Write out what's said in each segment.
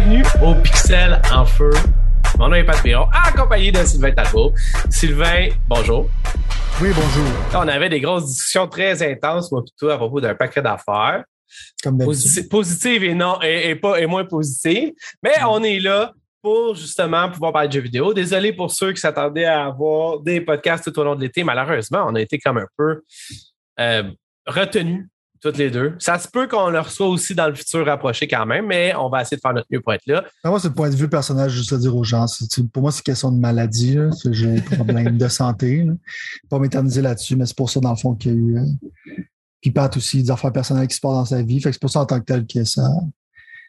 bienvenue au Pixel en feu. Mon nom est Pat Piron, accompagné de Sylvain Talbot. Sylvain, bonjour. Oui, bonjour. on avait des grosses discussions très intenses, moi plutôt, à propos d'un paquet d'affaires. Comme Posi- Positives et non, et, et pas, et moins positives. Mais on est là pour justement pouvoir parler de jeux vidéo. Désolé pour ceux qui s'attendaient à avoir des podcasts tout au long de l'été. Malheureusement, on a été comme un peu euh, retenus toutes les deux. Ça se peut qu'on le reçoit aussi dans le futur rapproché quand même, mais on va essayer de faire notre mieux pour être là. Ah, Moi, c'est le point de vue personnel, juste à dire aux gens. pour moi, c'est question de maladie. J'ai des problèmes de santé. là. Pas m'éterniser là-dessus, mais c'est pour ça, dans le fond, qu'il y a eu. euh, Puis Pat aussi, des affaires personnelles qui se passent dans sa vie. Fait que c'est pour ça, en tant que tel, que ça.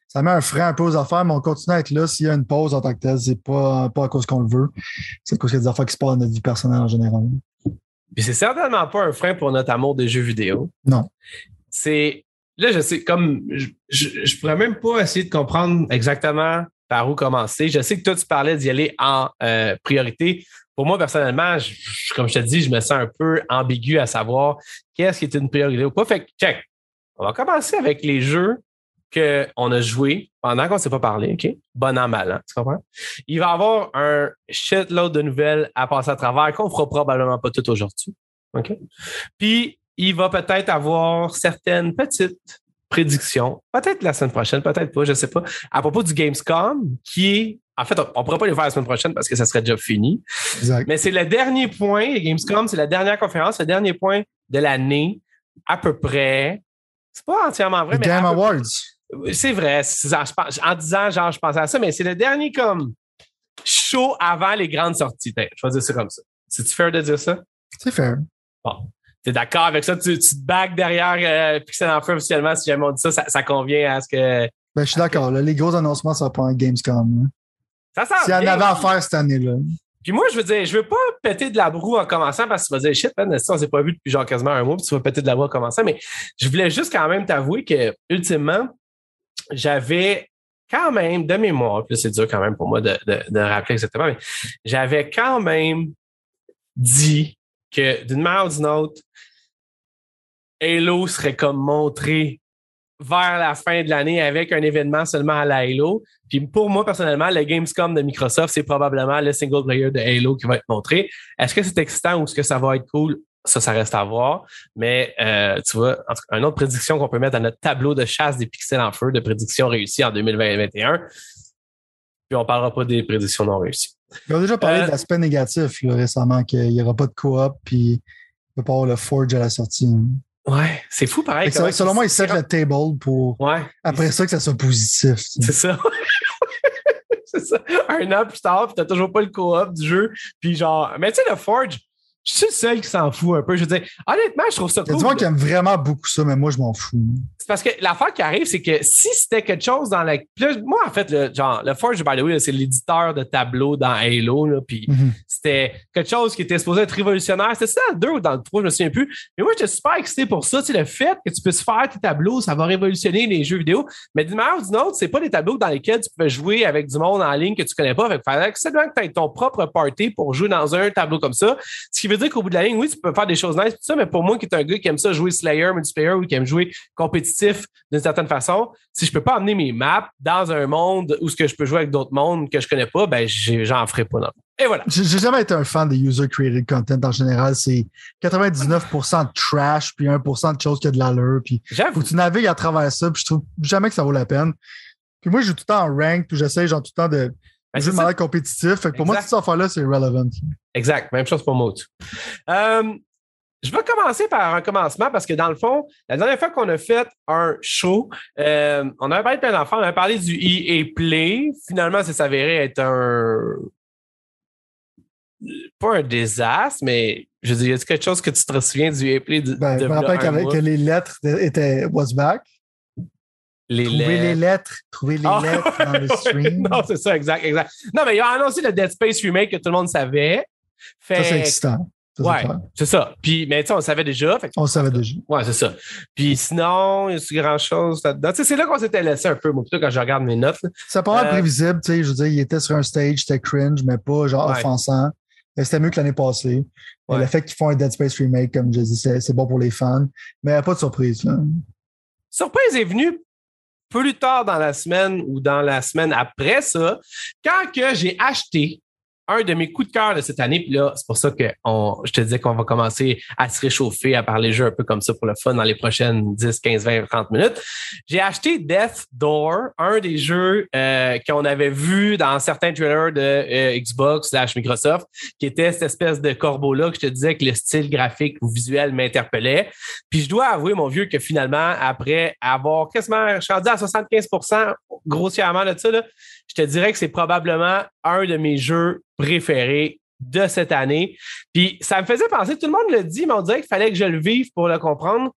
Ça met un frein un peu aux affaires, mais on continue à être là. S'il y a une pause en tant que tel, c'est pas, pas à cause qu'on le veut. C'est à cause qu'il y a des affaires qui se passent dans notre vie personnelle en général. Puis c'est certainement pas un frein pour notre amour des jeux vidéo. Non. C'est. Là, je sais, comme. Je, je, pourrais même pas essayer de comprendre exactement par où commencer. Je sais que toi, tu parlais d'y aller en euh, priorité. Pour moi, personnellement, comme je te dis, je me sens un peu ambigu à savoir qu'est-ce qui est une priorité ou pas. Fait que, check. On va commencer avec les jeux qu'on a joués pendant qu'on ne s'est pas parlé, OK? Bon an, mal tu comprends? Il va y avoir un shitload de nouvelles à passer à travers qu'on fera probablement pas tout aujourd'hui. OK? Puis, il va peut-être avoir certaines petites prédictions, peut-être la semaine prochaine, peut-être pas, je sais pas, à propos du Gamescom, qui est, en fait, on ne pourra pas les faire la semaine prochaine parce que ça serait déjà fini, Exact. mais c'est le dernier point, Gamescom, c'est la dernière conférence, le dernier point de l'année, à peu près. C'est pas entièrement vrai, mais. Game Awards. c'est vrai. en disant, genre, je pensais à ça, mais c'est le dernier comme show avant les grandes sorties. Ben, Je vais dire ça comme ça. C'est-tu fair de dire ça? C'est fair. T'es d'accord avec ça? Tu, tu te bagues derrière euh, Pixel en feu officiellement si jamais on dit ça, ça, ça convient à ce que. Ben, je suis d'accord. Les gros annoncements, ça va pas un Gamescom. Ça sent S'il y en avait à faire cette année-là. Puis moi, je veux dire, je veux pas péter de la broue en commençant parce que tu vas dire shit, man, si on s'est pas vu depuis genre quasiment un mois, puis tu vas péter de la broue en commençant. Mais je voulais juste quand même t'avouer que, ultimement, j'avais quand même, de mémoire, puis c'est dur quand même pour moi de, de, de rappeler exactement, mais j'avais quand même dit que d'une manière ou d'une autre, Halo serait comme montré vers la fin de l'année avec un événement seulement à la Halo. Puis pour moi, personnellement, le Gamescom de Microsoft, c'est probablement le single player de Halo qui va être montré. Est-ce que c'est excitant ou est-ce que ça va être cool? Ça, ça reste à voir. Mais euh, tu vois, en tout cas, une autre prédiction qu'on peut mettre dans notre tableau de chasse des pixels en feu de prédictions réussies en 2021. Puis on parlera pas des prédictions non réussies. Ils ont déjà parlé Euh, de l'aspect négatif là, récemment, qu'il n'y aura pas de coop, puis il ne peut pas avoir le Forge à la sortie. Ouais, c'est fou pareil. Ça- selon moi, ils set le table pour Ouais. après ça que ça soit positif. C'est ça. c'est ça. Un an plus tard, puis t'as toujours pas le co-op du jeu. Puis genre, mais tu sais, le Forge, je suis le seul qui s'en fout un peu. Je veux dire, honnêtement, je trouve ça Il y a cool. qui aime vraiment beaucoup ça, mais moi, je m'en fous. C'est parce que l'affaire qui arrive, c'est que si c'était quelque chose dans la. Moi, en fait, le, genre, le Forge, by the way, c'est l'éditeur de tableaux dans Halo. Là, puis Mhm. C'était quelque chose qui était supposé être révolutionnaire. C'était ça 2 ou dans le 3, je me souviens plus. Mais moi, j'étais super excité pour ça. Le fait que tu puisses faire tes tableaux, ça va révolutionner les jeux vidéo. Mais d'une manière ou d'une autre, c'est pas des tableaux dans lesquels tu peux jouer avec du monde en ligne que tu connais pas. Fait que fallait que tu aies ton propre party pour jouer dans un tableau comme ça. Ce qui veut dire qu'au bout de la ligne, oui, tu peux faire des choses nice, tout ça, mais pour moi, qui est un gars qui aime ça jouer Slayer, multiplayer ou qui aime jouer compétitif d'une certaine façon, si je peux pas amener mes maps dans un monde où ce que je peux jouer avec d'autres mondes que je connais pas, ben, j'en ferai pas. Non. Et voilà. J'ai jamais été un fan des user-created content en général. C'est 99% de trash, puis 1% de choses qui a de l'allure. Puis faut que tu navigues à travers ça, puis je trouve jamais que ça vaut la peine. Puis moi, je joue tout le temps en rank, puis j'essaie genre tout le temps de Ben, jouer de manière compétitive. Fait que pour moi, cette affaire-là, c'est relevant. Exact. Même chose pour moi. aussi. Euh, je vais commencer par un commencement parce que dans le fond, la dernière fois qu'on a fait un show, euh, on avait parlé de plein d'enfants, on avait parlé du EA Play. Finalement, ça s'avérait être un. Pas un désastre, mais je veux dire, y a quelque chose que tu te souviens du EA Play de, Ben, de je me rappelle qu'avec- que les lettres étaient was back. les Trouver les lettres. trouver les Ah! lettres dans le stream. non, c'est ça, exact, exact. Non, mais il a annoncé le Dead Space Remake que tout le monde savait. Fait, Ça, c'est excitant. Ça, ouais, c'est ça. Puis, mais tu sais, on le savait déjà. Fait On le savait déjà. Ouais, c'est ça. Puis sinon, il y a grand chose là-dedans? Tu sais, c'est là qu'on s'était laissé un peu, moi, plutôt quand je regarde mes notes. C'est pas mal Euh, prévisible, tu sais. Je veux dire, il était sur un stage, c'était cringe, mais pas genre Ouais. offensant. C'était mieux que l'année passée. Ouais. Le fait qu'ils font un Dead Space remake, comme je dis, c'est c'est bon pour les fans. Mais pas de surprise, là. Surprise est venue plus tard dans la semaine ou dans la semaine après ça, quand que j'ai acheté un de mes coups de cœur de cette année. Puis là, c'est pour ça que je te disais qu'on va commencer à se réchauffer, à parler jeux un peu comme ça pour le fun dans les prochaines 10, 15, 20, 30 minutes. J'ai acheté Death Door, un des jeux euh, qu'on avait vu dans certains trailers de euh, Xbox slash Microsoft, qui était cette espèce de corbeau-là que je te disais que le style graphique ou visuel m'interpellait. Puis je dois avouer, mon vieux, que finalement, après avoir quasiment, rendu à 75 grossièrement de ça, là, je te dirais que c'est probablement un de mes jeux préférés de cette année. Puis ça me faisait penser, tout le monde le dit, mais on dirait qu'il fallait que je le vive pour le comprendre.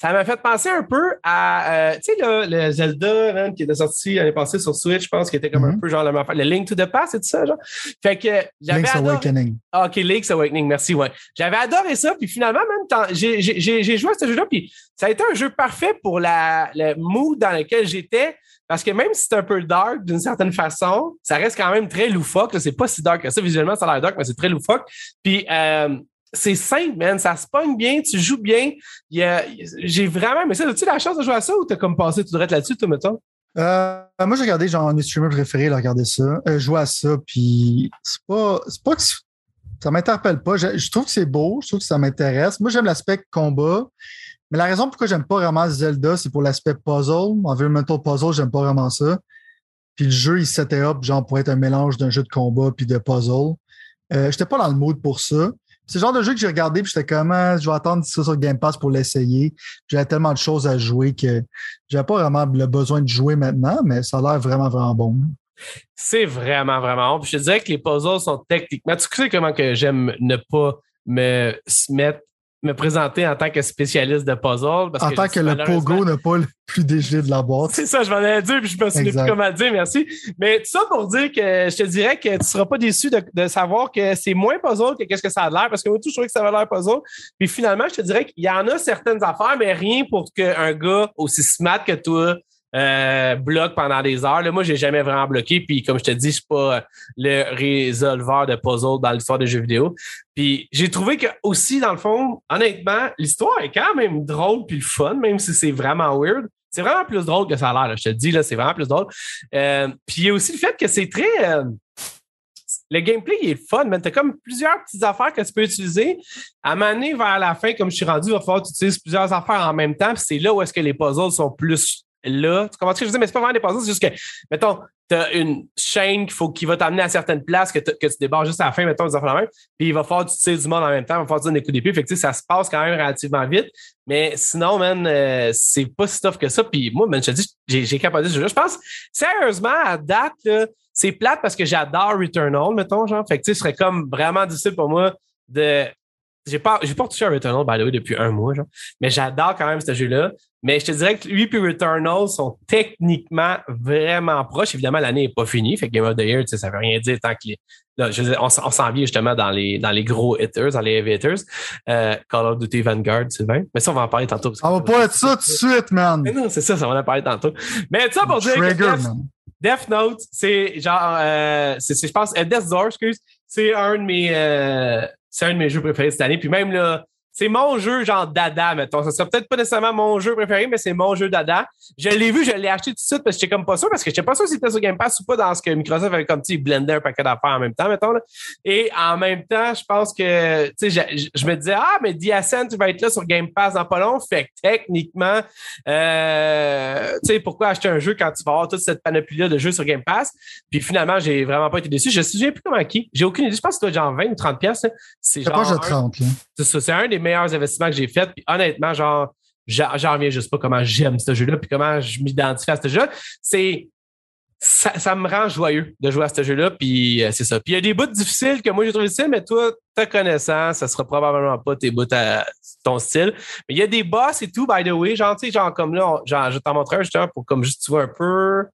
Ça m'a fait penser un peu à, euh, tu sais, le, Zelda qui était sorti l'année passée sur Switch, je pense, qui était comme un mm-hmm. peu genre le, le Link to the Past, c'est tout ça, genre? Fait que j'avais Link's Awakening. Ah, OK, Link's Awakening, merci, ouais. J'avais adoré ça, puis finalement, même j'ai joué à ce jeu-là, puis ça a été un jeu parfait pour la, le mood dans lequel j'étais. Parce que même si c'est un peu dark d'une certaine façon, ça reste quand même très loufoque. C'est pas si dark que ça. Visuellement, ça a l'air dark, mais c'est très loufoque. Puis euh, c'est simple, man. Ça se pogne bien, tu joues bien. J'ai vraiment mais ça. As-tu la chance de jouer à ça ou t'as comme passé tout droit là-dessus, toi, mettons? Euh, moi, j'ai regardé, genre, un streamer préféré, il a regardé ça, euh, jouer à ça, puis c'est pas, pas que ça m'interpelle pas. Je, je, trouve que c'est beau, je trouve que ça m'intéresse. Moi, j'aime l'aspect combat. Mais la raison pourquoi j'aime pas vraiment Zelda, c'est pour l'aspect puzzle. Environmental puzzle, j'aime pas vraiment ça. Puis le jeu, il s'était up, genre, pour être un mélange d'un jeu de combat puis de puzzle. Euh, j'étais pas dans le mood pour ça. C'est le genre de jeu que j'ai regardé puis j'étais comme, ah, je vais attendre ça sur Game Pass pour l'essayer. J'avais tellement de choses à jouer que j'avais pas vraiment le besoin de jouer maintenant, mais ça a l'air vraiment, vraiment bon. C'est vraiment, vraiment bon. Puis je te dirais que les puzzles sont techniquement. Tu sais comment que j'aime ne pas me mettre me présenter en tant que spécialiste de puzzle. en tant que le pogo n'a pas le plus dégelé de la boîte. C'est ça, je m'en ai dit, puis je me suis plus comment dire, merci. Mais tout ça pour dire que je te dirais que tu ne seras pas déçu de, savoir que c'est moins puzzle que qu'est-ce que ça a l'air, parce que moi, tout, je trouvais que ça avait l'air puzzle. Puis finalement, je te dirais qu'il y en a certaines affaires, mais rien pour qu'un gars aussi smart que toi euh, bloque pendant des heures. Là, moi, j'ai jamais vraiment bloqué. Puis, comme je te dis, je suis pas le résolveur de puzzle dans l'histoire des jeux vidéo. Puis, j'ai trouvé que aussi, dans le fond, honnêtement, l'histoire est quand même drôle puis fun, même si c'est vraiment weird. C'est vraiment plus drôle que ça a l'air. Je te dis, là, c'est vraiment plus drôle. Euh, puis, il y a aussi le fait que c'est très. Euh, le gameplay est fun, mais tu as comme plusieurs petites affaires que tu peux utiliser. À maner vers la fin, comme je suis rendu, il va falloir que tu utilises plusieurs affaires en même temps. c'est là où est-ce que les puzzles sont plus là. Tu comprends ce que je dire? Mais c'est pas vraiment des puzzles, c'est juste que, mettons, tu as une chaîne faut, qui va t'amener à certaines places que, que tu débarres juste à la fin, mettons, des la même. Puis il va falloir que tu du monde en même temps, il va falloir dire des coups d'épée. Que, ça se passe quand même relativement vite. Mais sinon, man, euh, c'est pas si tough que ça. Puis moi, man, je te dis, j'ai, j'ai capoté ce Je pense, sérieusement, à date, là, c'est plate parce que j'adore Returnal, mettons, genre. Fait que, tu sais, ce serait comme vraiment difficile pour moi de j'ai pas, j'ai pas touché à Returnal, by the way, depuis un mois, genre. Mais j'adore quand même ce jeu-là. Mais je te dirais que lui et Returnal sont techniquement vraiment proches. Évidemment, l'année n'est pas finie. Fait que Game of the Year, tu sais, ça veut rien dire tant que les, là, je on, s'en vient justement dans les, dans les gros hitters, dans les heavy hitters. Euh, Call of Duty Vanguard, Sylvain. Mais ça, on va en parler tantôt. On va pas être ça tout de suite, man. Mais non, c'est ça, ça, on va en parler tantôt. Mais ça pour dire que Death, Note, c'est genre, euh, c'est, je pense, Death Door, excuse, c'est un de mes, euh, c'est un de mes jeux préférés cette année. Puis même là, c'est mon jeu genre dada, mettons. Ça serait peut-être pas nécessairement mon jeu préféré, mais c'est mon jeu dada. Je l'ai vu, je l'ai acheté tout de suite parce que j'étais comme pas sûr, parce que j'étais pas sûr si c'était sur Game Pass ou pas dans ce que Microsoft avait comme, tu blender un paquet d'affaires en même temps, mettons. Là. Et en même temps, je pense que, tu sais, je, me disais, ah, mais The Ascent va être là sur Game Pass dans pas long. Fait que techniquement, euh, tu sais, pourquoi acheter un jeu quand tu vas avoir toute cette panoplie-là de jeux sur Game Pass? Puis finalement, j'ai vraiment pas été déçu. Je me souviens plus comment qui. J'ai aucune idée. Je pense que c'est genre 20 ou 30 pièces. C'est genre. Pas 30, C'est ça. C'est un des meilleurs investissements que j'ai fait. Puis honnêtement, genre, j'en reviens juste pas comment j'aime ce jeu-là, puis comment je m'identifie à ce jeu. C'est ça, me rend joyeux de jouer à ce jeu-là, puis euh, c'est ça. Puis il y a des bouts difficiles que moi j'ai trouvé difficiles, mais toi, ta connaissance, ça sera probablement pas tes bouts à ton style. Mais il y a des boss et tout, by the way, genre, tu sais, genre comme là, genre, je t'en montrer un justement pour comme juste tu vois un peu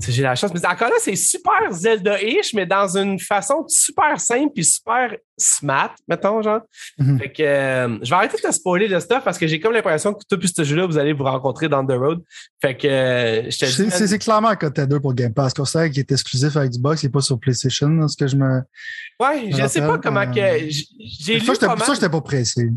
j'ai la chance. Mais encore là, c'est super Zelda-ish, mais dans une façon super simple puis super smart, mettons, genre. Mm-hmm. Fait que euh, je vais arrêter de te spoiler le stuff parce que j'ai comme l'impression que tout puis ce jeu-là, vous allez vous rencontrer dans the road. Fait que euh, je te dis. C'est clairement un côté 2 pour Game Pass. Qu'on qui est exclusif avec Xbox, il n'est pas sur PlayStation. Ce que je me. Ouais, je sais pas comment que. J'ai lu. Ça, j'étais pas pressé.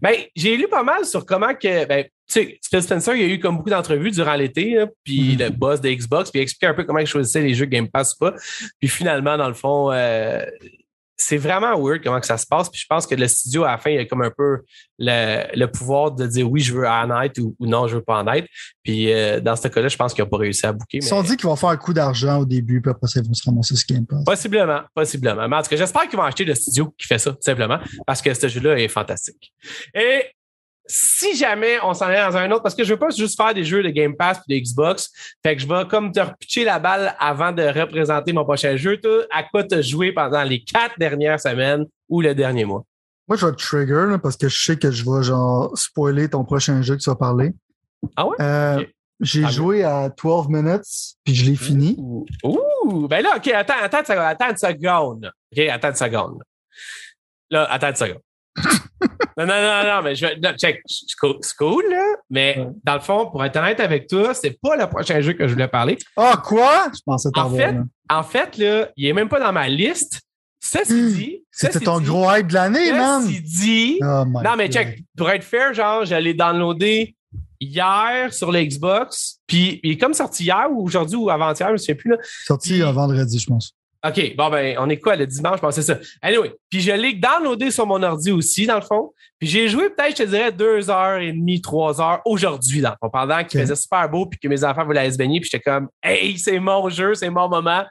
Ben, j'ai lu pas mal sur comment que. Ben, tu sais, Phil Spencer, il y a eu comme beaucoup d'entrevues durant l'été, puis Mhm. le boss de Xbox, puis il a expliqué un peu comment il choisissait les jeux Game Pass ou pas. Puis finalement, dans le fond, euh, c'est vraiment weird comment que ça se passe. Puis je pense que le studio, à la fin, il a comme un peu le, le pouvoir de dire oui, je veux en être ou, ou non, je veux pas en être. Puis euh, dans ce cas-là, je pense qu'ils n'ont pas réussi à booker. Ils mais- sont dit qu'ils vont faire un coup d'argent au début, puis après ils vont se ramasser ce Game Pass. Possiblement, possiblement. Mais en tout cas, j'espère qu'ils vont acheter le studio qui fait ça, tout simplement, parce que ce jeu-là est fantastique. Et si jamais on s'en est dans un autre, parce que je veux pas juste faire des jeux de Game Pass et de Xbox, fait que je vais comme te repitcher la balle avant de représenter mon prochain jeu. Toi, à quoi tu as joué pendant les quatre dernières semaines ou le dernier mois? Moi, je vais te trigger là, parce que je sais que je vais genre spoiler ton prochain jeu que tu vas parler. Ah ouais? Euh. J'ai Ah, joué à 12 minutes, puis je l'ai fini. Ouh, Ouh, ben là, OK, attends, attends, une seconde, attends une seconde. OK, attends une seconde. Là, attends une seconde. Non, non, non, non, mais je vais. non, check. C'est cool, c'est cool, là. Mais Ouais. dans le fond, pour être honnête avec toi, c'est pas le prochain jeu que je voulais parler. Ah, quoi? Je pensais En fait, là. En fait, là, il est même pas dans ma liste. Ceci dit. C'était ton dit- gros hype de l'année, man! Ceci dit. Oh my Non, mais God. check, pour être fair, genre, j'allais downloader hier sur le Xbox, puis il est comme sorti hier ou aujourd'hui ou avant-hier, je me souviens plus, là. Sorti vendredi, je pense. OK, bon, ben, on est quoi, le dimanche, je pensais ça. Anyway, puis je l'ai downloadé sur mon ordi aussi, dans le fond. Puis j'ai joué peut-être, je te dirais, deux heures et demie, trois heures aujourd'hui, dans le fond, pendant qu'il faisait super beau, puis que mes enfants voulaient aller se baigner, puis j'étais comme, hey, c'est mon jeu, c'est mon moment,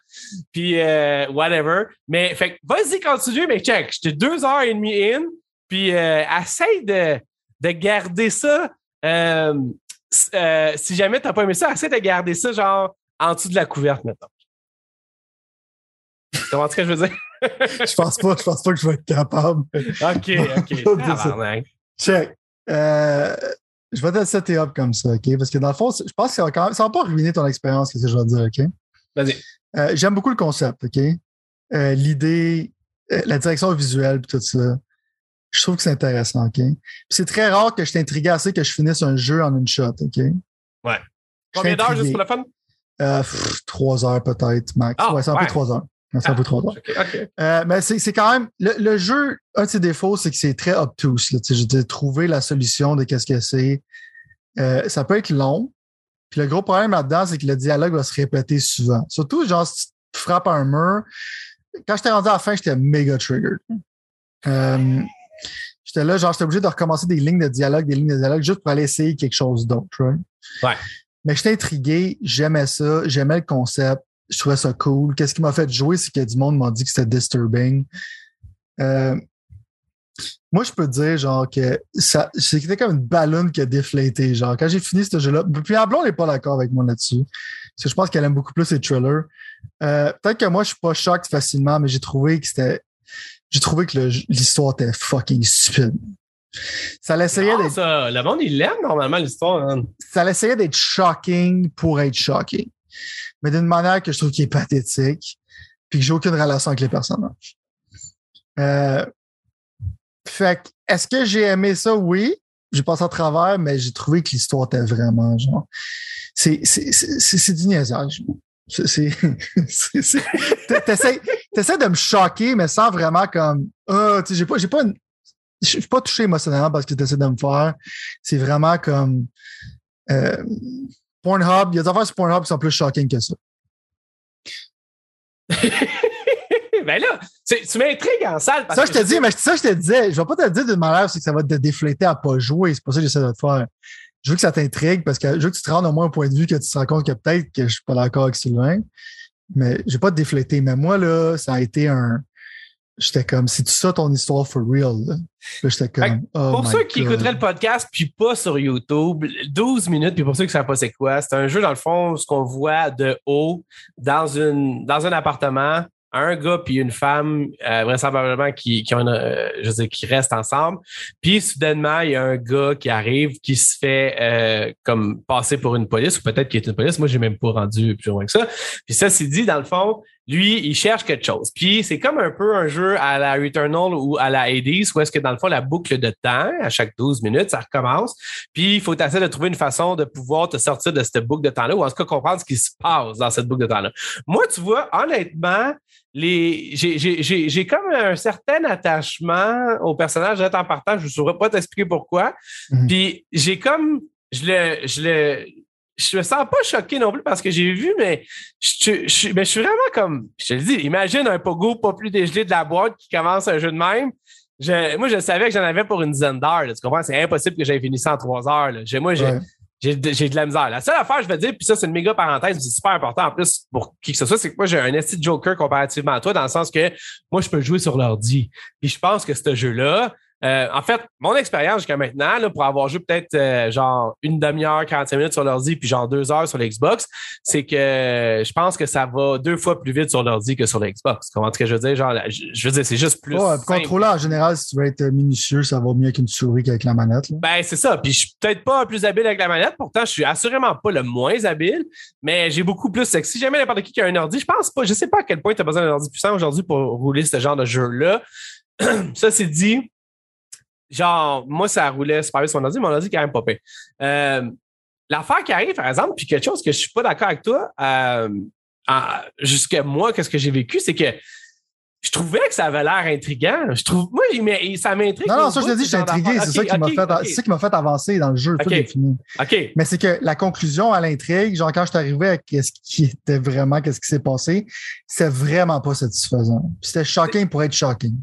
puis euh, whatever. Mais, fait vas-y, continue, mais check, j'étais deux heures et demie in, puis euh, essaye de, de garder ça. euh, euh, si jamais t'as pas aimé ça, essaie de garder ça, genre, en dessous de la couverte, maintenant. Tu comprends ce que je veux dire? Je pense pas, je pense pas que je vais être capable. OK, OK. Check. Euh, je vais te le setter up comme ça, OK? Parce que dans le fond, je pense que ça va quand même, ça va pas ruiner ton expérience, qu'est-ce que je vais te dire, OK? Vas-y. Euh, J'aime beaucoup le concept, OK? Euh, L'idée, euh, la direction visuelle et tout ça. Je trouve que c'est intéressant, OK? Puis c'est très rare que je t'intrigue assez que je finisse un jeu en une shot, OK? Ouais. Combien d'heures juste pour le fun? Euh, pff, trois heures peut-être, max. Ah, ouais, c'est un peu trois heures. Peu trois heures. OK, OK. Euh, mais c'est quand même. Le, le jeu, un de ses défauts, c'est que c'est très obtuse. Là, je veux dire, trouver la solution de qu'est-ce que c'est. Euh, ça peut être long. Puis le gros problème là-dedans, c'est que le dialogue va se répéter souvent. Surtout, genre, si tu frappes un mur. Quand j'étais rendu à la fin, j'étais méga triggered. Euh, j'étais là, genre, j'étais obligé de recommencer des lignes de dialogue, des lignes de dialogue, juste pour aller essayer quelque chose d'autre. Right? Ouais. Mais j'étais intrigué, j'aimais ça, j'aimais le concept, je trouvais ça cool. Qu'est-ce qui m'a fait jouer, c'est que du monde m'a dit que c'était disturbing. Euh, moi, je peux te dire, genre, que ça, c'était comme une ballonne qui a déflaté. Genre, quand j'ai fini ce jeu-là, puis Ablon n'est pas d'accord avec moi là-dessus. Parce que je pense qu'elle aime beaucoup plus les thrillers. Euh, peut-être que moi, je suis pas choqué facilement, mais j'ai trouvé que c'était, j'ai trouvé que l'histoire était fucking stupide. Ça l'essayait d'être ça, le monde, il l'aime normalement, l'histoire. hein. ça essayait d'être shocking pour être shocking. Mais d'une manière que je trouve qui est pathétique, puis que j'ai aucune relation avec les personnages. Euh, fait que, est-ce que j'ai aimé ça? Oui. J'ai passé à travers, mais j'ai trouvé que l'histoire était vraiment genre. C'est, du niaisage. C'est, t'essaies, de me choquer, mais sans vraiment comme, ah, tu sais, j'ai pas, pas je suis pas touché émotionnellement parce que tu essaies de me faire. C'est vraiment comme, euh, Pornhub, il y a des affaires sur Pornhub qui sont plus shocking que ça. ben là, tu m'intrigues en salle. Parce Ça, que je te dis, mais ça, je te disais, je vais pas te le dire d'une manière, c'est que ça va te défléter à pas jouer. C'est pas ça que j'essaie de te faire. Je veux que ça t'intrigue parce que je veux que tu te rendes au moins un point de vue que tu te rends compte que peut-être que je suis pas d'accord avec Sylvain. Mais je vais pas te défléter. Mais moi, là, ça a été un. J'étais comme, c'est ça ton histoire for real? J'étais comme. oh Pour my ceux qui écouteraient le podcast, puis pas sur YouTube, 12 minutes, puis pour ceux qui ne savent pas c'est quoi, c'est un jeu, dans le fond, ce qu'on voit de haut dans, une, dans un appartement, un gars puis une femme, euh, vraisemblablement, qui, qui, ont euh, je dire, qui restent ensemble. Puis, soudainement, il y a un gars qui arrive, qui se fait euh, comme passer pour une police, ou peut-être qu'il est une police. Moi, j'ai même pas rendu plus loin que ça. Puis ça, c'est dit, dans le fond, lui, il cherche quelque chose. Puis c'est comme un peu un jeu à la Returnal ou à la Hades, où est-ce que dans le fond, la boucle de temps, à chaque 12 minutes, ça recommence. Puis il faut essayer de trouver une façon de pouvoir te sortir de cette boucle de temps-là, ou en tout cas comprendre ce qui se passe dans cette boucle de temps-là. Moi, tu vois, honnêtement, les, j'ai comme un certain attachement au personnage de temps par temps. Je ne saurais pas t'expliquer pourquoi. Mhm. Puis j'ai comme, je le, je le, je me sens pas choqué non plus parce que j'ai vu, mais je, je, mais je suis vraiment comme, je te le dis, imagine un pogo pas plus dégelé de la boîte qui commence un jeu de même. moi, je savais que j'en avais pour une dizaine d'heures. Tu comprends? C'est impossible que j'aie fini ça en trois heures. Là. Moi, j'ai, j'ai de, la misère. La seule affaire, je vais dire, puis ça, c'est une méga parenthèse, c'est super important en plus pour qui que ce soit, c'est que moi, j'ai un esti Joker comparativement à toi, dans le sens que moi, je peux jouer sur l'ordi. Puis je pense que ce jeu-là, euh, en fait, mon expérience jusqu'à maintenant, là, pour avoir joué peut-être euh, genre une demi-heure, 45 minutes sur l'ordi, puis genre deux heures sur l'Xbox, c'est que je pense que ça va deux fois plus vite sur l'ordi que sur l'Xbox. Comment est-ce que je veux dire? Genre, je veux dire, c'est juste plus. Ouais, contrôleur, en général, si tu veux être minutieux, ça va mieux qu'une souris qu'avec la manette. Ben, c'est ça. Puis je suis peut-être pas plus habile avec la manette. Pourtant, je suis assurément pas le moins habile, mais j'ai beaucoup plus. Si jamais n'importe qui qui a un ordi, je pense pas, je sais pas à quel point tu as besoin d'un ordi puissant aujourd'hui pour rouler ce genre de jeu-là. ça, c'est dit genre, moi, ça roulait super bien sur mon ordi, mon ordi quand même pas euh, L'affaire qui arrive, par exemple, puis quelque chose que je suis pas d'accord avec toi, euh, jusqu'à moi, qu'est-ce que j'ai vécu, c'est que je trouvais que ça avait l'air intriguant. Je trouve, moi, mais ça m'intrigue. Non, non, ça, je te dis, je suis intrigué. c'est ça qui m'a fait, c'est ça qui m'a fait avancer dans le jeu. fini. OK. Mais c'est que la conclusion à l'intrigue, genre, quand je suis arrivé à ce qui était vraiment, qu'est-ce qui s'est passé, c'est vraiment pas satisfaisant. C'était shocking pour être shocking.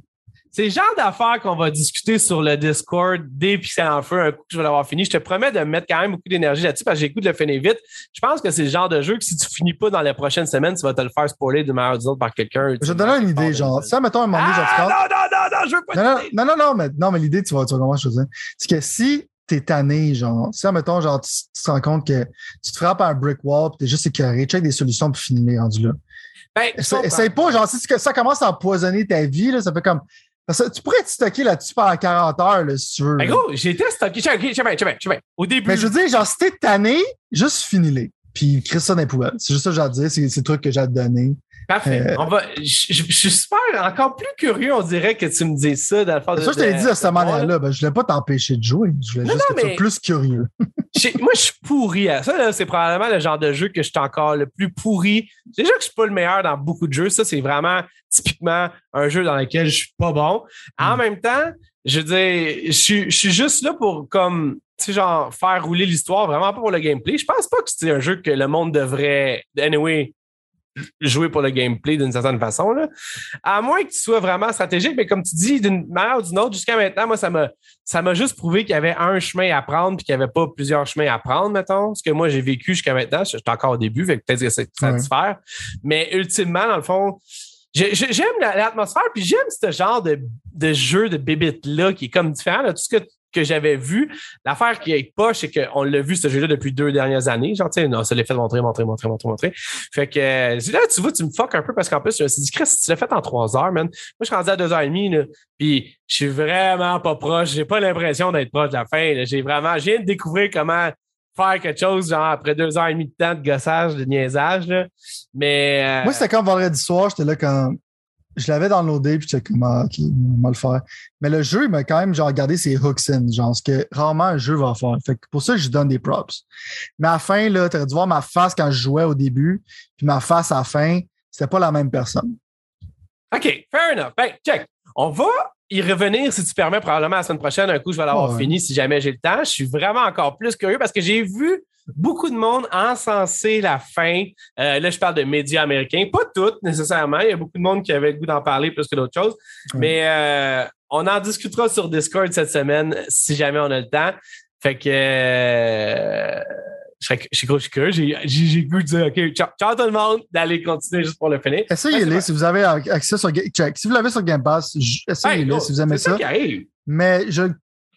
C'est le genre d'affaires qu'on va discuter sur le Discord dès Pixel en feu un coup que je vais l'avoir fini. Je te promets de mettre quand même beaucoup d'énergie là-dessus parce que j'ai goût de le finir vite. Je pense que c'est le genre de jeu que si tu finis pas dans les prochaines semaines, tu vas te le faire spoiler de manière ou par quelqu'un. Je vais te donner une idée, genre. Ça, mettons un moment donné, genre, ah, non, non, non, non, je veux pas. Non, non, non, non, mais, non, mais l'idée, tu vas, tu vas comment je veux dire. C'est que si t'es tanné, genre, si, mettons, genre, tu, te rends compte que tu te frappes à un brick wall pis t'es juste écœuré, check des solutions pour finir rendu là. Ben, essaye pas, genre, si ça commence à empoisonner ta vie, là, ça fait comme, tu pourrais te stocker là-dessus pendant 40 heures, là, si tu veux. Mais gros, j'ai été stocké. Je sais bien, je sais bien, Au début. Mais je veux dire, genre, si t'es tanné, juste finis-les. Puis, crée ça dans les poubelles. C'est juste ça que j'ai à te dire. C'est le truc que j'ai à te donner. Parfait. Euh, on va, je, suis super, encore plus curieux, on dirait, que tu me dis ça dans le fond de. Ça, je t'ai dit à cette manière-là. Ben, je voulais pas t'empêcher de jouer. Je voulais juste que tu sois plus curieux. moi, je suis pourri à ça. C'est probablement le genre de jeu que je suis encore le plus pourri. Déjà que je suis pas le meilleur dans beaucoup de jeux. Ça, c'est vraiment typiquement un jeu dans lequel je suis pas bon. En hmm. même temps, je veux dire, je suis, je suis juste là pour comme tu sais, genre, faire rouler l'histoire, vraiment pas pour le gameplay. Je pense pas que c'est un jeu que le monde devrait, anyway, jouer pour le gameplay d'une certaine façon. Là. À moins que tu sois vraiment stratégique, mais comme tu dis, d'une manière ou d'une autre, jusqu'à maintenant, moi, ça m'a ça m'a juste prouvé qu'il y avait un chemin à prendre puis qu'il n'y avait pas plusieurs chemins à prendre, mettons. Ce que moi, j'ai vécu jusqu'à maintenant, je suis encore au début, fait peut-être que c'est satisfaire. Mais ultimement, dans le fond, j'aime l'atmosphère, puis j'aime ce genre de, de jeu de bébite-là qui est comme différent. Là, tout ce que que j'avais vu. L'affaire qui est poche, c'est qu'on l'a vu ce jeu-là depuis deux dernières années. Genre, tu sais, non, ça l'a fait montrer, montrer, montrer, montrer, montrer. Fait que là, tu vois, tu me fuck un peu parce qu'en plus, je me suis dit, Chris, tu l'as fait en trois heures, man. Moi, je suis rendu à deux heures et demie, là. Puis je suis vraiment pas proche. J'ai pas l'impression d'être proche de la fin. J'ai vraiment, je viens de découvrir comment faire quelque chose, genre après deux heures et demie de temps de gossage, de niaisage, là. Mais. Euh, Moi, c'était comme vendredi soir, j'étais là quand je l'avais dans downloadé, puis j'étais comme, ah, OK, on va le faire. Mais le jeu, il m'a quand même genre, regardé ses hooks in, genre ce que rarement un jeu va faire. Fait que pour ça, je donne des props. Mais à la fin, là, tu aurais dû voir ma face quand je jouais au début, puis ma face à la fin, c'était pas la même personne. OK, fair enough. Ben, check. On va y revenir, si tu permets, probablement la semaine prochaine. Un coup, je vais l'avoir fini si jamais j'ai le temps. Je suis vraiment encore plus curieux parce que j'ai vu beaucoup de monde encenser la fin. Euh, là, je parle de médias américains. Pas toutes, nécessairement. Il y a beaucoup de monde qui avait le goût d'en parler plus que d'autres choses. Mais euh, on en discutera sur Discord cette semaine si jamais on a le temps. Fait que euh, je suis curieux. J'ai le goût de dire OK, ciao, tout le monde, d'aller continuer juste pour le finir. Essayez-le si vous avez accès sur Si vous l'avez sur Game Pass, essayez-le si vous aimez ça. ça mais je ne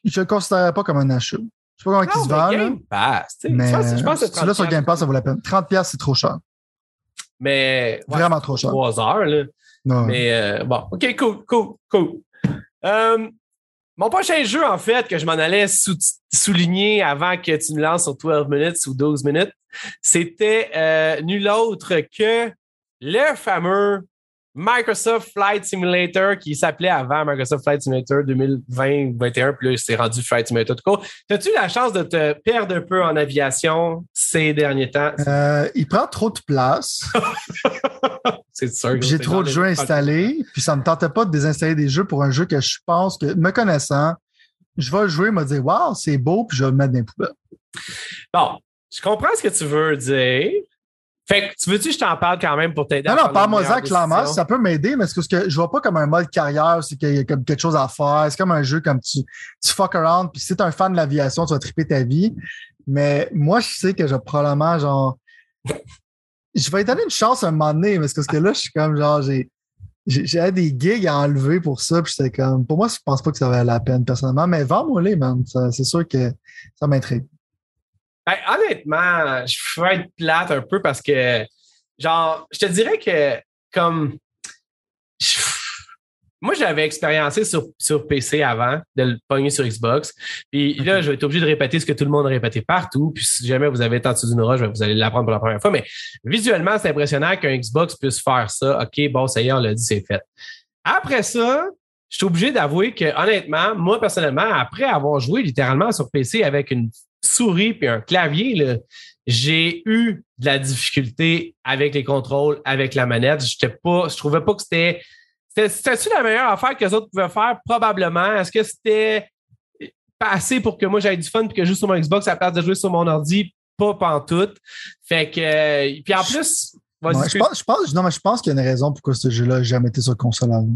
le considérerais pas comme un achat. Je sais pas comment ils se vendent. Game Pass, mais je pense que sur Game Pass, ça vaut la peine. 30$, c'est trop cher. Mais. Vraiment trop cher. 3 heures, là. Mais euh, bon, OK, cool, cool, cool. Euh, mon prochain jeu, en fait, que je m'en allais souligner avant que tu me lances sur 12 minutes ou 12 minutes, c'était euh, nul autre que le fameux Microsoft Flight Simulator qui s'appelait avant Microsoft Flight Simulator 2020-2021, puis là, c'est rendu Flight Simulator. As-tu eu la chance de te perdre un peu en aviation ces derniers temps? Euh, il prend trop de place. c'est sûr. J'ai trop de jeux installés, puis ça ne me tentait pas de désinstaller des jeux pour un jeu que je pense que, me connaissant, je vais jouer, me dire, waouh, c'est beau, puis je vais le mettre dans les poubelles. Bon, je comprends ce que tu veux dire. Fait que tu veux-tu que je t'en parle quand même pour t'aider Non, non, parle-moi ça clairement, ça peut m'aider, mais c'est ce que je vois pas comme un mode carrière, c'est qu'il y a comme quelque chose à faire. C'est comme un jeu comme tu, tu fuck around, puis si t'es un fan de l'aviation, tu vas triper ta vie. Mais moi, je sais que je probablement genre. Je vais lui donner une chance un moment donné, parce que là, je suis comme genre j'ai. J'avais des gigs à enlever pour ça, puis j'étais comme. Pour moi, je pense pas que ça valait la peine personnellement, mais vends-moi les, man. C'est sûr que ça m'intrigue. Ben, honnêtement, je vais être plate un peu parce que, genre, je te dirais que, comme, moi, j'avais expériencé sur, sur PC avant de le pogner sur Xbox. Puis là, je vais être obligé de répéter ce que tout le monde répétait partout. Puis si jamais vous avez dessous d'une roche, vous allez l'apprendre pour la première fois. Mais visuellement, c'est impressionnant qu'un Xbox puisse faire ça. OK, bon, ça y est, on l'a dit, c'est fait. Après ça, je suis obligé d'avouer que, honnêtement, moi, personnellement, après avoir joué littéralement sur PC avec une souris puis un clavier, j'ai eu de la difficulté avec les contrôles, avec la manette. J'étais pas, je trouvais pas que c'était. C'était-tu la meilleure affaire que les autres pouvaient faire? Probablement. Est-ce que c'était pas assez pour que moi j'aille du fun et que juste sur mon Xbox à la place de jouer sur mon ordi? Pas pantoute. Fait que. Puis en plus. je, pense, je, pense, non, mais je pense qu'il y a une raison pourquoi ce jeu-là n'a jamais été sur console avant.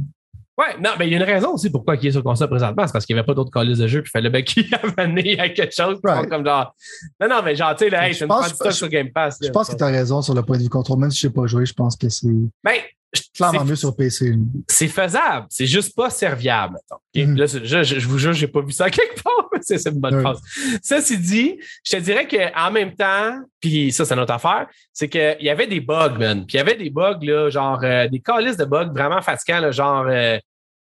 Ouais, non, mais il y a une raison aussi pourquoi il est sur console présentement. C'est parce qu'il n'y avait pas d'autres colis de jeu, puis il fallait bien qu'il amené à quelque chose. Comme genre. Non, non, mais genre, tu sais, là, hey, c'est une stock sur Game Pass. je pense que tu as raison sur le point de vue contrôle. Même si je ne sais pas jouer, je pense que c'est. Ben, clairement mieux sur PC. C'est faisable. C'est juste pas serviable. Là, je, je, vous jure, j'ai pas vu ça quelque part. c'est une bonne phrase. Ceci dit, je te dirais qu'en même temps, puis ça, c'est notre affaire, c'est qu'il y avait des bugs, man. Puis il y avait des bugs, là, genre euh, des calices de bugs vraiment fatigants, là, genre. Euh,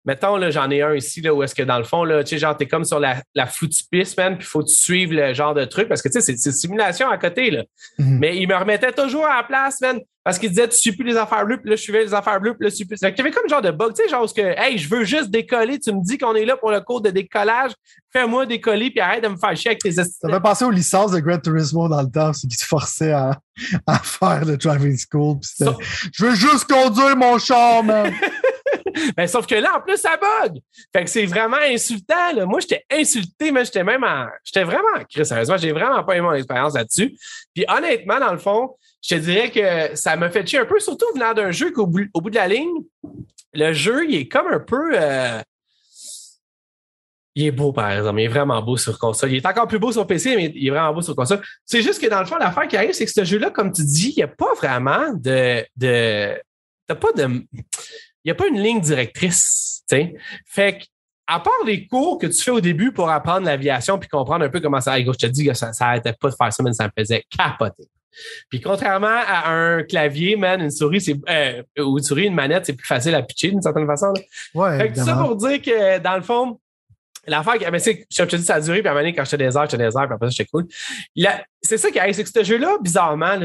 mettons, là, j'en ai un ici, là, où est-ce que dans le fond, là, tu sais, genre, t'es comme sur la, la piste, man, puis faut que tu suives le genre de truc, parce que, tu sais, c'est simulation à côté, là. Mhm. Mais il me remettait toujours à la place, man, parce qu'il disait, tu suis plus les affaires bleues, puis là, je suivais les affaires bleues, puis là, je suis plus. Fait que avait comme genre de bug, tu sais, genre, que, hey, je veux juste décoller, tu me dis qu'on est là pour le cours de décollage, fais-moi décoller, puis arrête de me faire chier avec tes Ça fait penser aux licences de Gran Turismo dans le temps, c'est qui te forçaient à, à faire le driving school, je veux juste conduire mon char, man! ben, sauf que là, en plus, ça bug. Fait que c'est vraiment insultant. Là. Moi, j'étais insulté, mais j'étais même en. J'étais vraiment. Sérieusement, j'ai vraiment pas aimé mon expérience là-dessus. Puis honnêtement, dans le fond, je te dirais que ça m'a fait chier un peu, surtout venant d'un jeu qu'au bout, au bout de la ligne, le jeu, il est comme un peu. Euh, il est beau, par exemple. Il est vraiment beau sur console. Il est encore plus beau sur PC, mais il est vraiment beau sur console. C'est juste que dans le fond, l'affaire qui arrive, c'est que ce jeu-là, comme tu dis, il n'y a pas vraiment de. de T'as pas de n'y a pas une ligne directrice. sais. Fait que, à part les cours que tu fais au début pour apprendre l'aviation puis comprendre un peu comment ça. Je te dis que ça n'arrêtait pas de faire ça, mais ça me faisait capoter. Puis contrairement à un clavier, man, une souris, c'est euh, ou une souris, une manette, c'est plus facile à pitcher d'une certaine façon. Là. Ouais. Fait que ça pour dire que dans le fond, L'affaire, mais c'est, je te dis, ça a duré, puis à un moment donné, quand j'étais heures, j'étais heures, puis après ça, j'étais cool. C'est ça qui arrive, c'est que ce jeu-là, bizarrement,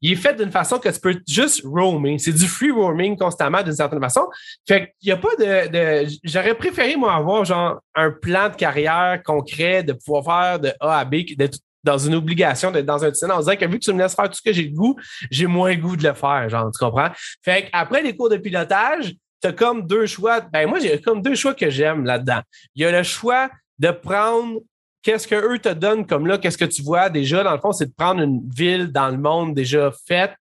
il est fait d'une façon que tu peux juste roamer. C'est du free roaming constamment d'une certaine façon. Fait qu'il n'y a pas de, J'aurais préféré, moi, avoir genre un plan de carrière concret, de pouvoir faire de A à B, d'être dans une obligation d'être dans un tunnel en disant que vu que tu me laisses faire tout ce que j'ai le goût, j'ai moins goût de le faire, genre, tu comprends? Fait qu'après les cours de pilotage, tu as comme deux choix. Ben, moi, j'ai comme deux choix que j'aime là-dedans. Il y a le choix de prendre qu'est-ce qu'eux te donnent comme là, qu'est-ce que tu vois déjà, dans le fond, c'est de prendre une ville dans le monde déjà faite,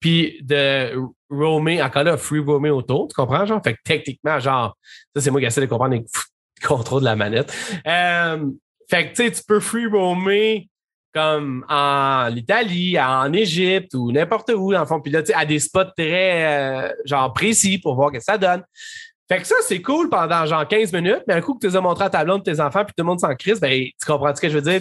puis de roamer, encore là, free roamer autour, tu comprends, genre? Fait que techniquement, genre, ça, c'est moi qui essaie de comprendre les contrôles de la manette. Euh, fait que, tu sais, tu peux free roamer comme en Italie, en Égypte ou n'importe où, dans le fond. Puis là, tu sais, à des spots très, euh, genre, précis pour voir ce que ça donne. Fait que ça, c'est cool pendant genre 15 minutes, mais un coup que tu les as montré à ta blonde, tes enfants, puis tout le monde s'en crise, ben, tu comprends ce que je veux dire?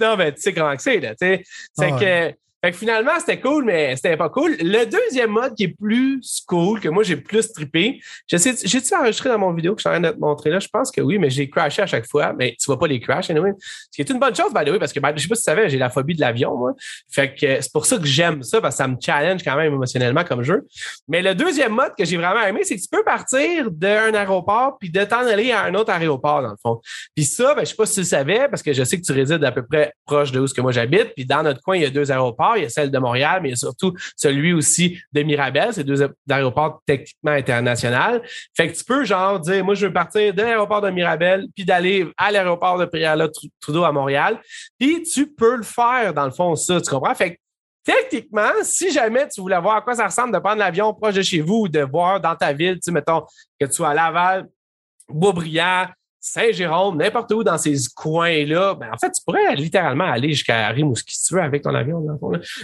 Non, ben, tu sais comment c'est, là, tu sais. C'est que Fait que finalement, c'était cool, mais c'était pas cool. Le deuxième mode qui est plus cool, que moi j'ai plus trippé, j'ai-tu enregistré dans mon vidéo que je suis en train de te montrer là? Je pense que oui, mais j'ai crashé à chaque fois. Mais tu vois pas les crashs, anyway. Ce qui est une bonne chose, by the way, parce que ben, je sais pas si tu savais, j'ai la phobie de l'avion, moi. Fait que c'est pour ça que j'aime ça, parce que ça me challenge quand même émotionnellement comme jeu. Mais le deuxième mode que j'ai vraiment aimé, c'est que tu peux partir d'un aéroport puis de t'en aller à un autre aéroport, dans le fond. Puis ça, ben, je sais pas si tu le savais, parce que je sais que tu résides à peu près proche de où ce que moi j'habite. Puis dans notre coin, il y a deux aéroports. Il y a celle de Montréal, mais il y a surtout celui aussi de Mirabel. C'est deux aéroports techniquement internationaux. Fait que tu peux, genre, dire, moi, je veux partir de l'aéroport de Mirabel, puis d'aller à l'aéroport de Priala Trudeau à Montréal. Puis tu peux le faire, dans le fond, ça, tu comprends? Fait que techniquement, si jamais tu voulais voir à quoi ça ressemble de prendre l'avion proche de chez vous ou de voir dans ta ville, tu sais, mettons que tu sois à Laval, Beaubriand, Saint-Jérôme, n'importe où dans ces coins-là, ben, en fait, tu pourrais littéralement aller jusqu'à Rimouski si tu veux avec ton avion.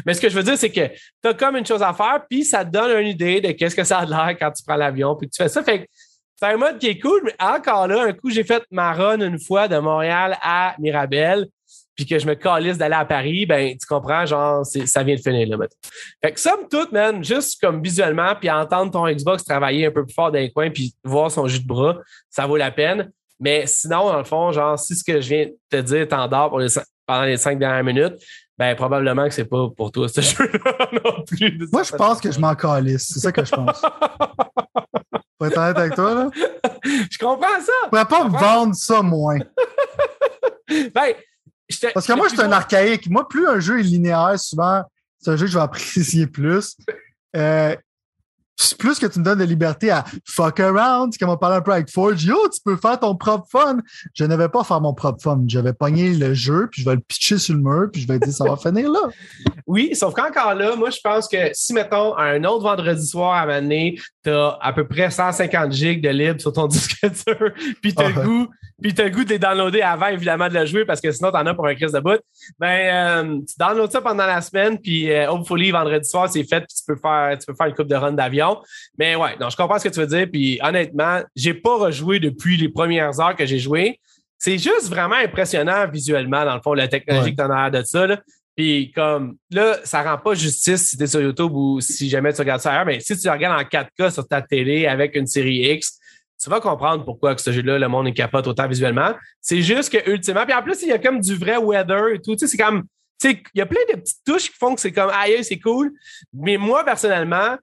Mais ce que je veux dire, c'est que tu as comme une chose à faire, puis ça te donne une idée de qu'est-ce que ça a l'air quand tu prends l'avion, puis tu fais ça. Fait c'est un mode qui est cool, mais encore là, un coup, j'ai fait ma run une fois de Montréal à Mirabel, puis que je me calisse d'aller à Paris, ben tu comprends, genre, ça vient de finir là. Maintenant. Fait que somme toute, man, juste comme visuellement, puis entendre ton Xbox travailler un peu plus fort dans les coins, puis voir son jus de bras, ça vaut la peine. Mais sinon, dans le fond, genre, si ce que je viens de te dire t'endors pour pendant les cinq dernières minutes, ben probablement que c'est pas pour toi ce jeu-là non plus. Moi, je pense que je m'en calisse. C'est ça que je pense. Pour être honnête avec toi, là. je comprends ça. Tu pourrais pas me vendre ça moins. ben, Parce que moi, je suis un archaïque. Moi, plus un jeu est linéaire, souvent, c'est un jeu que je vais apprécier plus. Euh, plus que tu me donnes de liberté à fuck around, comme on parlait un peu avec Forge, yo, tu peux faire ton propre fun. Je ne vais pas faire mon propre fun. Je vais pogner le jeu, puis je vais le pitcher sur le mur, puis je vais dire, ça va finir là. Oui, sauf qu'encore là, moi, je pense que si, mettons, un autre vendredi soir à Mané, tu as à peu près 150 gigs de libre sur ton disque dur, puis tu as le goût puis as le goût de les downloader avant, évidemment, de le jouer parce que sinon, tu en as pour un crise de bout. Ben, euh, tu downloads ça pendant la semaine, puis euh, hopefully, vendredi soir, c'est fait, puis tu peux faire, tu peux faire une coupe de run d'avion. Mais ouais, non, je comprends ce que tu veux dire. Puis honnêtement, j'ai pas rejoué depuis les premières heures que j'ai joué. C'est juste vraiment impressionnant visuellement, dans le fond, la technologie que tu as de ça. Là. Puis comme là, ça rend pas justice si tu es sur YouTube ou si jamais tu regardes ça ailleurs, mais si tu regardes en 4K sur ta télé avec une série X, tu vas comprendre pourquoi que ce jeu-là, le monde est capote autant visuellement. C'est juste que ultimement, puis en plus, il y a comme du vrai weather et tout. Tu sais, c'est comme, tu sais, il y a plein de petites touches qui font que c'est comme, aïe, c'est cool. Mais moi, personnellement,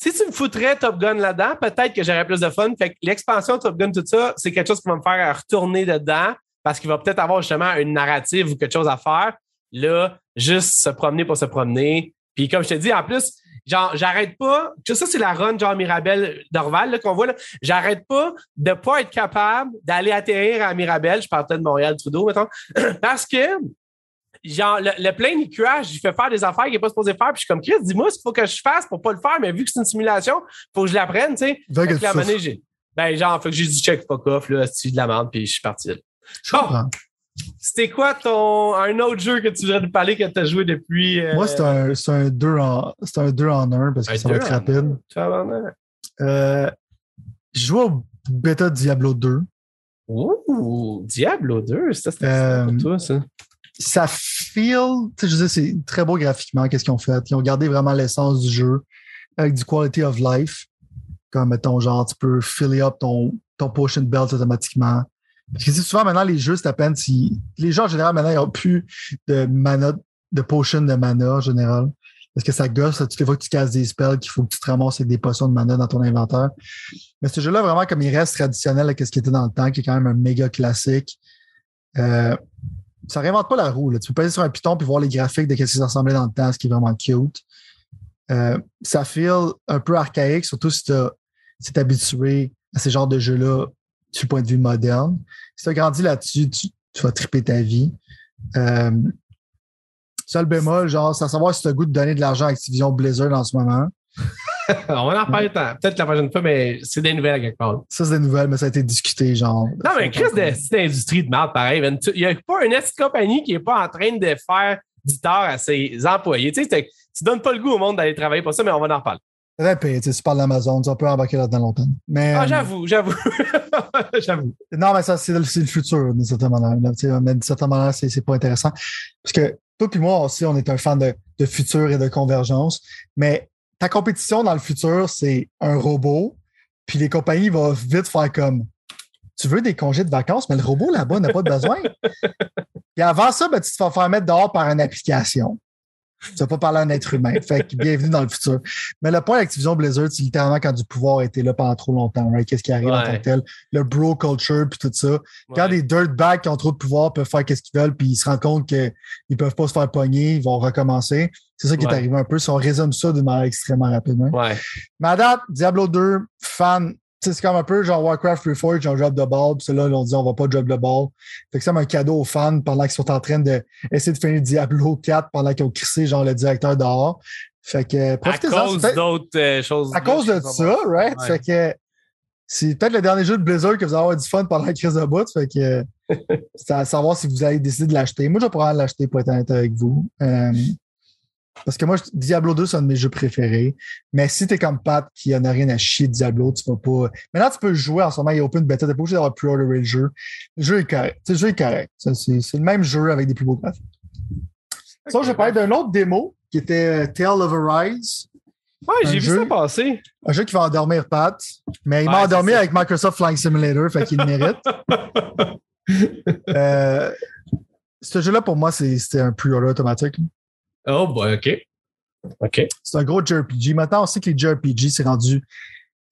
si tu me foutrais Top Gun là-dedans, peut-être que j'aurais plus de fun. Fait que l'expansion Top Gun, tout ça, c'est quelque chose qui va me faire retourner dedans parce qu'il va peut-être avoir justement une narrative ou quelque chose à faire. Là, juste se promener pour se promener. Puis comme je te dis, en plus, Genre, j'arrête pas. Ça, c'est la run, genre Mirabel d'Orval qu'on voit là. J'arrête pas de pas être capable d'aller atterrir à Mirabel. Je partais de Montréal, Trudeau, mettons. Parce que, genre, le, plein il crash, il fait faire des affaires qu'il n'est pas supposé faire. Puis je suis comme, Chris, dis-moi ce qu'il faut que je fasse pour pas le faire. Mais vu que c'est une simulation, faut que je l'apprenne, tu sais. Ben, genre, faut que j'ai dit check fuck off, là, c'est de la merde, puis je suis parti comprends. C'était quoi ton un autre jeu que tu voudrais nous parler que tu as joué depuis. Euh, Moi, c'est un, c'est un 2 en c'est un 2 en 1 parce que ça va être rapide. Euh, je joue au bêta Diablo 2. Ouh, Diablo 2, ça c'était euh, pour toi, ça. Ça feel, je veux c'est très beau graphiquement, qu'est-ce qu'ils ont fait. Ils ont gardé vraiment l'essence du jeu avec du quality of life. Comme, mettons, genre, tu peux fill up ton, potion belt automatiquement. Parce que souvent, maintenant, les jeux, c'est à peine si. Les gens, en général, maintenant, ils n'ont plus de mana, de potion de mana, en général. Parce que ça gosse, toutes les fois que tu casses des spells, qu'il faut que tu te ramasses avec des potions de mana dans ton inventaire. Mais ce jeu-là, vraiment, comme il reste traditionnel avec ce qui était dans le temps, qui est quand même un méga classique, euh, ça réinvente pas la roue. Tu peux passer sur un piton puis voir les graphiques de ce qui ressemblait dans le temps, ce qui est vraiment cute. Euh, ça feel un peu archaïque, surtout si tu es habitué à ces genres de jeux-là du point de vue moderne. Si tu as grandi là-dessus, tu, vas triper ta vie. Euh, seul bémol, genre, c'est à savoir si tu as goût de donner de l'argent à Activision Blizzard en ce moment. on va en reparler peut-être la prochaine fois, mais c'est des nouvelles quelque part. Ça, c'est des nouvelles, mais ça a été discuté, genre. Non, mais Chris, c'est industrie de merde, pareil. Il n'y a pas une compagnie qui n'est pas en train de faire du tort à ses employés. Tu sais, tu donnes pas le goût au monde d'aller travailler pour ça, mais on va en reparler. Payé, tu parles d'Amazon, tu peux embarquer là-dedans longtemps. Mais, ah, j'avoue, j'avoue. j'avoue. Non, mais ça, c'est le, futur, d'une certaine manière. Mais d'une certaine manière, c'est pas intéressant. Parce que toi et moi aussi, on est un fan de, de futur et de convergence. Mais ta compétition dans le futur, c'est un robot, puis les compagnies vont vite faire comme tu veux des congés de vacances, mais le robot là-bas n'a pas de besoin. puis avant ça, ben, tu te vas faire mettre dehors par une application. Tu vas pas parler à un être humain. Fait que bienvenue dans le futur. Mais le point d'Activision Blizzard, c'est littéralement quand du pouvoir a été là pendant trop longtemps. Qu'est-ce qui arrive en tant que tel? Le bro culture puis tout ça. Quand des dirtbags qui ont trop de pouvoir peuvent faire qu'est-ce qu'ils veulent puis ils se rendent compte qu'ils peuvent pas se faire pogner, ils vont recommencer. C'est ça qui est arrivé un peu. Si on résume ça d'une manière extrêmement rapidement. Ouais. Mais Diablo 2, fan c'est comme un peu genre Warcraft Reforged, ont drop the ball, puis là, ont dit on va pas drop the ball. Fait que c'est un cadeau aux fans pendant qu'ils sont en train d'essayer de finir Diablo 4 pendant qu'ils ont crissé genre le directeur dehors. Fait que profitez À cause d'autres euh, choses. À cause de ça, right? Fait que c'est peut-être le dernier jeu de Blizzard que vous allez avoir du fun pendant la crise de bout. Fait que c'est à savoir si vous allez décider de l'acheter. Moi, je vais probablement l'acheter pour être honnête avec vous. Euh, parce que moi, Diablo 2, c'est un de mes jeux préférés. Mais si t'es comme Pat qui en a rien à chier de Diablo, tu vas pas. Maintenant, tu peux jouer en ce moment, il y a open beta, t'es pas obligé d'avoir pre-order le jeu. Le jeu est correct. le jeu est correct. C'est le même jeu avec des plus beaux graphiques. Ça, je vais parler d'un autre démo qui était euh, Tale of Arise. Ouais, j'ai vu ça passer. Un jeu qui va endormir Pat, mais il m'a endormi avec Microsoft Flying Simulator, fait qu'il le mérite. euh, ce jeu-là, pour moi, c'était un pre-order automatique. Oh, OK. OK. C'est un gros JRPG. Maintenant, on sait que les JRPG, c'est rendu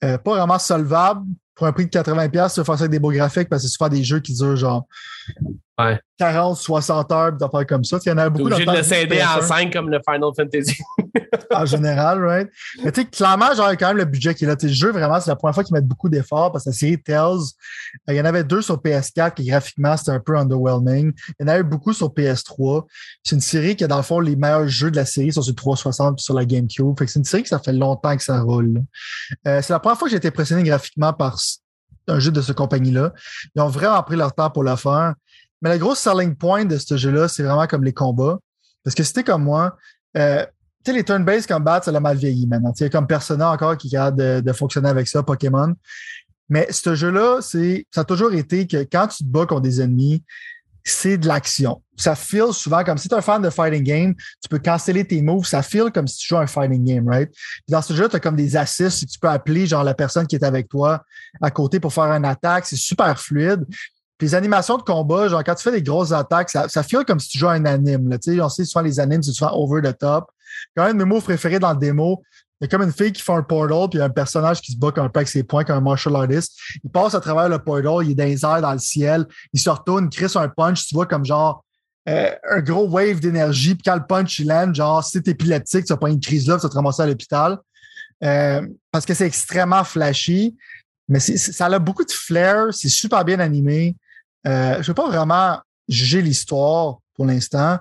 euh, pas vraiment solvable pour un prix de 80$. Tu veux faire avec des beaux graphiques parce que c'est souvent des jeux qui durent genre Ouais. 40, 60 heures d'affaires comme ça. Il y en a beaucoup. Obligé de le céder en 5 comme le Final Fantasy. en général, right? Mais tu sais, clairement, genre, quand même le budget qui est là. le jeu, vraiment, c'est la première fois qu'ils mettent beaucoup d'efforts parce que la série Tales, euh, il y en avait deux sur PS4 qui graphiquement, c'était un peu underwhelming. Il y en a eu beaucoup sur PS3. C'est une série qui a, dans le fond, les meilleurs jeux de la série sont sur 360 et sur la GameCube. Fait que c'est une série que ça fait longtemps que ça roule. Euh, c'est la première fois que j'ai été impressionné graphiquement par un jeu de cette compagnie-là. Ils ont vraiment pris leur temps pour le faire. Mais le gros selling point de ce jeu-là, c'est vraiment comme les combats. Parce que c'était comme moi, euh, tu sais, les turn-based combat, ça l'a mal vieilli maintenant. Tu comme Persona encore qui a de, de fonctionner avec ça, Pokémon. Mais ce jeu-là, c'est, ça a toujours été que quand tu te bats contre des ennemis, c'est de l'action. Ça feel souvent comme si tu es un fan de fighting game, tu peux canceller tes moves, ça feel comme si tu joues un fighting game, right? Puis dans ce jeu, tu as comme des assists, tu peux appeler genre la personne qui est avec toi à côté pour faire une attaque, c'est super fluide. Puis les animations de combat, genre quand tu fais des grosses attaques, ça, ça feel comme si tu joues un anime. Là, on sait souvent les animes, c'est souvent over the top. Quand même, mes mots préférés dans le démo, il y a comme une fille qui fait un portal, puis il y a un personnage qui se bat un peu avec ses points, comme un martial artist. Il passe à travers le portal, il est dans les airs, dans le ciel, il se retourne, il crée un punch, tu vois comme genre euh, un gros wave d'énergie, puis quand le punch il land, genre si t'es épileptique, tu vas pas une crise là, tu vas te ramasser à l'hôpital. Euh, parce que c'est extrêmement flashy, mais ça a beaucoup de flair, c'est super bien animé. Euh, je ne vais pas vraiment juger l'histoire pour l'instant,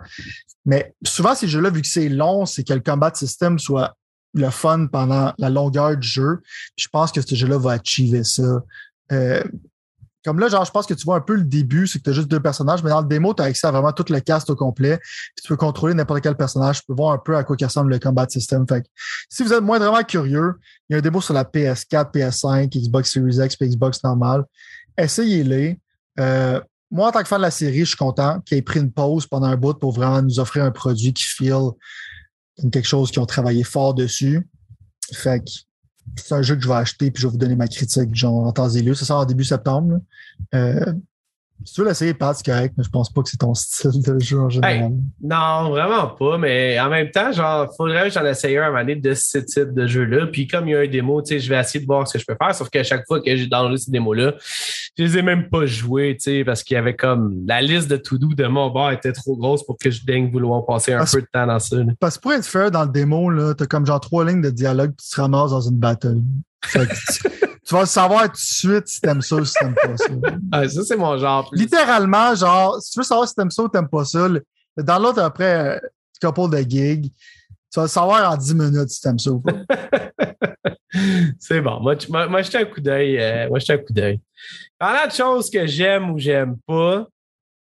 mais souvent, ces jeux-là, vu que c'est long, c'est que le combat system soit le fun pendant la longueur du jeu. Je pense que ce jeu-là va achiever ça. Euh, comme là, genre, je pense que tu vois un peu le début, c'est que tu as juste deux personnages, mais dans le démo, tu as accès à vraiment tout le cast au complet. tu peux contrôler n'importe quel personnage. Tu peux voir un peu à quoi ressemble le combat system. Fait si vous êtes moindrement curieux, il y a un démo sur la PS4, PS5, Xbox Series X Xbox normal. Essayez-les. Euh, moi, en tant que fan de la série, je suis content qu'ils aient pris une pause pendant un bout pour vraiment nous offrir un produit qui feel quelque chose qu'ils ont travaillé fort dessus. Fait que c'est un jeu que je vais acheter puis je vais vous donner ma critique genre en temps et lieu. Ça sort en début septembre. Euh, si tu veux l'essayer, Pat, c'est correct, mais je pense pas que c'est ton style de jeu en général. non, vraiment pas, mais en même temps, genre, faudrait que j'en essaye un à de ce type de jeu-là. Puis comme il y a un démo, tu sais, je vais essayer de voir ce que je peux faire. Sauf qu'à chaque fois que j'ai downloadé ces démos-là, je les ai même pas joués, tu sais, parce qu'il y avait comme la liste de to-do de mon bar était trop grosse pour que je daigne vouloir passer un peu de temps dans ça. Parce que pour être fair dans le démo, là, t'as comme genre trois lignes de dialogue, puis tu te ramasses dans une battle. tu vas le savoir tout de suite si t'aimes ça ou si t'aimes pas ça. Ah, ça, c'est mon genre. Littéralement, genre, si tu veux savoir si t'aimes ça ou t'aimes pas ça, dans l'autre, après, euh, couple de gigs, tu vas le savoir en 10 minutes si t'aimes ça ou pas. c'est bon. Moi, moi un coup d'œil. Euh, moi, un coup d'œil. Parlant de choses que j'aime ou j'aime pas,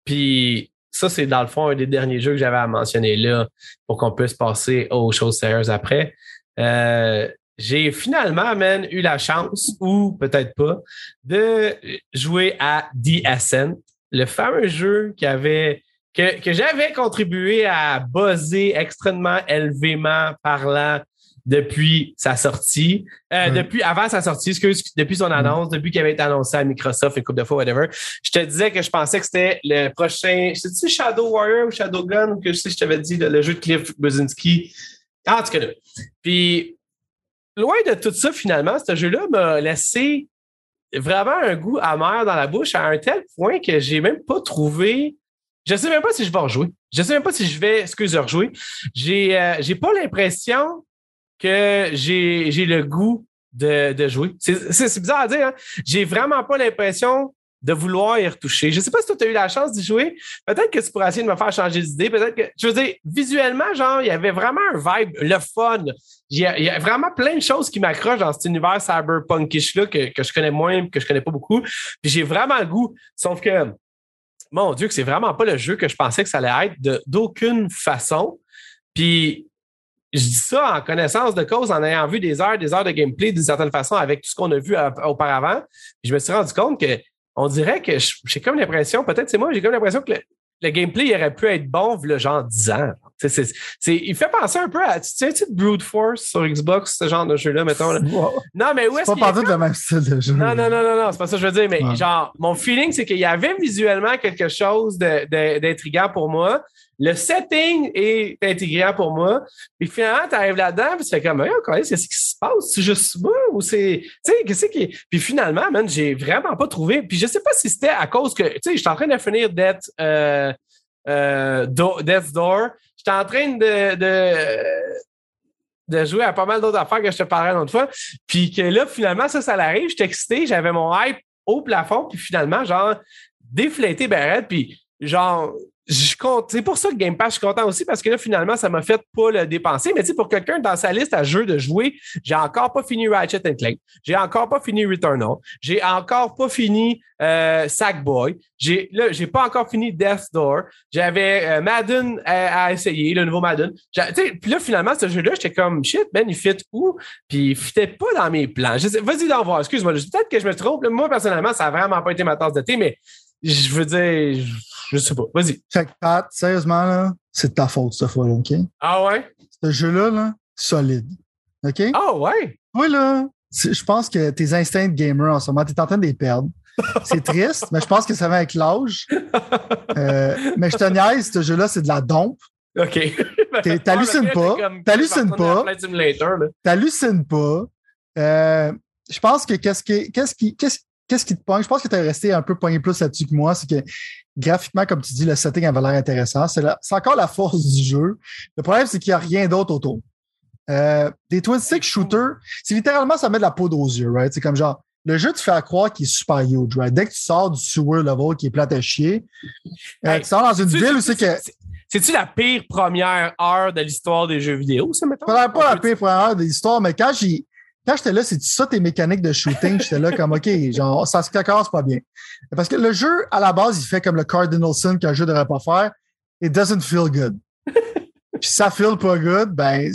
puis ça, c'est dans le fond un des derniers jeux que j'avais à mentionner là pour qu'on puisse passer aux choses sérieuses après. Euh, j'ai finalement, man, eu la chance, ou peut-être pas, de jouer à The Ascent, le fameux jeu qui avait que, que j'avais contribué à buzzer extrêmement élevément parlant depuis sa sortie, euh, depuis avant sa sortie, excuse, depuis son annonce, depuis qu'il avait été annoncé à Microsoft une couple de fois, whatever. Je te disais que je pensais que c'était le prochain, dis Shadow Warrior ou Shadow Gun, que je sais, je t'avais dit le, jeu de Cliff Buzinski. Ah, en tout cas, puis loin de tout ça, finalement, ce jeu-là m'a laissé vraiment un goût amer dans la bouche à un tel point que j'ai même pas trouvé. Je sais même pas si je vais rejouer. Je sais même pas si je vais, excuse, rejouer. J'ai, euh, j'ai pas l'impression que j'ai, le goût de, de jouer. C'est, bizarre à dire, hein? J'ai vraiment pas l'impression de vouloir y retoucher. Je sais pas si tu as eu la chance d'y jouer. Peut-être que tu pourrais essayer de me faire changer d'idée. Peut-être que, je veux dire, visuellement, genre, il y avait vraiment un vibe, le fun. Il y a, vraiment plein de choses qui m'accrochent dans cet univers cyberpunkish-là que, que je connais moins, que je connais pas beaucoup. Puis j'ai vraiment le goût. Sauf que, mon Dieu, que c'est vraiment pas le jeu que je pensais que ça allait être d'aucune façon. Puis je dis ça en connaissance de cause, en ayant vu des heures, des heures de gameplay d'une certaine façon avec tout ce qu'on a vu auparavant. je me suis rendu compte que on dirait que j'ai comme l'impression, peut-être c'est moi, j'ai comme l'impression que le, gameplay il aurait pu être bon, le genre 10 ans. il fait penser un peu à. Tu sais, tu Brute Force sur Xbox, ce genre de jeu-là, mettons. Non, mais où est-ce C'est pas partout de le même style de jeu. Non, non, non, non, non c'est pas ça que je veux dire. Mais genre, mon feeling, c'est qu'il y avait visuellement quelque chose d'intriguant pour moi. Le setting est intégrant pour moi. Puis finalement, tu arrives là-dedans, puis tu fais comme, oh, qu'est-ce qui se passe? C'est juste moi ou c'est. Tu sais, qu'est-ce qui. Puis finalement, man, j'ai vraiment pas trouvé. Puis je sais pas si c'était à cause que, tu sais, j'étais en train de finir Death, euh, euh, Door. J'étais en train de, de, de jouer à pas mal d'autres affaires que je te parlais l'autre fois. Puis que là, finalement, ça, ça l'arrive. J'étais excité, j'avais mon hype au plafond, puis finalement, genre, déflété, ben, puis genre, je compte. C'est pour ça que Game Pass, je suis content aussi parce que là, finalement, ça m'a fait pas le dépenser. Mais tu sais, pour quelqu'un dans sa liste à jeux de jouer, j'ai encore pas fini Ratchet Clank. J'ai encore pas fini Returnal. J'ai encore pas fini euh, Sackboy. J'ai là, j'ai pas encore fini Death Door. J'avais euh, Madden à, essayer, le nouveau Madden. Puis là, finalement, ce jeu-là, j'étais comme shit, Ben, il fit où? Puis il fitait pas dans mes plans. Vas-y d'en voir, excuse-moi. Peut-être que je me trompe. Moi, personnellement, ça a vraiment pas été ma tasse de thé, mais je veux dire, je sais pas. Vas-y. Fait que Pat, sérieusement, là, c'est de ta faute, cette fois-là, OK? Ah ouais? Ce jeu-là, là, solide. OK? Ah ouais? Oui, là, je pense que tes instincts de gamer en ce moment, tu es en train de les perdre. C'est triste, mais je pense que ça va avec l'âge. Euh, mais je te niaise, ce jeu-là, c'est de la dompe. OK. T'hallucines pas. T'hallucines pas. T'hallucines pas. Euh, je pense que qu'est-ce qui, qu'est-ce qui, qu'est-ce qu'est-ce qui te pogne? Je pense que tu es resté un peu poigné plus là-dessus que moi. C'est que graphiquement, comme tu dis, le setting avait l'air intéressant. C'est, encore la force du jeu. Le problème, c'est qu'il n'y a rien d'autre autour. Euh, des twin stick shooters, c'est littéralement ça met de la poudre aux yeux, right? C'est comme genre, le jeu te fait croire qu'il est super huge, right? Dès que tu sors du sewer level qui est plat à chier, euh, tu sors dans une ville où c'est que. C'est-tu la pire première heure de l'histoire des jeux vidéo, ça, mettons? Pas, pas la pire première heure de l'histoire, mais quand j'ai quand j'étais là, c'est ça tes mécaniques de shooting. J'étais là comme, OK, genre, ça se casse pas bien. Parce que le jeu, à la base, il fait comme le Cardinal qu'un jeu devrait pas faire. It doesn't feel good. Puis ça feel pas good, ben,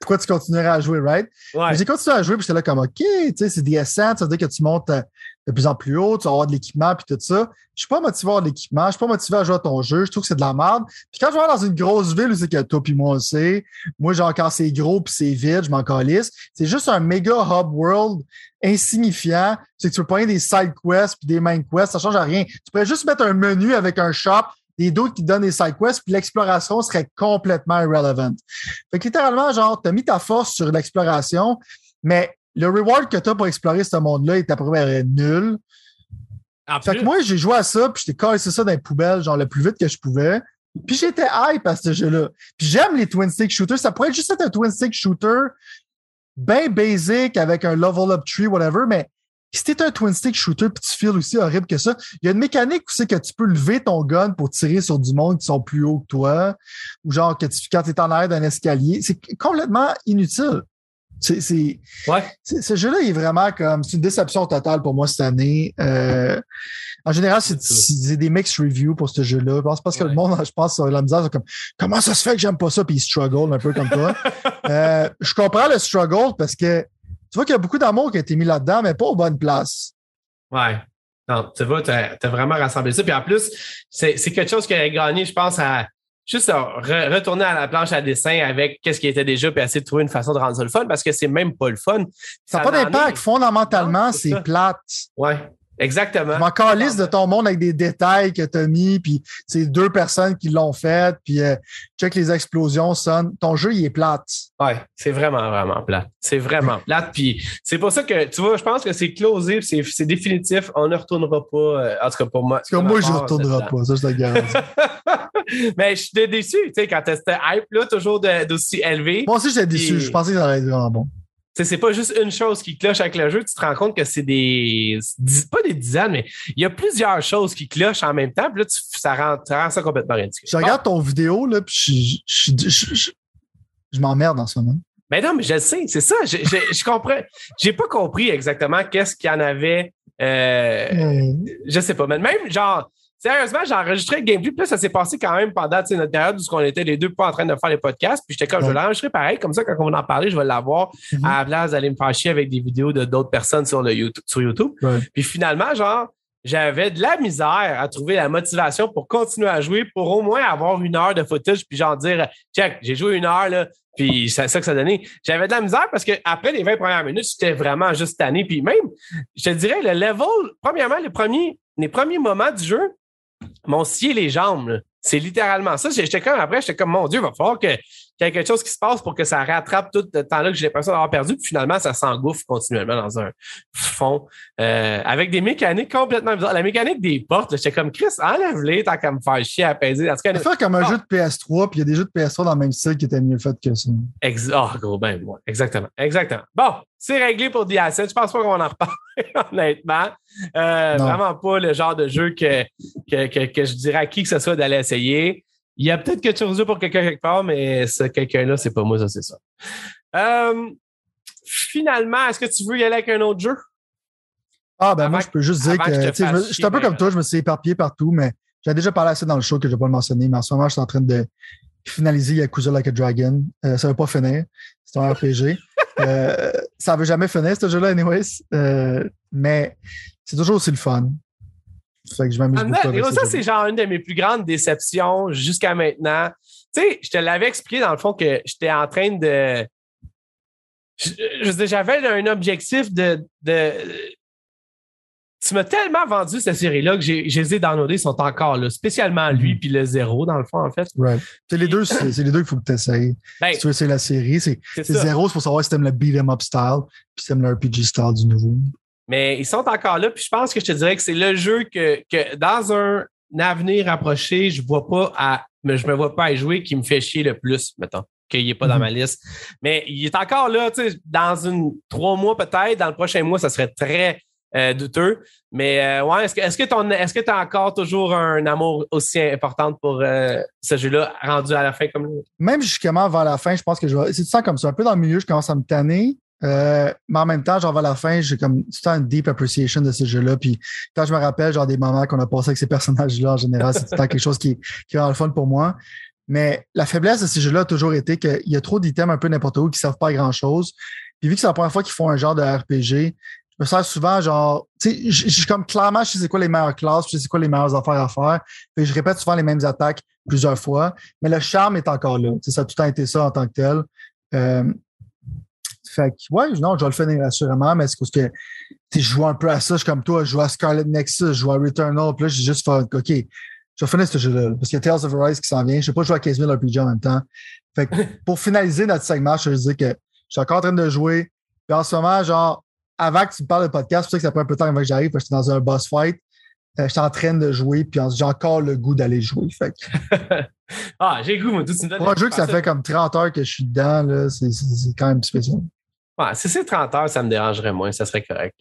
pourquoi tu continuerais à jouer, right? J'ai continué à jouer, puis j'étais là comme, OK, tu sais, c'est des ça veut dire que tu montes euh, de plus en plus haut, tu vas avoir de l'équipement, puis tout ça. Je suis pas motivé à avoir de l'équipement, je suis pas motivé à jouer à ton jeu, je trouve que c'est de la merde. Puis quand je vais dans une grosse ville où c'est que toi puis moi aussi, moi, genre, quand c'est gros puis c'est vide, je m'en calisse. C'est juste un méga hub world insignifiant. C'est que tu peux pas des side quests puis des main quests, ça change à rien. Tu pourrais juste mettre un menu avec un shop des doutes qui donnent des side quests, puis l'exploration serait complètement irrelevant. Fait que littéralement, genre, tu as mis ta force sur l'exploration, mais le reward que tu as pour explorer ce monde-là est à peu près nul. fait que moi, j'ai joué à ça, puis j'étais cassé ça dans les poubelles, genre le plus vite que je pouvais. Puis j'étais hype à ce jeu-là. Puis j'aime les twin stick shooters. Ça pourrait juste être un twin stick shooter bien basic avec un level up tree, whatever, mais si t'es un twin stick shooter puis tu feels aussi horrible que ça, il y a une mécanique où c'est que tu peux lever ton gun pour tirer sur du monde qui sont plus haut que toi, ou genre que tu, quand t'es en arrière d'un escalier. C'est complètement inutile. C'est, c'est, ouais. ce jeu-là est vraiment comme c'est une déception totale pour moi cette année. Euh, en général, c'est, c'est des mixed reviews pour ce jeu-là. Je pense parce que le monde, je pense, sur la misère, c'est comme comment ça se fait que j'aime pas ça, puis il struggle un peu comme toi. euh, je comprends le struggle parce que tu vois qu'il y a beaucoup d'amour qui a été mis là-dedans, mais pas aux bonnes places. Ouais. Non, tu vois, tu as, vraiment rassemblé ça. Puis en plus, c'est quelque chose qui aurait gagné, je pense, à juste retourner à la planche à dessin avec qu'est-ce qui était déjà, puis essayer de trouver une façon de rendre ça le fun, parce que c'est même pas le fun. Ça n'a pas d'impact. Fondamentalement, c'est plate. Ouais. Exactement. Je m'en calisse de ton monde avec des détails que tu as mis, puis c'est deux personnes qui l'ont fait, puis euh, check les explosions sonnent. Ton jeu, il est plate. Ouais, c'est vraiment, vraiment plate. C'est vraiment plate. Puis c'est pour ça que, tu vois, je pense que c'est closé, c'est définitif. On ne retournera pas, euh, en tout cas pour moi. Parce que moi, je ne retournerai pas, ça, je te garantis. Mais je suis déçu, tu sais, quand c'était hype, là, toujours d'aussi élevé. Moi aussi, j'étais déçu. Je pensais que ça allait être vraiment bon c'est pas juste une chose qui cloche avec le jeu, tu te rends compte que c'est des. pas des dizaines, mais il y a plusieurs choses qui clochent en même temps, puis là, ça, rend, ça, complètement ridicule. Je regarde ton vidéo, là, puis je, je, je, m'emmerde en ce moment. Mais non, mais je le sais, c'est ça. Je, je, comprends. J'ai pas compris exactement qu'est-ce qu'il y en avait. Euh, Je sais pas, mais même genre Sérieusement, j'ai enregistré le gameplay, puis là, ça s'est passé quand même pendant notre période où on était les deux pas en train de faire les podcasts. Puis j'étais comme, je vais l'enregistrer pareil, comme ça, quand on va en parler, je vais l'avoir mm-hmm. à la place d'aller me faire chier avec des vidéos de d'autres personnes sur, le YouTube, sur YouTube. Puis finalement, genre, j'avais de la misère à trouver la motivation pour continuer à jouer, pour au moins avoir une heure de footage, puis genre dire, check, j'ai joué une heure, là, puis c'est ça que ça donnait. J'avais de la misère parce que après les 20 premières minutes, j'étais vraiment juste tanné. Puis même, je te dirais, le level, premièrement, les premiers, les premiers moments du jeu, m'ont scié les jambes. C'est littéralement ça. J'étais comme après, j'étais comme mon Dieu, il va falloir que qu'il y ait quelque chose qui se passe pour que ça rattrape tout le temps-là que j'ai l'impression d'avoir perdu. Puis finalement, ça s'engouffre continuellement dans un fond euh, avec des mécaniques complètement bizarres. La mécanique des portes, j'étais comme Chris, enlève-les tant qu'à me faire chier à peser. En tout cas, faire comme un jeu de PS3, puis il y a des jeux de PS3 dans le même style qui étaient mieux faits que ça. Ex oh, gros, ben, exactement. Exactement. Bon, c'est réglé pour The Asset. Je pense pas qu'on en reparle, honnêtement. Euh, vraiment pas le genre de jeu que, que, que, que je dirais à qui que ce soit d'aller essayer. Il y a peut-être quelque chose pour quelqu'un quelque part, mais ce quelqu'un-là, c'est pas moi, ça, c'est ça. Euh, finalement, est-ce que tu veux y aller avec un autre jeu? Ah, ben moi, je peux juste dire que, je, suis un peu comme toi, je me suis éparpillé partout, mais j'ai déjà parlé assez dans le show que je ne vais pas le mentionner, mais en ce moment, je suis en train de finaliser Yakuza Like a Dragon. Euh, ça ne va pas finir. C'est un RPG. euh, ça ne veut jamais finir, ce jeu-là, anyways. Euh, mais c'est toujours aussi le fun. Ça je m'amuse Ça, c'est genre une de mes plus grandes déceptions jusqu'à maintenant. Tu sais, je te l'avais expliqué dans le fond que j'étais en train de. Je, j'avais un objectif de. de... Tu m'as tellement vendu cette série-là que j'ai, les ai downloadés, ils sont encore là, spécialement lui mm-hmm. puis le zéro, dans le fond, en fait. C'est les deux, c'est, les deux qu'il faut que tu essayes. Ben, si tu veux essayer la série, c'est, zéro, c'est pour savoir si tu aimes le beat 'em up style puis si tu aimes le RPG style du nouveau. Mais ils sont encore là. Puis je pense que je te dirais que c'est le jeu que, que dans un avenir approché, je vois pas à, mais je me vois pas à jouer qui me fait chier le plus, mettons, qu'il n'est pas dans ma mhm. liste. Mais il est encore là, tu sais, dans une trois mois peut-être, dans le prochain mois, ça serait très euh, douteux. Mais euh, ouais, est-ce que est-ce que ton est-ce que tu as encore toujours un amour aussi important pour euh, ce jeu-là rendu à la fin comme Même justement vers la fin, je pense que je vais. C'est ça comme ça. Un peu dans le milieu, je commence à me tanner. Euh, mais en même temps, genre vers la fin, j'ai comme tout un deep appreciation de ce jeu-là. Puis quand je me rappelle, genre des moments qu'on a passé avec ces personnages-là, en général, c'est tout quelque chose qui, qui est vraiment le fun pour moi. Mais la faiblesse de ces jeux-là a toujours été qu'il y a trop d'items un peu n'importe où qui ne servent pas à grand-chose. Puis vu que c'est la première fois qu'ils font un genre de RPG, je me sers souvent genre, tu sais, je suis comme clairement, je sais quoi les meilleures classes, je sais quoi les meilleures affaires à faire. Puis je répète souvent les mêmes attaques plusieurs fois. Mais le charme est encore là. ça a tout le temps été ça en tant que tel. Euh, fait que, ouais, non, je vais le finir assurément, mais c'est parce que je joue un peu à ça, je suis comme toi, je joue à Scarlet Nexus, je joue à Returnal, puis là, j'ai juste fait, OK, je vais finir ce jeu-là, parce qu'il y a Tales of Arise qui s'en vient, je ne sais pas jouer à 15 000 RPG en même temps. Fait que, pour finaliser notre segment, je te dis que je suis encore en train de jouer, puis en ce moment, genre, avant que tu me parles de podcast, c'est pour ça que ça prend un peu de temps avant que j'arrive, parce que j'étais dans un boss fight, euh, j'étais en train de jouer, puis j'ai encore le goût d'aller jouer. Fait ah, j'ai le goût, moi, tout Pour un jeu que ça fait comme 30 heures que je suis dedans, c'est quand même spécial. Ouais, si c'est 30 heures, ça me dérangerait moins, ça serait correct.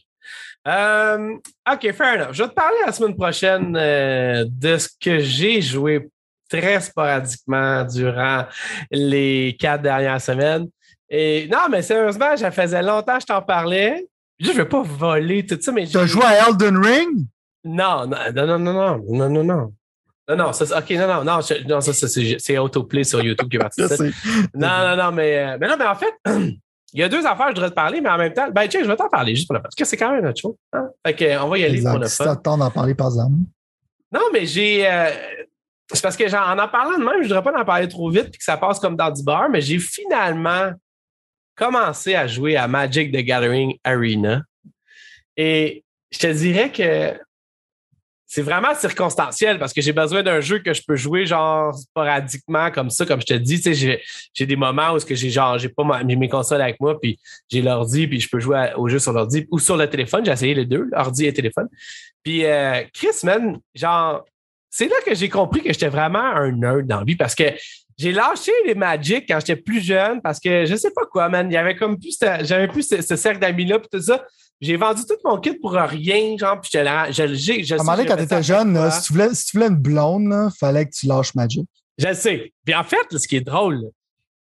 Euh, OK, fair enough. Je vais te parler la semaine prochaine euh, de ce que j'ai joué très sporadiquement durant les quatre dernières semaines. Et non, mais sérieusement, ça faisait longtemps que je t'en parlais. Je ne veux pas voler tout ça, mais. Tu as joué à Elden Ring? Non, non, non, non, non, non, non, non. Non, non, ça, OK, non, non, non, non ça, ça c'est autoplay sur YouTube qui est parti. non, non, non, mais, euh, mais non, mais en fait. il y a deux affaires que je voudrais te parler, mais en même temps, ben tiens, je vais t'en parler juste pour la parce que c'est quand même notre chose. Hein? Fait que, on va y aller exact. pour le Si fun. temps d'en parler, par exemple. Non, mais j'ai. euh, c'est parce que genre, en en parlant de même, je voudrais pas en parler trop vite puis que ça passe comme dans du bar, mais j'ai finalement commencé à jouer à Magic the Gathering Arena. Et je te dirais que c'est vraiment circonstanciel parce que j'ai besoin d'un jeu que je peux jouer genre sporadiquement comme ça, comme je te dis. J'ai, des moments où j'ai genre j'ai pas mes consoles avec moi, puis j'ai l'ordi, puis je peux jouer au jeu sur l'ordi ou sur le téléphone. J'ai essayé les deux, ordi et téléphone. Puis euh, Chris, man, genre, c'est là que j'ai compris que j'étais vraiment un nerd dans la vie parce que j'ai lâché les Magic quand j'étais plus jeune parce que je sais pas quoi, man. Il y avait comme plus, j'avais plus ce, ce cercle d'amis-là puis tout ça. J'ai vendu tout mon kit pour rien, genre, puis j'étais là, je, je, je, À un moment donné, quand t'étais jeune, là, si tu, voulais, si tu voulais une blonde, il fallait que tu lâches Magic. Je le sais. Puis en fait, là, ce qui est drôle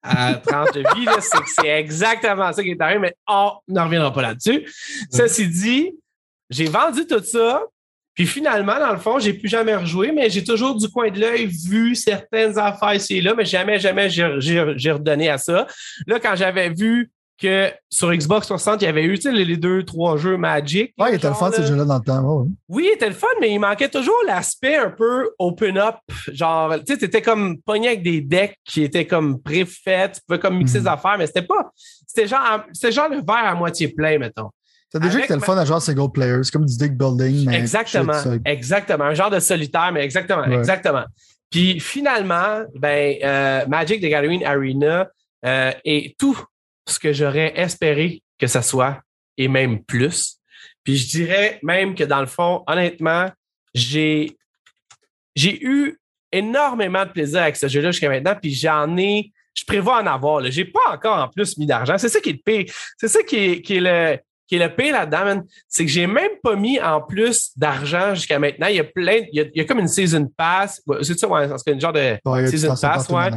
à tranche de vie, là, c'est que c'est exactement ça qui est arrivé, mais on n'en reviendra pas là-dessus. Ceci dit, j'ai vendu tout ça. Puis finalement, dans le fond, j'ai plus jamais rejoué, mais j'ai toujours du coin de l'œil vu certaines affaires ici et là, mais jamais, jamais j'ai redonné à ça. Là, quand j'avais vu que sur Xbox 60, il y avait eu les deux, trois jeux Magic. Ouais, il était le genre, fun, ces jeux-là, dans le temps. Ouais, ouais. Oui, il était le fun, mais il manquait toujours l'aspect un peu open up. Genre, tu sais, t'étais comme pogné avec des decks qui étaient comme préfaits, tu pouvais comme mixer Mhm. les affaires, mais c'était pas. C'était genre, genre le verre à moitié plein, mettons. C'est des jeux qui étaient le fun à en single player. C'est comme du deck building, mais. exactement. shit. Exactement. Un genre de solitaire, mais exactement. Ouais. Exactement. Puis finalement, ben, euh, Magic the Gathering Arena euh, est tout ce que j'aurais espéré que ça soit, et même plus. Puis je dirais même que dans le fond, honnêtement, j'ai j'ai eu énormément de plaisir avec ce jeu-là jusqu'à maintenant, puis j'en ai, je prévois en avoir. Là. J'ai pas encore en plus mis d'argent. C'est ça qui est le pire. C'est ça qui est, qui est le qui est le pire là-dedans, c'est que j'ai même pas mis en plus d'argent jusqu'à maintenant. Il y a plein, il y a, il y a comme une season pass. C'est ça, ouais, c'est une genre de Ouais, season pass, ouais.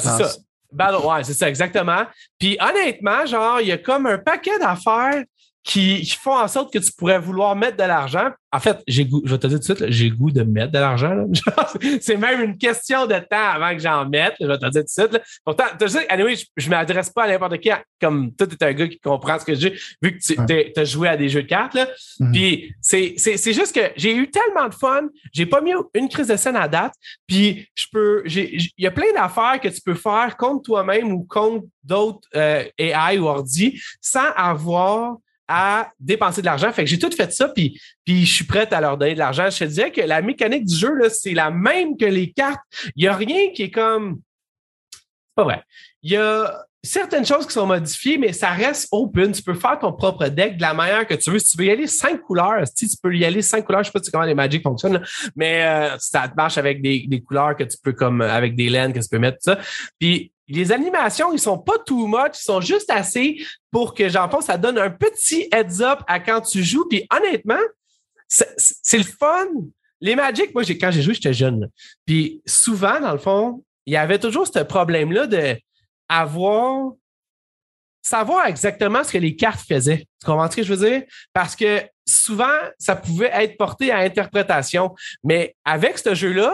c'est ça. Battle, ouais, c'est ça, exactement. Puis honnêtement, genre, il y a comme un paquet d'affaires qui, qui font en sorte que tu pourrais vouloir mettre de l'argent. En fait, j'ai goût, je vais te dire tout de suite, j'ai goût de mettre de l'argent. là. C'est même une question de temps avant que j'en mette. là, je vais te dire tout de suite. là. Pourtant, tu sais, anyway, je, je m'adresse pas à n'importe qui. Comme toi, t'es un gars qui comprend ce que j'ai, vu que tu Ouais. as joué à des jeux de cartes. Là. Mhm. Puis c'est, c'est, c'est juste que j'ai eu tellement de fun. J'ai pas mis une crise de scène à date. Puis je peux. Il y a plein d'affaires que tu peux faire contre toi-même ou contre d'autres euh, AI ou ordi sans avoir à dépenser de l'argent. Fait que j'ai tout fait ça, puis, puis je suis prête à leur donner de l'argent. Je te disais que la mécanique du jeu, c'est la même que les cartes. Il n'y a rien qui est comme. C'est pas vrai. Il y a certaines choses qui sont modifiées, mais ça reste open. Tu peux faire ton propre deck de la manière que tu veux. Si tu veux y aller cinq couleurs, si tu peux y aller cinq couleurs, je sais pas comment les Magic fonctionnent, mais euh, ça marche avec des, des couleurs que tu peux comme avec des laines que tu peux mettre, tout ça. Puis les animations, ils sont pas too much, ils sont juste assez pour que j'en pense, ça donne un petit heads up à quand tu joues. Puis honnêtement, c'est le fun. Les Magic, moi, quand j'ai joué, j'étais jeune. Puis souvent, dans le fond, il y avait toujours ce problème-là de avoir savoir exactement ce que les cartes faisaient. Tu comprends ce que je veux dire? Parce que souvent, ça pouvait être porté à interprétation. Mais avec ce jeu-là,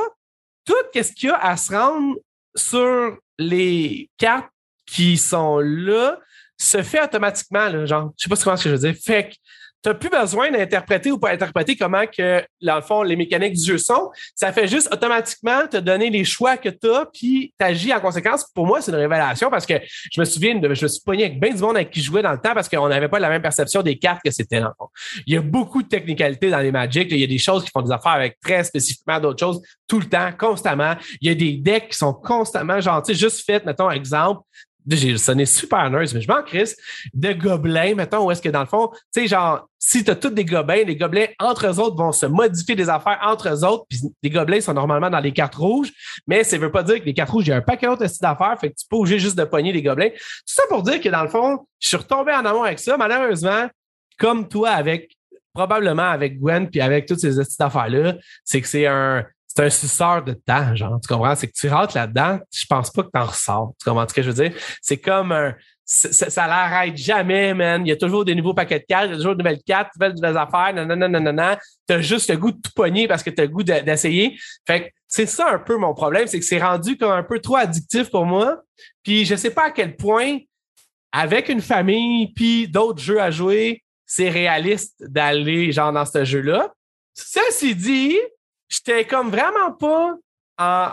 tout ce qu'il y a à se rendre sur les cartes qui sont là se fait automatiquement. Là, genre, je sais pas comment je veux dire. Fait que tu n'as plus besoin d'interpréter ou pas interpréter comment que, dans le fond, les mécaniques du jeu sont. Ça fait juste automatiquement te donner les choix que tu as, puis tu agis en conséquence. Pour moi, c'est une révélation parce que je me souviens, je me suis pogné avec bien du monde avec qui je jouais dans le temps parce qu'on n'avait pas la même perception des cartes que c'était dans le fond. Il y a beaucoup de technicalités dans les Magic. Il y a des choses qui font des affaires avec très spécifiquement d'autres choses tout le temps, constamment. Il y a des decks qui sont constamment, sais, juste fait, mettons, exemple, j'ai sonné super nerd, mais je m'en crisse, de gobelins, mettons, où est-ce que dans le fond, tu sais, genre, si tu as tous des gobelins, les gobelins entre eux autres vont se modifier des affaires entre eux autres, puis les gobelins sont normalement dans les cartes rouges, mais ça veut pas dire que les cartes rouges, il y a un paquet d'autres d'affaires, fait que tu peux obligé juste de pogner les gobelins. Tout ça pour dire que dans le fond, je suis retombé en amour avec ça, malheureusement, comme toi avec, probablement avec Gwen, puis avec toutes ces styles d'affaires-là, c'est que c'est un, c'est un suceur de temps, genre, tu comprends? C'est que tu rentres là-dedans, je pense pas que t'en ressors. Tu comprends ce que je veux dire? C'est comme un, ça, ça l'arrête jamais, man. Il y a toujours des nouveaux paquets de cartes, il y a toujours de nouvelles cartes, de nouvelles affaires, non. T'as juste le goût de tout pogner parce que t'as le goût de- d'essayer. Fait que c'est ça un peu mon problème, c'est que c'est rendu comme un peu trop addictif pour moi. Puis je sais pas à quel point avec une famille puis d'autres jeux à jouer, c'est réaliste d'aller genre dans ce jeu-là. Ceci dit, j'étais comme vraiment pas en.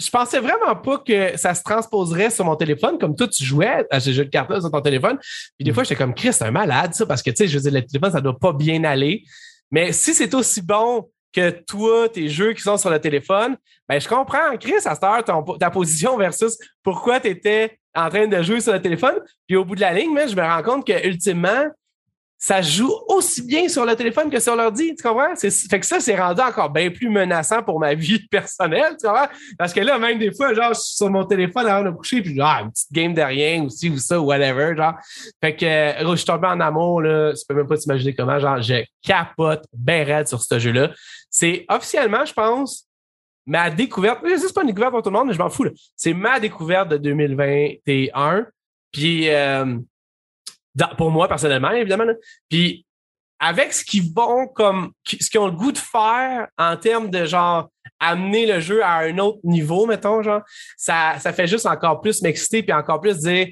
Je pensais vraiment pas que ça se transposerait sur mon téléphone, comme toi, tu jouais à ce jeu de cartes sur ton téléphone. Puis des fois, j'étais comme, Chris, c'est un malade, ça, parce que, tu sais, je veux dire, le téléphone, ça doit pas bien aller. Mais si c'est aussi bon que toi, tes jeux qui sont sur le téléphone, ben, je comprends, Chris, à cette heure, ta position versus pourquoi tu étais en train de jouer sur le téléphone. Puis au bout de la ligne, je me rends compte que ultimement, ça joue aussi bien sur le téléphone que sur l'ordi, tu comprends? fait que ça, c'est rendu encore bien plus menaçant pour ma vie personnelle, tu comprends? Parce que là, même des fois, genre, je suis sur mon téléphone avant de coucher, puis genre, une petite game de rien, ou ci, ou ça, ou whatever, genre. Fait que, euh, je suis tombé en amour, là, tu peux même pas t'imaginer comment, genre, je capote bien raide sur ce jeu-là. C'est officiellement, je pense, ma découverte, c'est pas une découverte pour tout le monde, mais je m'en fous, C'est ma découverte de 2021. Puis, euh, pour moi, personnellement, évidemment. Puis avec ce qu'ils vont comme ce qu'ils ont le goût de faire en termes de genre amener le jeu à un autre niveau, mettons, genre, ça, ça fait juste encore plus m'exciter puis encore plus dire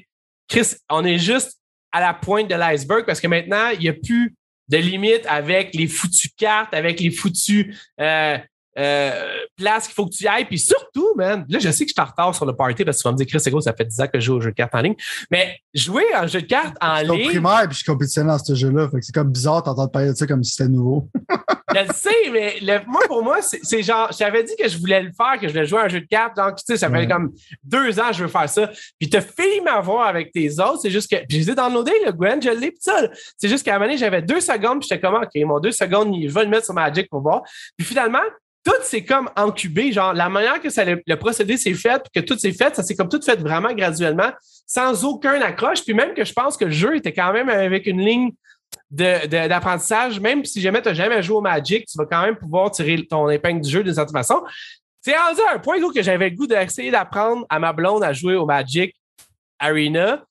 Chris, on est juste à la pointe de l'iceberg parce que maintenant, il n'y a plus de limite avec les foutues cartes, avec les foutues euh, euh, place qu'il faut que tu ailles. Puis surtout, man, là, je sais que je suis en retard sur le party parce que tu vas me dire, Chris, c'est gros, ça fait 10 ans que je joue au jeu de cartes en ligne. Mais jouer un jeu de cartes en ligne. Je primaire puis je compétitionne dans ce jeu-là. Fait que c'est comme bizarre d'entendre parler de ça comme si c'était nouveau. je le sais, mais moi, pour moi, c'est genre, j'avais dit que je voulais le faire, que je voulais jouer à un jeu de cartes. Donc, tu sais, ça fait comme deux ans que je veux faire ça. Puis t'as fait m'avoir avec tes autres. C'est juste que, puis je les ai downloadés, le Gwen, je l'ai, ça. C'est juste qu'à un moment donné, j'avais deux secondes, puis j'étais comme, OK, mon deux secondes, je vais le mettre sur Magic pour voir. Puis finalement, tout c'est comme incubé, genre la manière que le, procédé s'est fait, puis que tout s'est fait, ça s'est comme tout fait vraiment graduellement, sans aucun accroche, puis même que je pense que le jeu était quand même avec une ligne d'apprentissage, même si jamais tu n'as jamais joué au Magic, tu vas quand même pouvoir tirer ton épingle du jeu d'une certaine façon. C'est rendu un point que j'avais le goût d'essayer d'apprendre à ma blonde à jouer au Magic Arena.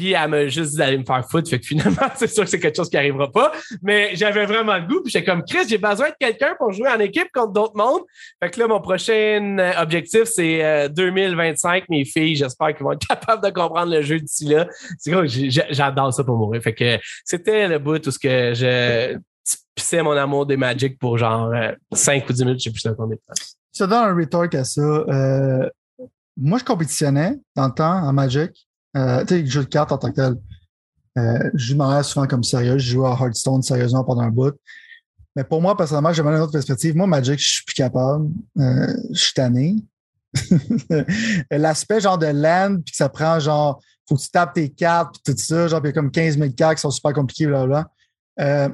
Puis elle juste dit d'aller me faire foutre. Fait que finalement, c'est sûr que c'est quelque chose qui arrivera pas. Mais j'avais vraiment le goût. Puis j'étais comme Chris, j'ai besoin de quelqu'un pour jouer en équipe contre d'autres mondes. Fait que là, mon prochain euh, objectif, c'est 2025. Euh, Mes filles, j'espère qu'elles vont être capables de comprendre le jeu d'ici là. C'est que j'adore ça pour mourir. Fait que c'était le bout tout ce que je pissais mon amour des Magic pour genre 5 euh, ou 10 minutes, je sais plus combien de temps. Ça donne un retort à ça. moi, je compétitionnais dans le temps en Magic. Euh, tu sais, jeu de cartes en tant que tel. Euh, je joue souvent comme sérieux. Je joue à Hearthstone sérieusement pendant un bout. Mais pour moi, personnellement, j'aimerais une autre perspective. Moi, Magic, je suis plus capable. Euh, je suis tanné. L'aspect genre de land, puis que ça prend genre, faut que tu tapes tes cartes, puis tout ça, genre, puis il y a comme 15 000 cartes qui sont super compliquées, blablabla. Euh,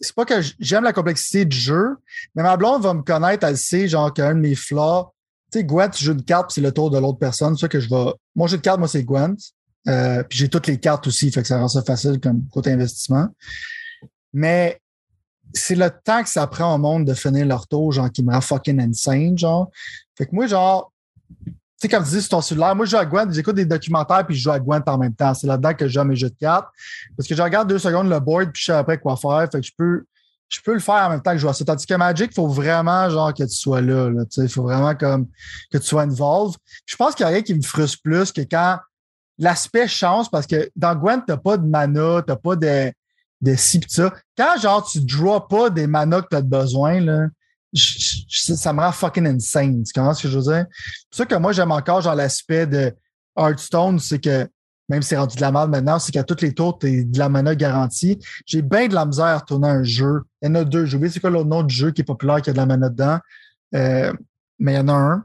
c'est pas que j'aime la complexité du jeu, mais ma blonde va me connaître, elle sait, genre, qu'un de mes flaws, tu sais, Gwent, je joue une carte, c'est le tour de l'autre personne. C'est ça que je vais. Mon jeu de carte, moi, c'est Gwent. Euh, puis j'ai toutes les cartes aussi, fait que ça rend ça facile comme côté investissement. Mais c'est le temps que ça prend au monde de finir leur tour, genre, qui me rend fucking insane, genre. Fait que moi, genre, tu sais, comme tu dis sur ton cellulaire, moi, je joue à Gwent, j'écoute des documentaires, puis je joue à Gwent en même temps. C'est là-dedans que je joue mes jeux de cartes. Parce que je regarde deux secondes le board, puis je sais après quoi faire. Fait que je peux je peux le faire en même temps que je vois ça. Tandis que Magic, il faut vraiment genre que tu sois là. il faut vraiment comme que tu sois involved. Je pense qu'il y a rien qui me frustre plus que quand l'aspect change parce que dans Gwent, t'as pas de mana, t'as pas de, de ci ça. Quand genre tu draws pas des manas que tu as besoin, là, ça me rend fucking insane. Tu comprends ce que je veux dire? C'est ça que moi j'aime encore genre l'aspect de Hearthstone, c'est que même si c'est rendu de la merde maintenant, c'est qu'à toutes les tours, tu de la mana garantie. J'ai bien de la misère à retourner un jeu. Il y en a deux. J'ai oublié c'est quoi l'autre nom du jeu qui est populaire, qui a de la mana dedans. Euh, mais il y en a un.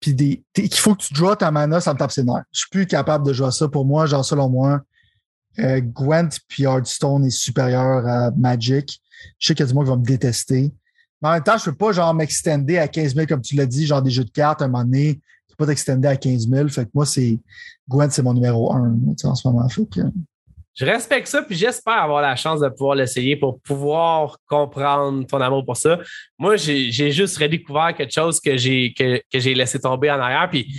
Puis des, faut que tu draws ta mana, ça me tape ses nerfs. Je suis plus capable de jouer ça. Pour moi, genre selon moi, euh, Gwent puis Hearthstone est supérieur à Magic. Je sais qu'il y a du monde qui va me détester. Mais en même temps, je peux pas genre m'extender à 15 000 comme tu l'as dit, genre des jeux de cartes à un moment donné pas t'extender à 15 000. Fait que moi, c'est Gwent, c'est mon numéro un en ce moment. Je respecte ça, puis j'espère avoir la chance de pouvoir l'essayer pour pouvoir comprendre ton amour pour ça. Moi, j'ai juste redécouvert quelque chose que j'ai que, j'ai laissé tomber en arrière. Puis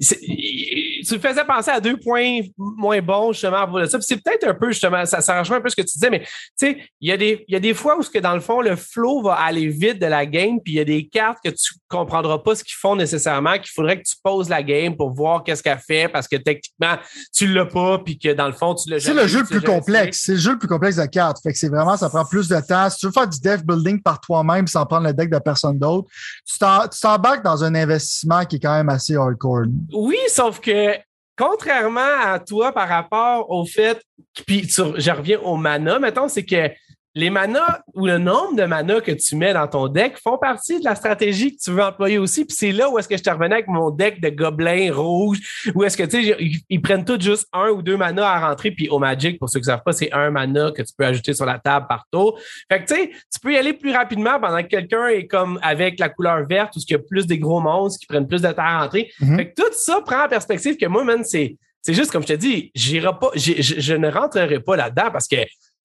tu me faisais penser à deux points moins bons, justement, pour ça. c'est peut-être un peu, justement, ça, ça rejoint un peu ce que tu disais, mais tu sais, il y, a des, y a des fois où, que, dans le fond, le flow va aller vite de la game, puis il y a des cartes que tu comprendras pas ce qu'ils font nécessairement, qu'il faudrait que tu poses la game pour voir qu'est-ce qu'elle fait, parce que techniquement, tu l'as pas, puis que dans le fond, tu l'as C'est le jeu le plus complexe. C'est le jeu le plus complexe de cartes. Fait que c'est vraiment, ça prend plus de temps. Si tu veux faire du deck building par toi-même sans prendre le deck de personne d'autre, tu t'embarques dans un investissement qui est quand même assez hardcore. Oui, sauf que contrairement à toi par rapport au fait, puis je reviens au mana, mettons, c'est que les manas ou le nombre de manas que tu mets dans ton deck font partie de la stratégie que tu veux employer aussi. Puis c'est là où est-ce que je te revenais avec mon deck de gobelins rouges, où est-ce que tu sais, ils, prennent tous juste un ou deux manas à rentrer. Puis au Magic, pour ceux qui ne savent pas, c'est un mana que tu peux ajouter sur la table par tour. Fait que tu sais, tu peux y aller plus rapidement pendant que quelqu'un est comme avec la couleur verte ou ce qu'il y a plus des gros monstres qui prennent plus de terre à rentrer. Mm-hmm. Fait que tout ça prend en perspective que moi, man, c'est. C'est juste comme je te dis, j'irai pas, je, je ne rentrerai pas là-dedans parce que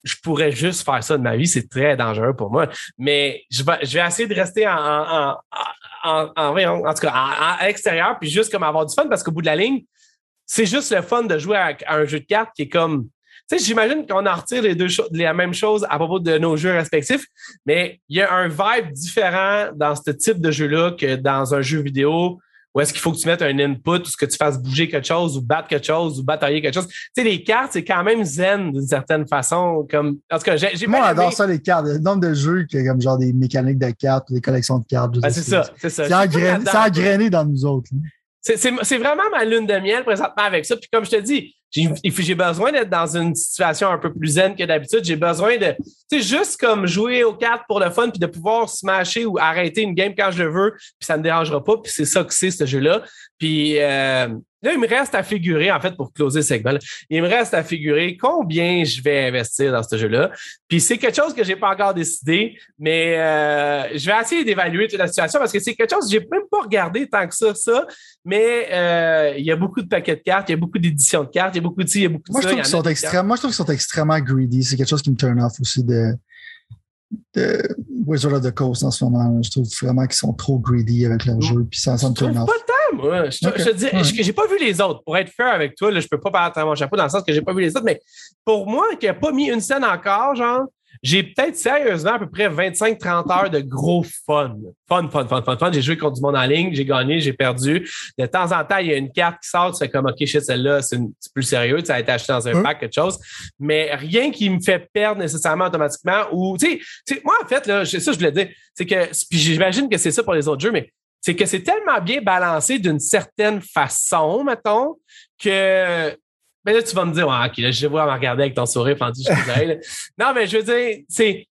je pourrais juste faire ça de ma vie, c'est très dangereux pour moi. Mais je vais, essayer de rester en, en, en, en, en tout cas, à l'extérieur, puis juste comme avoir du fun, parce qu'au bout de la ligne, c'est juste le fun de jouer à, un jeu de cartes qui est comme. Tu sais, j'imagine qu'on en retire les deux choses, la même chose à propos de nos jeux respectifs, mais il y a un vibe différent dans ce type de jeu-là que dans un jeu vidéo ou est-ce qu'il faut que tu mettes un input ou ce que tu fasses bouger quelque chose ou battre quelque chose ou batailler quelque chose? Tu sais, les cartes, c'est quand même zen d'une certaine façon. Comme, en tout cas, j'ai Moi, j'adore ça, les cartes. Le nombre de jeux qui comme genre des mécaniques de cartes ou des collections de cartes. Ben, c'est ça, c'est ça. C'est engrainé dans nous autres. C'est vraiment ma lune de miel présentement avec ça. Puis comme je te dis, j'ai besoin d'être dans une situation un peu plus zen que d'habitude. J'ai besoin de, tu sais, juste comme jouer aux cartes pour le fun, puis de pouvoir smasher ou arrêter une game quand je le veux, puis ça ne me dérangera pas. Puis c'est ça que c'est, ce jeu-là. Puis euh, là, il me reste à figurer, en fait, pour closer ce segment, il me reste à figurer combien je vais investir dans ce jeu-là. Puis c'est quelque chose que j'ai pas encore décidé, mais euh, je vais essayer d'évaluer toute la situation parce que c'est quelque chose que j'ai même pas regardé tant que ça, ça. Mais euh, il y a beaucoup de paquets de cartes, il y a beaucoup d'éditions de cartes, il y a beaucoup de il y a beaucoup de moi, Je trouve qu'ils sont extrêmement, moi, je trouve qu'ils sont extrêmement greedy. C'est quelque chose qui me turn off aussi de, de Wizard of the Coast en ce moment. Je trouve vraiment qu'ils sont trop greedy avec leur jeu, puis ça, ça me turn off. Pas moi. Je, te dis, j'ai pas vu les autres? Pour être fair avec toi, là, je peux pas parler à mon chapeau dans le sens que j'ai pas vu les autres, mais pour moi, qui a pas mis une scène encore, genre, j'ai peut-être sérieusement à peu près 25-30 heures de gros fun. Fun, fun, fun, fun, fun. J'ai joué contre du monde en ligne, j'ai gagné, j'ai perdu. De temps en temps, il y a une carte qui sort, tu fais comme, OK, shit, celle-là, c'est plus sérieux, ça a été acheté dans un pack, quelque chose. Mais rien qui me fait perdre nécessairement automatiquement ou, tu sais, moi, en fait, là, c'est ça, je voulais dire, c'est que, puis j'imagine que c'est ça pour les autres jeux, mais c'est que c'est tellement bien balancé d'une certaine façon, mettons, que mais là, tu vas me dire, ah, OK, là, je vais me regarder avec ton sourire pendant je suis Non, mais je veux dire, c'est.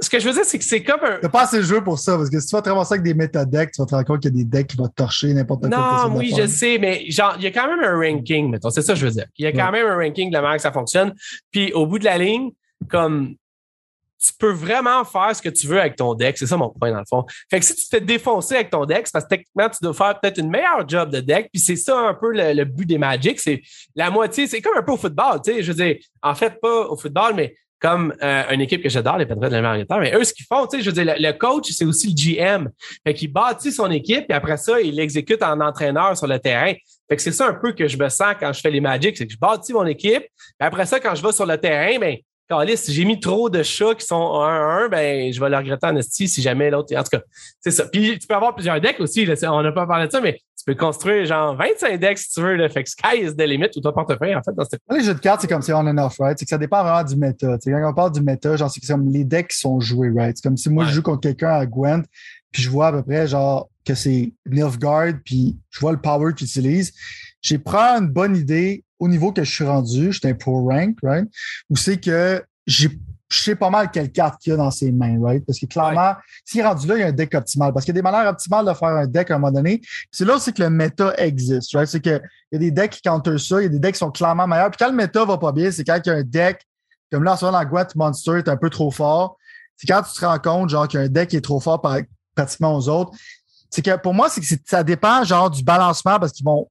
Ce que je veux dire, c'est que c'est comme un. T'as pas assez de jeu pour ça, parce que si tu vas te ramasser avec des métadecks, tu vas te rendre compte qu'il y a des decks qui vont te torcher n'importe quoi. Non, oui, je sais, mais genre, il y a quand même un ranking, mettons. C'est ça que je veux dire. Il y a quand même un ranking de la manière que ça fonctionne. Puis au bout de la ligne, comme tu peux vraiment faire ce que tu veux avec ton deck. C'est ça mon point dans le fond. Fait que si tu te fais défoncer avec ton deck, c'est parce que techniquement, tu dois faire peut-être une meilleure job de deck. Puis c'est ça un peu le, but des Magic. C'est la moitié, c'est comme un peu au football, tu sais. Je veux dire, en fait, pas au football, mais comme euh, une équipe que j'adore, les Padres de l'Américain. Mais eux, ce qu'ils font, tu sais, je veux dire, le, coach, c'est aussi le GM. Fait qu'il bâtit son équipe, et après ça, il l'exécute en entraîneur sur le terrain. Fait que c'est ça un peu que je me sens quand je fais les Magic, c'est que je bâtis mon équipe. Et après ça, quand je vais sur le terrain, ben, si j'ai mis trop de chats qui sont 1-1, ben, je vais le regretter en esti si jamais l'autre. En tout cas, c'est ça. Puis tu peux avoir plusieurs decks aussi. Là, on n'a pas parlé de ça, mais tu peux construire genre 25 decks si tu veux. Là. Fait que sky is the limit ou ton portefeuille, en fait, dans cette. Les jeux de cartes, c'est comme c'est on and off, right? C'est que ça dépend vraiment du méta. quand on parle du méta, genre, c'est comme les decks qui sont joués, right? C'est comme si moi, je joue contre quelqu'un à Gwent, puis je vois à peu près, genre, que c'est Nilfgaard, puis je vois le power qu'il utilise. J'ai pris une bonne idée au niveau que je suis rendu, j'étais un pro rank, right? Où c'est que j'ai je sais pas mal quelle carte qu'il y a dans ses mains, right? Parce que clairement, s'il est rendu là, il y a un deck optimal. Parce qu'il y a des manières optimales de faire un deck à un moment donné. C'est là aussi que le méta existe, right? C'est qu'il y a des decks qui counter ça, il y a des decks qui sont clairement meilleurs. Puis quand le méta va pas bien, c'est quand il y a un deck, comme là, en ce moment, la Gwent Monster est un peu trop fort. C'est quand tu te rends compte, genre, qu'il y a un deck qui est trop fort par, pratiquement aux autres. C'est que pour moi, c'est que ça dépend, genre, du balancement parce qu'ils vont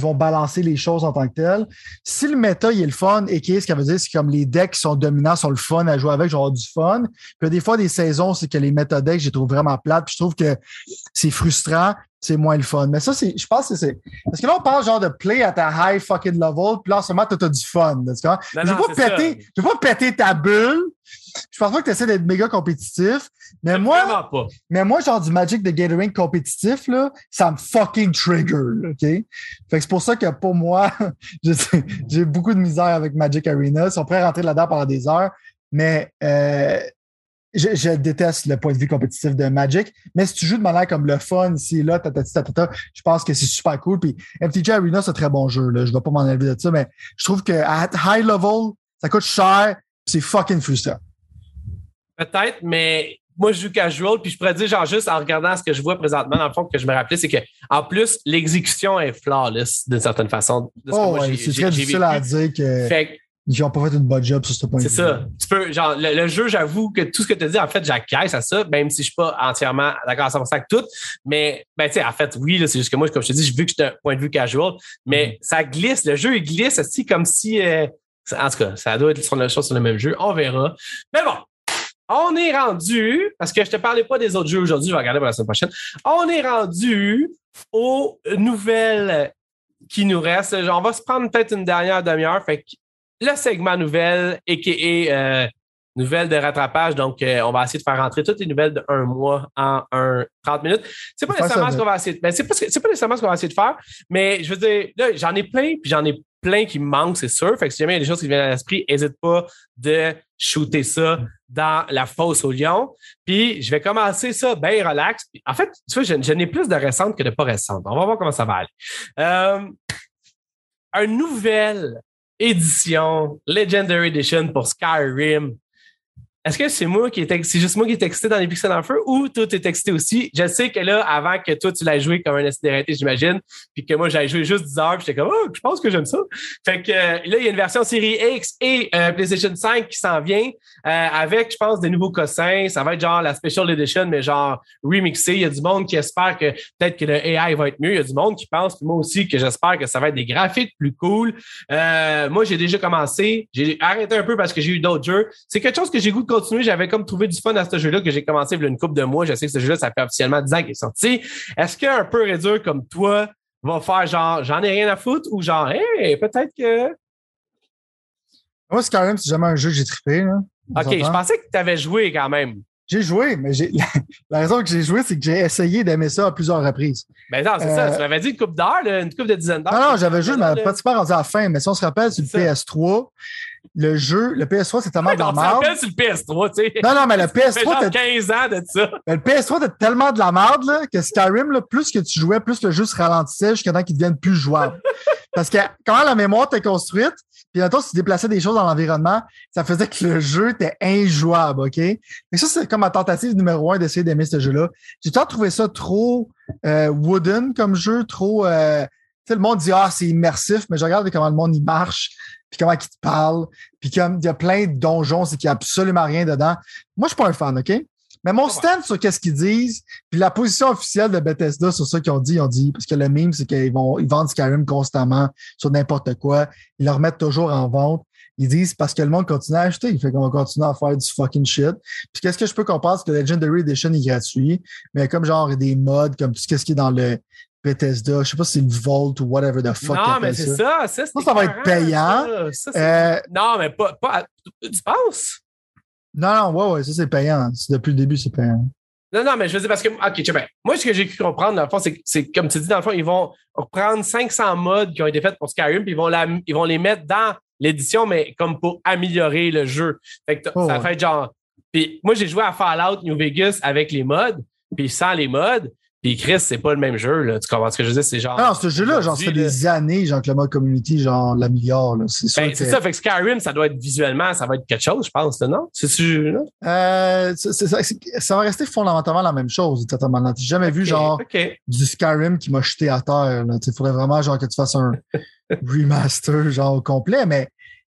vont balancer les choses en tant que telles. Si le méta il est le fun, et qu'est-ce qu'elle veut dire, c'est comme les decks qui sont dominants sont le fun à jouer avec, genre du fun. Puis des fois, des saisons, c'est que les méta decks, j'ai trouvé vraiment plates. Puis je trouve que c'est frustrant. C'est moins le fun. Mais ça, c'est, je pense que c'est. Parce que là, on parle genre de play at a high fucking level, puis là, en ce moment, t'as, du fun. Tu vois? je veux pas péter, je veux pas péter ta bulle. Je pense pas que tu essaies d'être méga compétitif. Mais moi, pas. mais moi, genre du Magic de Gathering compétitif, là, ça me fucking trigger. OK? Fait que c'est pour ça que pour moi, j'ai beaucoup de misère avec Magic Arena. Ils sont prêts à rentrer là-dedans pendant des heures. Mais euh, je, déteste le point de vue compétitif de Magic, mais si tu joues de manière comme le fun, ici, là, je pense que c'est super cool. Puis MTG Arena, c'est un très bon jeu. Là. Je ne vais pas m'en enlever de ça, mais je trouve qu'à high level, ça coûte cher, c'est fucking frustrant. Peut-être, mais moi, je joue casual, puis je pourrais dire, genre, juste en regardant ce que je vois présentement, dans le fond, que je me rappelais, c'est que, en plus, l'exécution est flawless, d'une certaine façon. oh, c'est très difficile à dire que. Fait ils n'ont pas fait une bonne job sur ce point de vue. C'est ça. Tu peux, genre, le, jeu, j'avoue que tout ce que tu as dit, en fait, j'acquiesce à ça, même si je suis pas entièrement d'accord à 100% avec tout. Mais, ben, tu sais, en fait, oui, c'est juste que moi, comme je te dis, j'ai vu que j'étais un point de vue casual, mais mm-hmm. ça glisse. Le jeu, il glisse aussi comme si, euh, en tout cas, ça doit être sur le, sur le même jeu. On verra. Mais bon. On est rendu, parce que je te parlais pas des autres jeux aujourd'hui, je vais regarder pour la semaine prochaine. On est rendu aux nouvelles qui nous restent. On va se prendre peut-être une dernière demi-heure. Fait le segment nouvelles, et euh, nouvelles de rattrapage. Donc, euh, on va essayer de faire rentrer toutes les nouvelles de un mois en un 30 minutes. C'est pas nécessairement ce qu'on va essayer de, ben, c'est pas, pas nécessairement ce qu'on va essayer de faire, mais je veux dire, là, j'en ai plein, puis j'en ai plein qui me manquent, c'est sûr. Fait que si jamais il y a des choses qui viennent à l'esprit, n'hésite pas de shooter ça dans la fosse au lion. Puis je vais commencer ça bien relax. En fait, tu vois, je, n'ai plus de récentes que de pas récentes. On va voir comment ça va aller. Euh, un nouvel édition Legendary Edition pour Skyrim est-ce que c'est moi qui est c'est juste moi qui est excité dans les pixels en feu ou toi t'es excité aussi? Je sais que là, avant que toi tu l'aies joué comme un SDRT, j'imagine, puis que moi j'avais joué juste 10 heures, j'étais comme oh, je pense que j'aime ça. Fait que euh, là, il y a une version série X et euh, PlayStation 5 qui s'en vient euh, avec, je pense, des nouveaux cossins. Ça va être genre la Special Edition, mais genre remixé. Il y a du monde qui espère que peut-être que le AI va être mieux. Il y a du monde qui pense, puis moi aussi, que j'espère que ça va être des graphiques plus cool. moi, j'ai déjà commencé. J'ai arrêté un peu parce que j'ai eu d'autres jeux. C'est quelque chose que j'ai goût de continuer. J'avais comme trouvé du fun à ce jeu-là que j'ai commencé il y a une couple de mois. Je sais que ce jeu-là, ça fait officiellement 10 ans qu'il est sorti. Est-ce qu'un peu réduire comme toi va faire genre j'en ai rien à foutre ou genre hey, peut-être que. Moi, c'est quand même, c'est jamais un jeu que j'ai trippé. OK, je pensais que tu avais joué quand même. J'ai joué, mais j'ai la raison que j'ai joué, c'est que j'ai essayé d'aimer ça à plusieurs reprises. Ben non, c'est ça. Euh, tu m'avais dit une coupe d'heure, une coupe de dizaines d'heures. Non, non, j'avais joué, mais pratiquement rendu à la fin. Mais si on se rappelle, sur le PS3, le jeu, le PS3, c'est tellement de la merde. Sur le PS3, tu sais. Non, non, mais le PS3. Ça 15 ans de ça. le PS3, t'as tellement de la merde, là, que Skyrim, là, plus que tu jouais, plus le jeu se ralentissait jusqu'à temps qu'il devienne plus jouable. Parce que quand la mémoire était construite, puis bientôt, si tu déplaçais des choses dans l'environnement, ça faisait que le jeu était injouable, OK? Et ça, c'est comme ma tentative numéro un d'essayer d'aimer ce jeu-là. J'ai toujours trouvé ça trop euh, wooden comme jeu, trop. Euh, tu sais, le monde dit Ah, c'est immersif, mais je regarde comment le monde y marche, puis comment il te parle, puis comme il y a plein de donjons, c'est qu'il n'y a absolument rien dedans. Moi, je suis pas un fan, OK? Mais mon stand sur qu'est-ce qu'ils disent, puis la position officielle de Bethesda sur ça qu'ils ont dit, ils ont dit, parce que le meme, c'est qu'ils vont, ils vendent Skyrim constamment sur n'importe quoi. Ils le remettent toujours en vente. Ils disent parce que le monde continue à acheter, il fait qu'on va continuer à faire du fucking shit. Puis qu'est-ce que je peux comprendre, c'est que Legendary Edition est gratuit, mais comme genre des mods, comme tout ce qui est dans le Bethesda, je sais pas si c'est une Vault ou whatever the fuck. Non, mais c'est ça. Ça, ça, ça va être payant. Euh, non, mais pas, pas. Tu penses? Non, non, ouais, ouais, ça c'est payant. Depuis le début, c'est payant. Non, non, mais je veux dire parce que, OK, tu sais, moi, ce que j'ai cru comprendre, dans le fond, c'est, c'est comme tu dis, dans le fond, ils vont reprendre 500 modes qui ont été faits pour Skyrim, puis ils vont, la, ils vont les mettre dans l'édition, mais comme pour améliorer le jeu. Fait que oh, ça fait genre. Puis moi, j'ai joué à Fallout New Vegas avec les modes, puis sans les modes. Puis Chris, c'est pas le même jeu, là. Tu comprends ce que je veux dire? C'est genre. Non, ce jeu-là, genre, ça fait des années, genre, que le mode community, genre, l'améliore. C'est ben, c'est ça. Fait que Skyrim, ça doit être visuellement, ça va être quelque chose, je pense, non? C'est-tu? Euh, ça, va rester fondamentalement la même chose, totalement. J'ai jamais vu, genre, du Skyrim qui m'a jeté à terre. Il faudrait vraiment, genre, que tu fasses un remaster, genre, complet, mais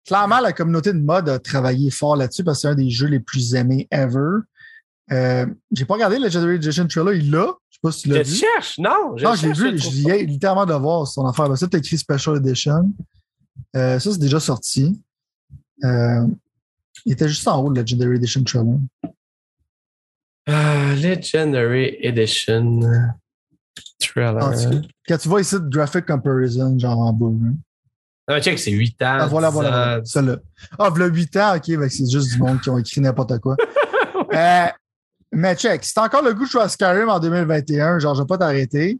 clairement, la communauté de mode a travaillé fort là-dessus parce que c'est un des jeux les plus aimés ever. Euh, j'ai pas regardé le Legendary Edition Trailer, il l'a. Je sais pas si tu l'as vu. Je cherche, non. non, j'ai vu, je viens littéralement de voir son affaire. Là, ça, tu écrit Special Edition. Euh, ça, c'est déjà sorti. Euh, il était juste en haut de Legendary Edition trailer. Uh, Legendary Edition. Trailer. Ah, tu- Quand tu vois ici, graphic comparison, genre en bas. hein. Ah, check, c'est 8 ans. Ah, voilà, 10 voilà, voilà. Celle-là. Ah, voilà 8 ans, ok, ben, c'est juste du monde qui ont écrit n'importe quoi. Euh, mais check, si t'as encore le goût de jouer à Skyrim en 2021, genre, je vais pas t'arrêter.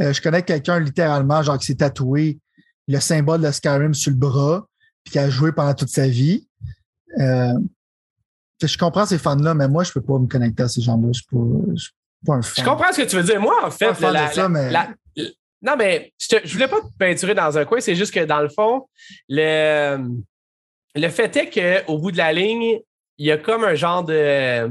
Euh, je connais quelqu'un littéralement, genre, qui s'est tatoué le symbole de Skyrim sur le bras, puis qui a joué pendant toute sa vie. Euh, je comprends ces fans-là, mais moi, je peux pas me connecter à ces gens-là. Je suis pas, je suis pas un fan. Je comprends ce que tu veux dire. Moi, en fait, la- ça, mais- non, mais je, je voulais pas te peinturer dans un coin. C'est juste que dans le fond, le, le fait est qu'au bout de la ligne, il y a comme un genre de.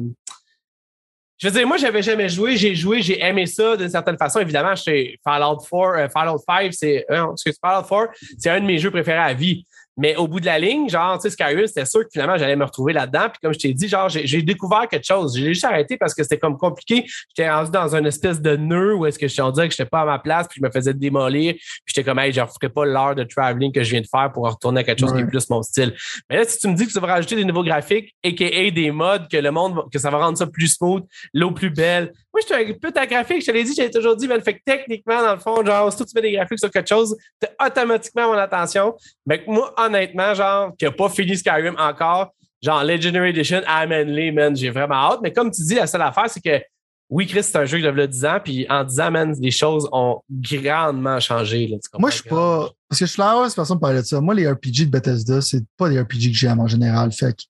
Je veux dire, moi, j'avais jamais joué. J'ai joué, j'ai aimé ça d'une certaine façon. Évidemment, j'étais Fallout 4, euh, Fallout 5, c'est. euh, Fallout 4, c'est un de mes jeux préférés à vie. Mais au bout de la ligne, genre, tu sais, Skyrim, c'était sûr que finalement, j'allais me retrouver là-dedans. Puis comme je t'ai dit, genre, j'ai découvert quelque chose. J'ai juste arrêté parce que c'était comme compliqué. J'étais rendu dans une espèce de nœud où est-ce que je suis dirait que j'étais pas à ma place, puis je me faisais démolir. Puis j'étais comme, hey, je referai pas l'heure de traveling que je viens de faire pour retourner à quelque chose qui est plus mon style. Mais là, si tu me dis que ça va rajouter des nouveaux graphiques, a.k.a. des mods, que le monde, que ça va rendre ça plus smooth, l'eau plus belle. Moi, je suis un peu ta graphique. Je te l'ai dit, j'ai toujours dit, mais fait que techniquement, dans le fond, genre, que tu mets des graphiques sur quelque chose, t'as automatiquement mon attention. Mais moi, honnêtement, genre, qui a pas fini Skyrim encore, genre Legendary Edition, Amenly, man, j'ai vraiment hâte. Mais comme tu dis, la seule affaire, c'est que oui, Chris, c'est un jeu qui devait 10 ans, puis en 10 ans, man, les choses ont grandement changé. Là? Moi, je suis pas. Parce que je suis la heureuse personne parler de ça. Moi, les RPG de Bethesda, c'est pas des RPG que j'aime en général. Fait que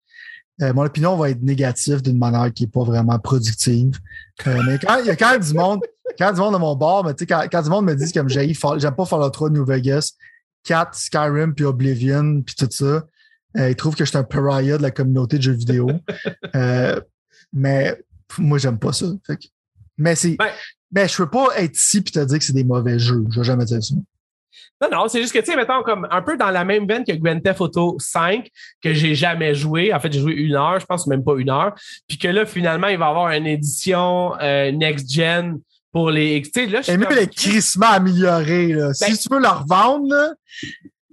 euh, mon opinion va être négative d'une manière qui est pas vraiment productive. Euh, mais quand il y a quand même du monde, quand il y a du monde de mon bord, mais quand, quand du monde me dit comme j'ai j'aime pas Fallout 3 New Vegas, 4, Skyrim puis Oblivion puis tout ça, euh, ils trouvent que je suis un pariah de la communauté de jeux vidéo. Euh, mais moi, j'aime pas ça. Fait que- mais c'est. Ben- mais je peux pas être ici puis te dire que c'est des mauvais jeux. Je vais jamais dire ça. Non, non, c'est juste que, tu sais, mettons, comme un peu dans la même veine que Grand Theft Auto 5, que j'ai jamais joué. En fait, j'ai joué une heure, je pense même pas une heure. Puis que là, finalement, il va y avoir une édition euh, next-gen pour les. Tu sais, là, je comme- les crissements améliorés. Là. Ben- si tu veux le revendre, là,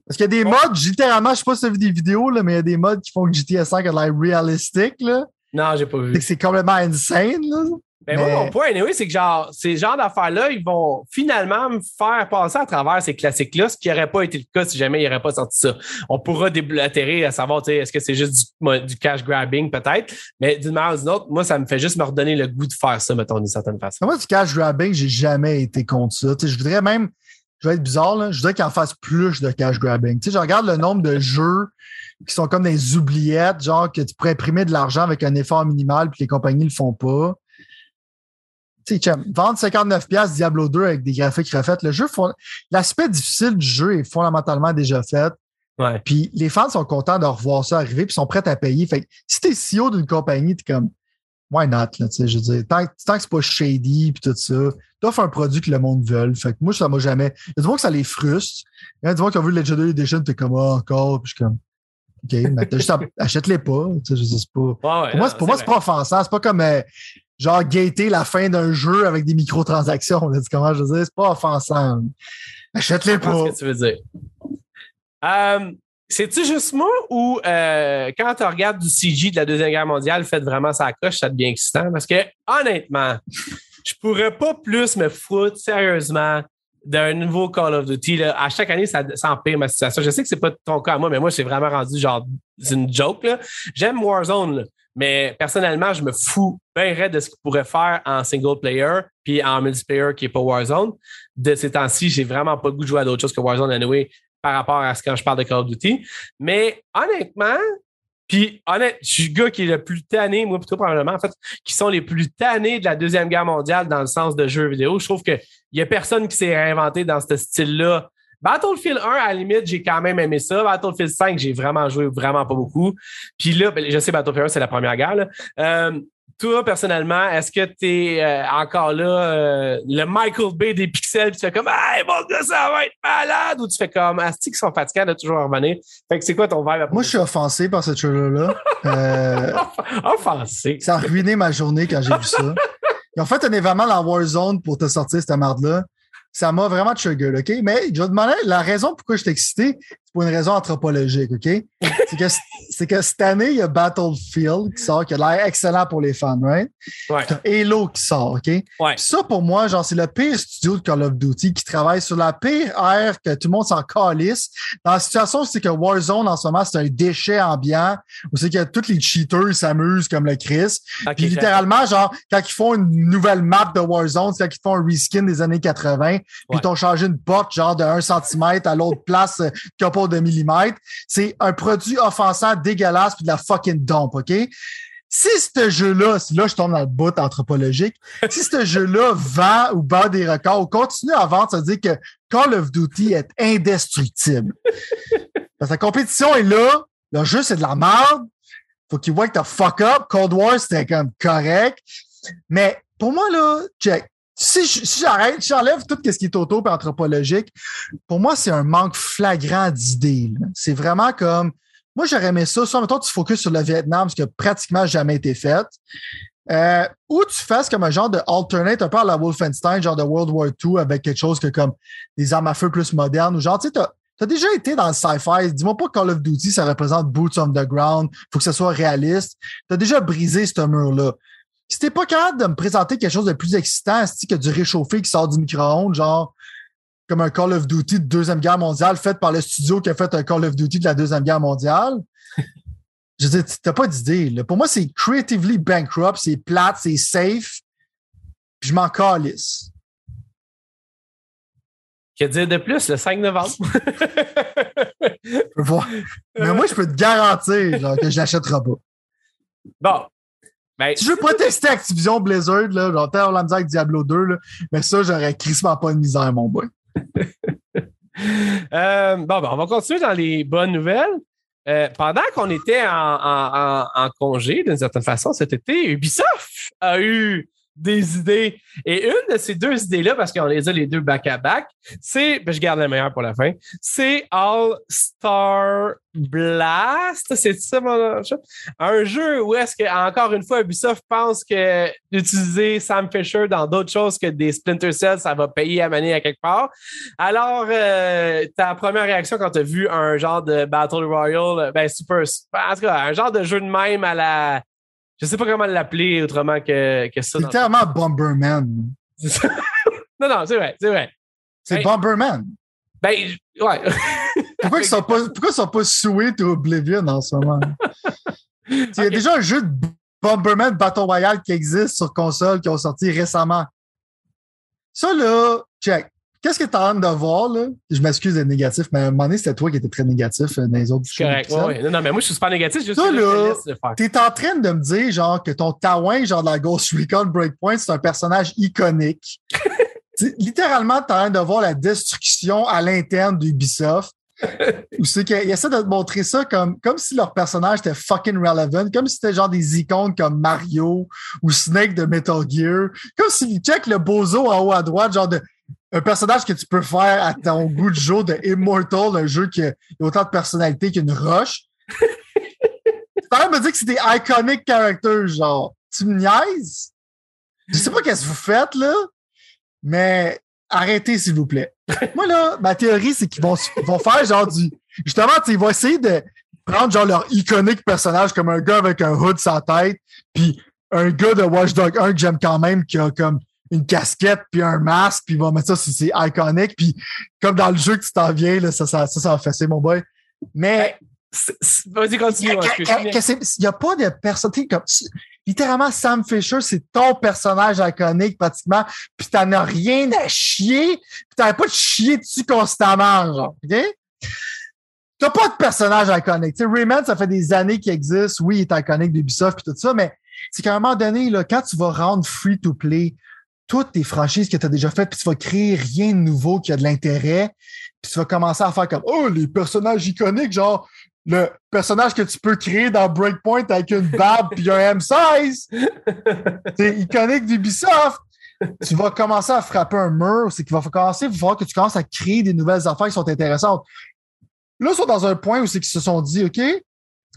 parce qu'il y a des Ouais. modes, littéralement, je sais pas si tu as vu des vidéos, là, mais il y a des modes qui font que GTA 5 a l'air réalistique. Là. Non, j'ai pas vu. C'est complètement insane. Là. Mais, Mais- moi, mon point, anyway, c'est que genre, ces genres d'affaires-là, ils vont finalement me faire passer à travers ces classiques-là, ce qui n'aurait pas été le cas si jamais il n'aurait pas sorti ça. On pourra déblatérer à savoir, tu sais, est-ce que c'est juste du, cash grabbing, peut-être, mais d'une manière ou d'une autre, moi, ça me fait juste me redonner le goût de faire ça, mettons, d'une certaine façon. Moi, du cash grabbing, j'ai jamais été contre ça. Tu sais, je voudrais même, je vais être bizarre, là, je voudrais qu'il en fasse plus de cash grabbing. Tu sais, je regarde le nombre de jeux qui sont comme des oubliettes, genre que tu pourrais imprimer de l'argent avec un effort minimal puis les compagnies le font pas. Tu sais, vendre 59 pièces Diablo 2 avec des graphiques refaits, le jeu, l'aspect difficile du jeu est fondamentalement déjà fait. Ouais. Puis les fans sont contents de revoir ça arriver puis sont prêts à payer. Fait que si t'es CEO d'une compagnie, t'es comme why not, là, tu sais, je veux dire, tant, que- tant que c'est pas shady puis tout ça, t'offres un produit que le monde veut. Fait que moi, ça m'a jamais. Il y a du monde que ça les frustre. Il y a du monde qui a vu le Legendary Edition, t'es comme ah, encore, puis je suis comme OK, mais t'as juste achète-les pas. Tu sais, je sais pas. Ouais, ouais, Pour moi, non, pour moi, c'est pas offensant. C'est pas comme euh, genre gater la fin d'un jeu avec des microtransactions. là. Comment je veux dire? C'est pas offensant. Achète-les pas. ce que tu veux dire. Euh, C'est-tu juste moi ou euh, quand tu regardes du CG de la Deuxième Guerre mondiale fait vraiment sa coche, ça devient excitant? Parce que honnêtement, je pourrais pas plus me foutre sérieusement d'un nouveau Call of Duty. Là. À chaque année, ça, ça empire ma situation. Je sais que c'est pas ton cas à moi, mais moi, c'est vraiment rendu genre c'est une joke. J'aime Warzone, là, mais personnellement, je me fous bien raide de ce qu'il pourrait faire en single player puis en multiplayer qui est pas Warzone. De ces temps-ci, j'ai vraiment pas le goût de jouer à d'autres choses que Warzone anyway par rapport à ce quand je parle de Call of Duty. Mais honnêtement, puis honnête, je suis le gars qui est le plus tanné, moi plutôt probablement, en fait, qui sont les plus tannés de la Deuxième Guerre mondiale dans le sens de jeux vidéo. Je trouve qu'il y a personne qui s'est réinventé dans ce style-là. Battlefield 1, à la limite, j'ai quand même aimé ça. Battlefield 5, j'ai vraiment joué vraiment pas beaucoup. Puis là, ben, je sais, Battlefield 1, c'est la première guerre. là. Euh, toi, personnellement, est-ce que tu es encore là, euh, le Michael Bay des pixels, puis tu fais comme, hey, mon gars, ça va être malade, ou tu fais comme, Asti, qui sont fatigants de toujours revenir. Fait que c'est quoi ton après Moi, je suis offensé par ce trailer-là. Euh, Offensé. ça a ruiné ma journée quand j'ai vu ça. Ils ont fait un événement dans Warzone pour te sortir cette merde-là. Ça m'a vraiment trigger, OK? Mais je vais te demander la raison pourquoi je suis excité. Pour une raison anthropologique, OK? c'est, que, c'est que cette année, il y a Battlefield qui sort, qui a l'air excellent pour les fans, right? Ouais. Halo qui sort, OK? Ouais. Ça, pour moi, genre, c'est le pire studio de Call of Duty qui travaille sur la pire ère que tout le monde s'en calisse. Dans la situation, c'est que Warzone, en ce moment, c'est un déchet ambiant où c'est que tous les cheaters s'amusent comme le Chris. Puis littéralement, genre, quand ils font une nouvelle map de Warzone, c'est quand ils font un reskin des années 80, puis Ouais. ils t'ont changé une porte, genre, de 1 cm à l'autre place, euh, couple de millimètres. C'est un produit offensant, dégueulasse, puis de la fucking dompe, OK? Si ce jeu-là, là je tombe dans le bout anthropologique, si ce jeu-là vend ou bat des records ou continue à vendre, ça veut dire que Call of Duty est indestructible. Parce que la compétition est là, le jeu c'est de la merde, faut qu'ils voient que t'as fuck up. Cold War, c'était comme correct. Mais pour moi, là, check. Si j'arrête, si j'enlève tout ce qui est auto et anthropologique, pour moi, c'est un manque flagrant d'idées. C'est vraiment comme. Moi, j'aurais aimé ça. Soit, mettons, tu focuses sur le Vietnam, ce qui a pratiquement jamais été fait. Euh, ou tu fasses comme un genre de alternate, un peu à la Wolfenstein, genre de World War II, avec quelque chose que comme des armes à feu plus modernes, ou genre, tu sais, t'as T'as déjà été dans le sci-fi. Dis-moi pas que Call of Duty, ça représente Boots on the ground. Faut que ce soit réaliste. T'as déjà brisé ce mur-là. Si t'es pas capable de me présenter quelque chose de plus excitant, que du réchauffé qui sort du micro-ondes, genre comme un Call of Duty de Deuxième Guerre mondiale fait par le studio qui a fait un Call of Duty de la Deuxième Guerre mondiale. Je veux dire, t'as pas d'idée. Pour moi, c'est creatively bankrupt, c'est plate, c'est safe. Puis je m'en calisse. Que dire de plus le 5 novembre? Je peux voir. Mais moi, je peux te garantir genre, que je l'achèterai pas. bon. Ben, Si je veux pas tester Activision Blizzard, là, genre, t'as la misère avec Diablo 2, là, mais ça, j'aurais crissement pas de misère, mon boy. Euh, bon, ben, on va continuer dans les bonnes nouvelles. Euh, pendant qu'on était en, en- en- en congé, d'une certaine façon, cet été, Ubisoft a eu des idées. Et une de ces deux idées-là, parce qu'on les a les deux back-à-back, c'est, ben, je garde la meilleure pour la fin, c'est All Star Blast. C'est ça mon Un jeu où est-ce que, encore une fois, Ubisoft pense que d'utiliser Sam Fisher dans d'autres choses que des Splinter Cell, ça va payer à manier à quelque part. Alors, euh, ta première réaction quand tu as vu un genre de Battle Royale, ben super, en tout cas, un genre de jeu de même à la. Je sais pas comment l'appeler autrement que, que ça. C'est Bomberman. non, non, c'est vrai, c'est vrai. C'est Hey. Bomberman. Ben, ouais. Pourquoi ils sont pas, pourquoi ils sont pas Sweet ou Oblivion en ce moment? Il y a déjà un jeu de Bomberman Battle Royale qui existe sur console qui ont sorti récemment. Ça, là, check. Qu'est-ce que tu as hâte de voir, là? Je m'excuse d'être négatif, mais à un moment donné, c'était toi qui étais très négatif euh, dans les autres C'est correct. Ouais. Non, non, mais moi, je suis super négatif. Suis Ça, là. T'es en train de me dire, genre, que ton Taouin, genre de la Ghost Recon Breakpoint, c'est un personnage iconique. Littéralement, t'as l'air de voir la destruction à l'interne d'Ubisoft. Où c'est qu'ils essaient de te montrer ça comme, comme si leur personnage était fucking relevant, comme si c'était genre des icônes comme Mario ou Snake de Metal Gear, comme s'ils check le bozo en haut à droite, genre de un personnage que tu peux faire à ton goût de jour de Immortal, un jeu qui a autant de personnalité qu'une roche. Ça me dire que c'est des iconic characters, genre. Tu me niaises? Je sais pas qu'est-ce que vous faites, là, mais arrêtez, s'il vous plaît. Moi, là, ma théorie, c'est qu'ils vont, vont faire genre du. Justement, tu sais, ils vont essayer de prendre genre leur iconique personnage comme un gars avec un hood sur la tête, puis un gars de Watch Dog 1 que j'aime quand même, qui a comme une casquette puis un masque, puis ils vont mettre ça, c'est c'est iconique, puis comme dans le jeu que tu t'en viens, là, ça, ça, ça, ça va fesser, mon boy. Mais C'est- c'est- Vas-y, continue. bien- il n'y a pas de personne. comme littéralement Sam Fisher, c'est ton personnage iconique pratiquement, puis t'en as rien à chier, puis t'as pas de chier dessus constamment, genre. OK? T'as pas de personnage iconique. Tu Rayman, ça fait des années qu'il existe. Oui, il est iconique d'Ubisoft puis tout ça, mais c'est qu'à un moment donné, là, quand tu vas rendre free to play toutes tes franchises que tu as déjà faites, puis tu vas créer rien de nouveau qui a de l'intérêt, puis tu vas commencer à faire comme Oh, les personnages iconiques, genre le personnage que tu peux créer dans Breakpoint avec une barbe puis un M16. C'est iconique d'Ubisoft. Tu vas commencer à frapper un mur, c'est qu'il va commencer, il va falloir que tu commences à créer des nouvelles affaires qui sont intéressantes. Là, ils sont dans un point où c'est qu'ils se sont dit, OK,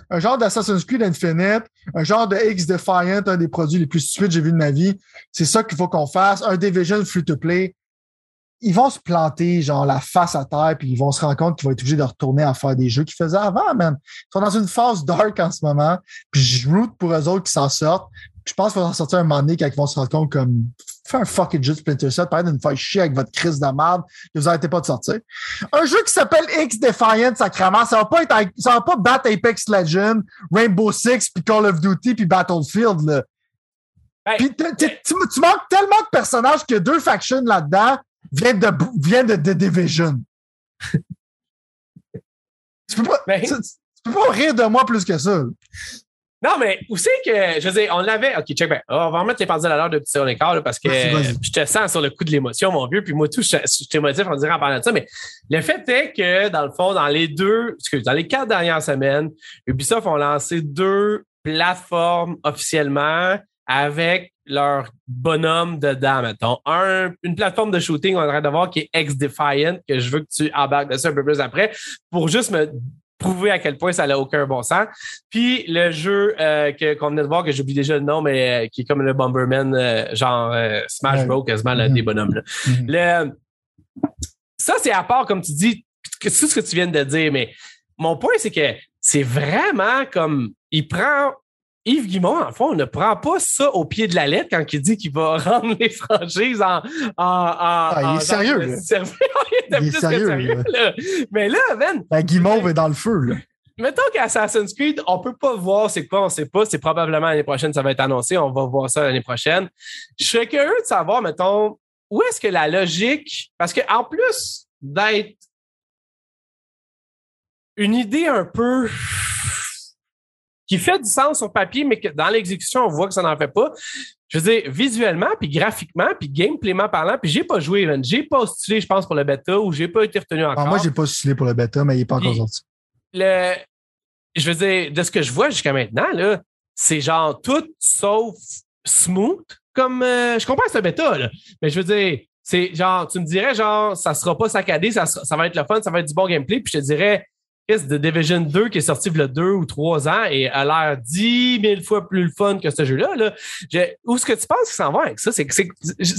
un genre d'Assassin's Creed Infinite, un genre de X Defiant, un des produits les plus stupides que j'ai vu de ma vie. C'est ça qu'il faut qu'on fasse. Un Division free-to-play. ils vont se planter, genre, la face à terre, puis ils vont se rendre compte qu'ils vont être obligés de retourner à faire des jeux qu'ils faisaient avant, man. Ils sont dans une phase dark en ce moment, puis je root pour eux autres qui s'en sortent. Puis je pense qu'il va en sortir un moment donné quand ils vont se rendre compte comme fais un fucking jeu de Splinter Cell, parlez de nous faire chier avec votre crise de merde, que vous arrêtez pas de sortir. Un jeu qui s'appelle X Defiant, sacrément, ça va pas être, ça va pas battre Apex Legends, Rainbow Six, puis Call of Duty, puis Battlefield, là. Puis tu, manques tellement de personnages que deux factions là-dedans viennent de, viennent de, The Division. tu, peux pas, Ben- tu, tu peux pas rire de moi plus que ça. Non, mais où c'est que, je veux dire, on l'avait. OK, check, ben, on va remettre les pendules à l'heure de petit sur l'écart, là, parce que je te sens sur le coup de l'émotion, mon vieux, puis moi, tout, je, je t'émotif en disant en parlant de ça, mais le fait est que, dans le fond, dans les deux, excuse, dans les quatre dernières semaines, Ubisoft ont lancé deux plateformes officiellement avec leur bonhomme dedans, mettons. Un, une plateforme de shooting, on train de voir, qui est X-Defiant, que je veux que tu embarques dessus un peu plus après, pour juste me prouver à quel point ça n'a aucun bon sens. Puis le jeu euh, que, qu'on venait de voir, que j'oublie déjà le nom, mais euh, qui est comme le Bomberman, euh, genre Smash. Bros, quasiment là, Mhm. des bonhommes. Là. Mhm. Le, ça, c'est à part, comme tu dis, tout ce que tu viens de dire, mais mon point, c'est que c'est vraiment comme il prend. Yves Guimond, en fond, ne prend pas ça au pied de la lettre quand il dit qu'il va rendre les franchises en. en, en Ah, il est en sérieux, là. il est sérieux, sérieux, là. Mais là, man, La guimauve est dans le feu, là. Mettons qu'Assassin's Creed, on peut pas voir c'est quoi, on sait pas. C'est probablement l'année prochaine, ça va être annoncé. On va voir ça l'année prochaine. Je serais curieux de savoir, mettons, où est-ce que la logique. Parce que en plus d'être une idée un peu qui fait du sens sur papier, mais que dans l'exécution, on voit que ça n'en fait pas. Je veux dire, visuellement, puis graphiquement, puis gameplayment parlant, puis j'ai pas joué. J'ai postulé, je pense, pour le bêta ou j'ai pas été retenu encore Alors, moi, j'ai pas stylé pour le bêta, mais il est pas encore sorti. le, je veux dire, de ce que je vois jusqu'à maintenant, là, c'est genre tout sauf smooth. Comme euh, je comprends un bêta, là, mais je veux dire, c'est genre, tu me dirais, genre, ça sera pas saccadé, ça, sera- ça va être le fun, ça va être du bon gameplay, puis je te dirais, de Division 2 qui est sorti il y a deux ou trois ans et a l'air dix mille fois plus le fun que ce jeu-là. Là. Je- où est-ce que tu penses qu'ils s'en vont avec ça? C'est,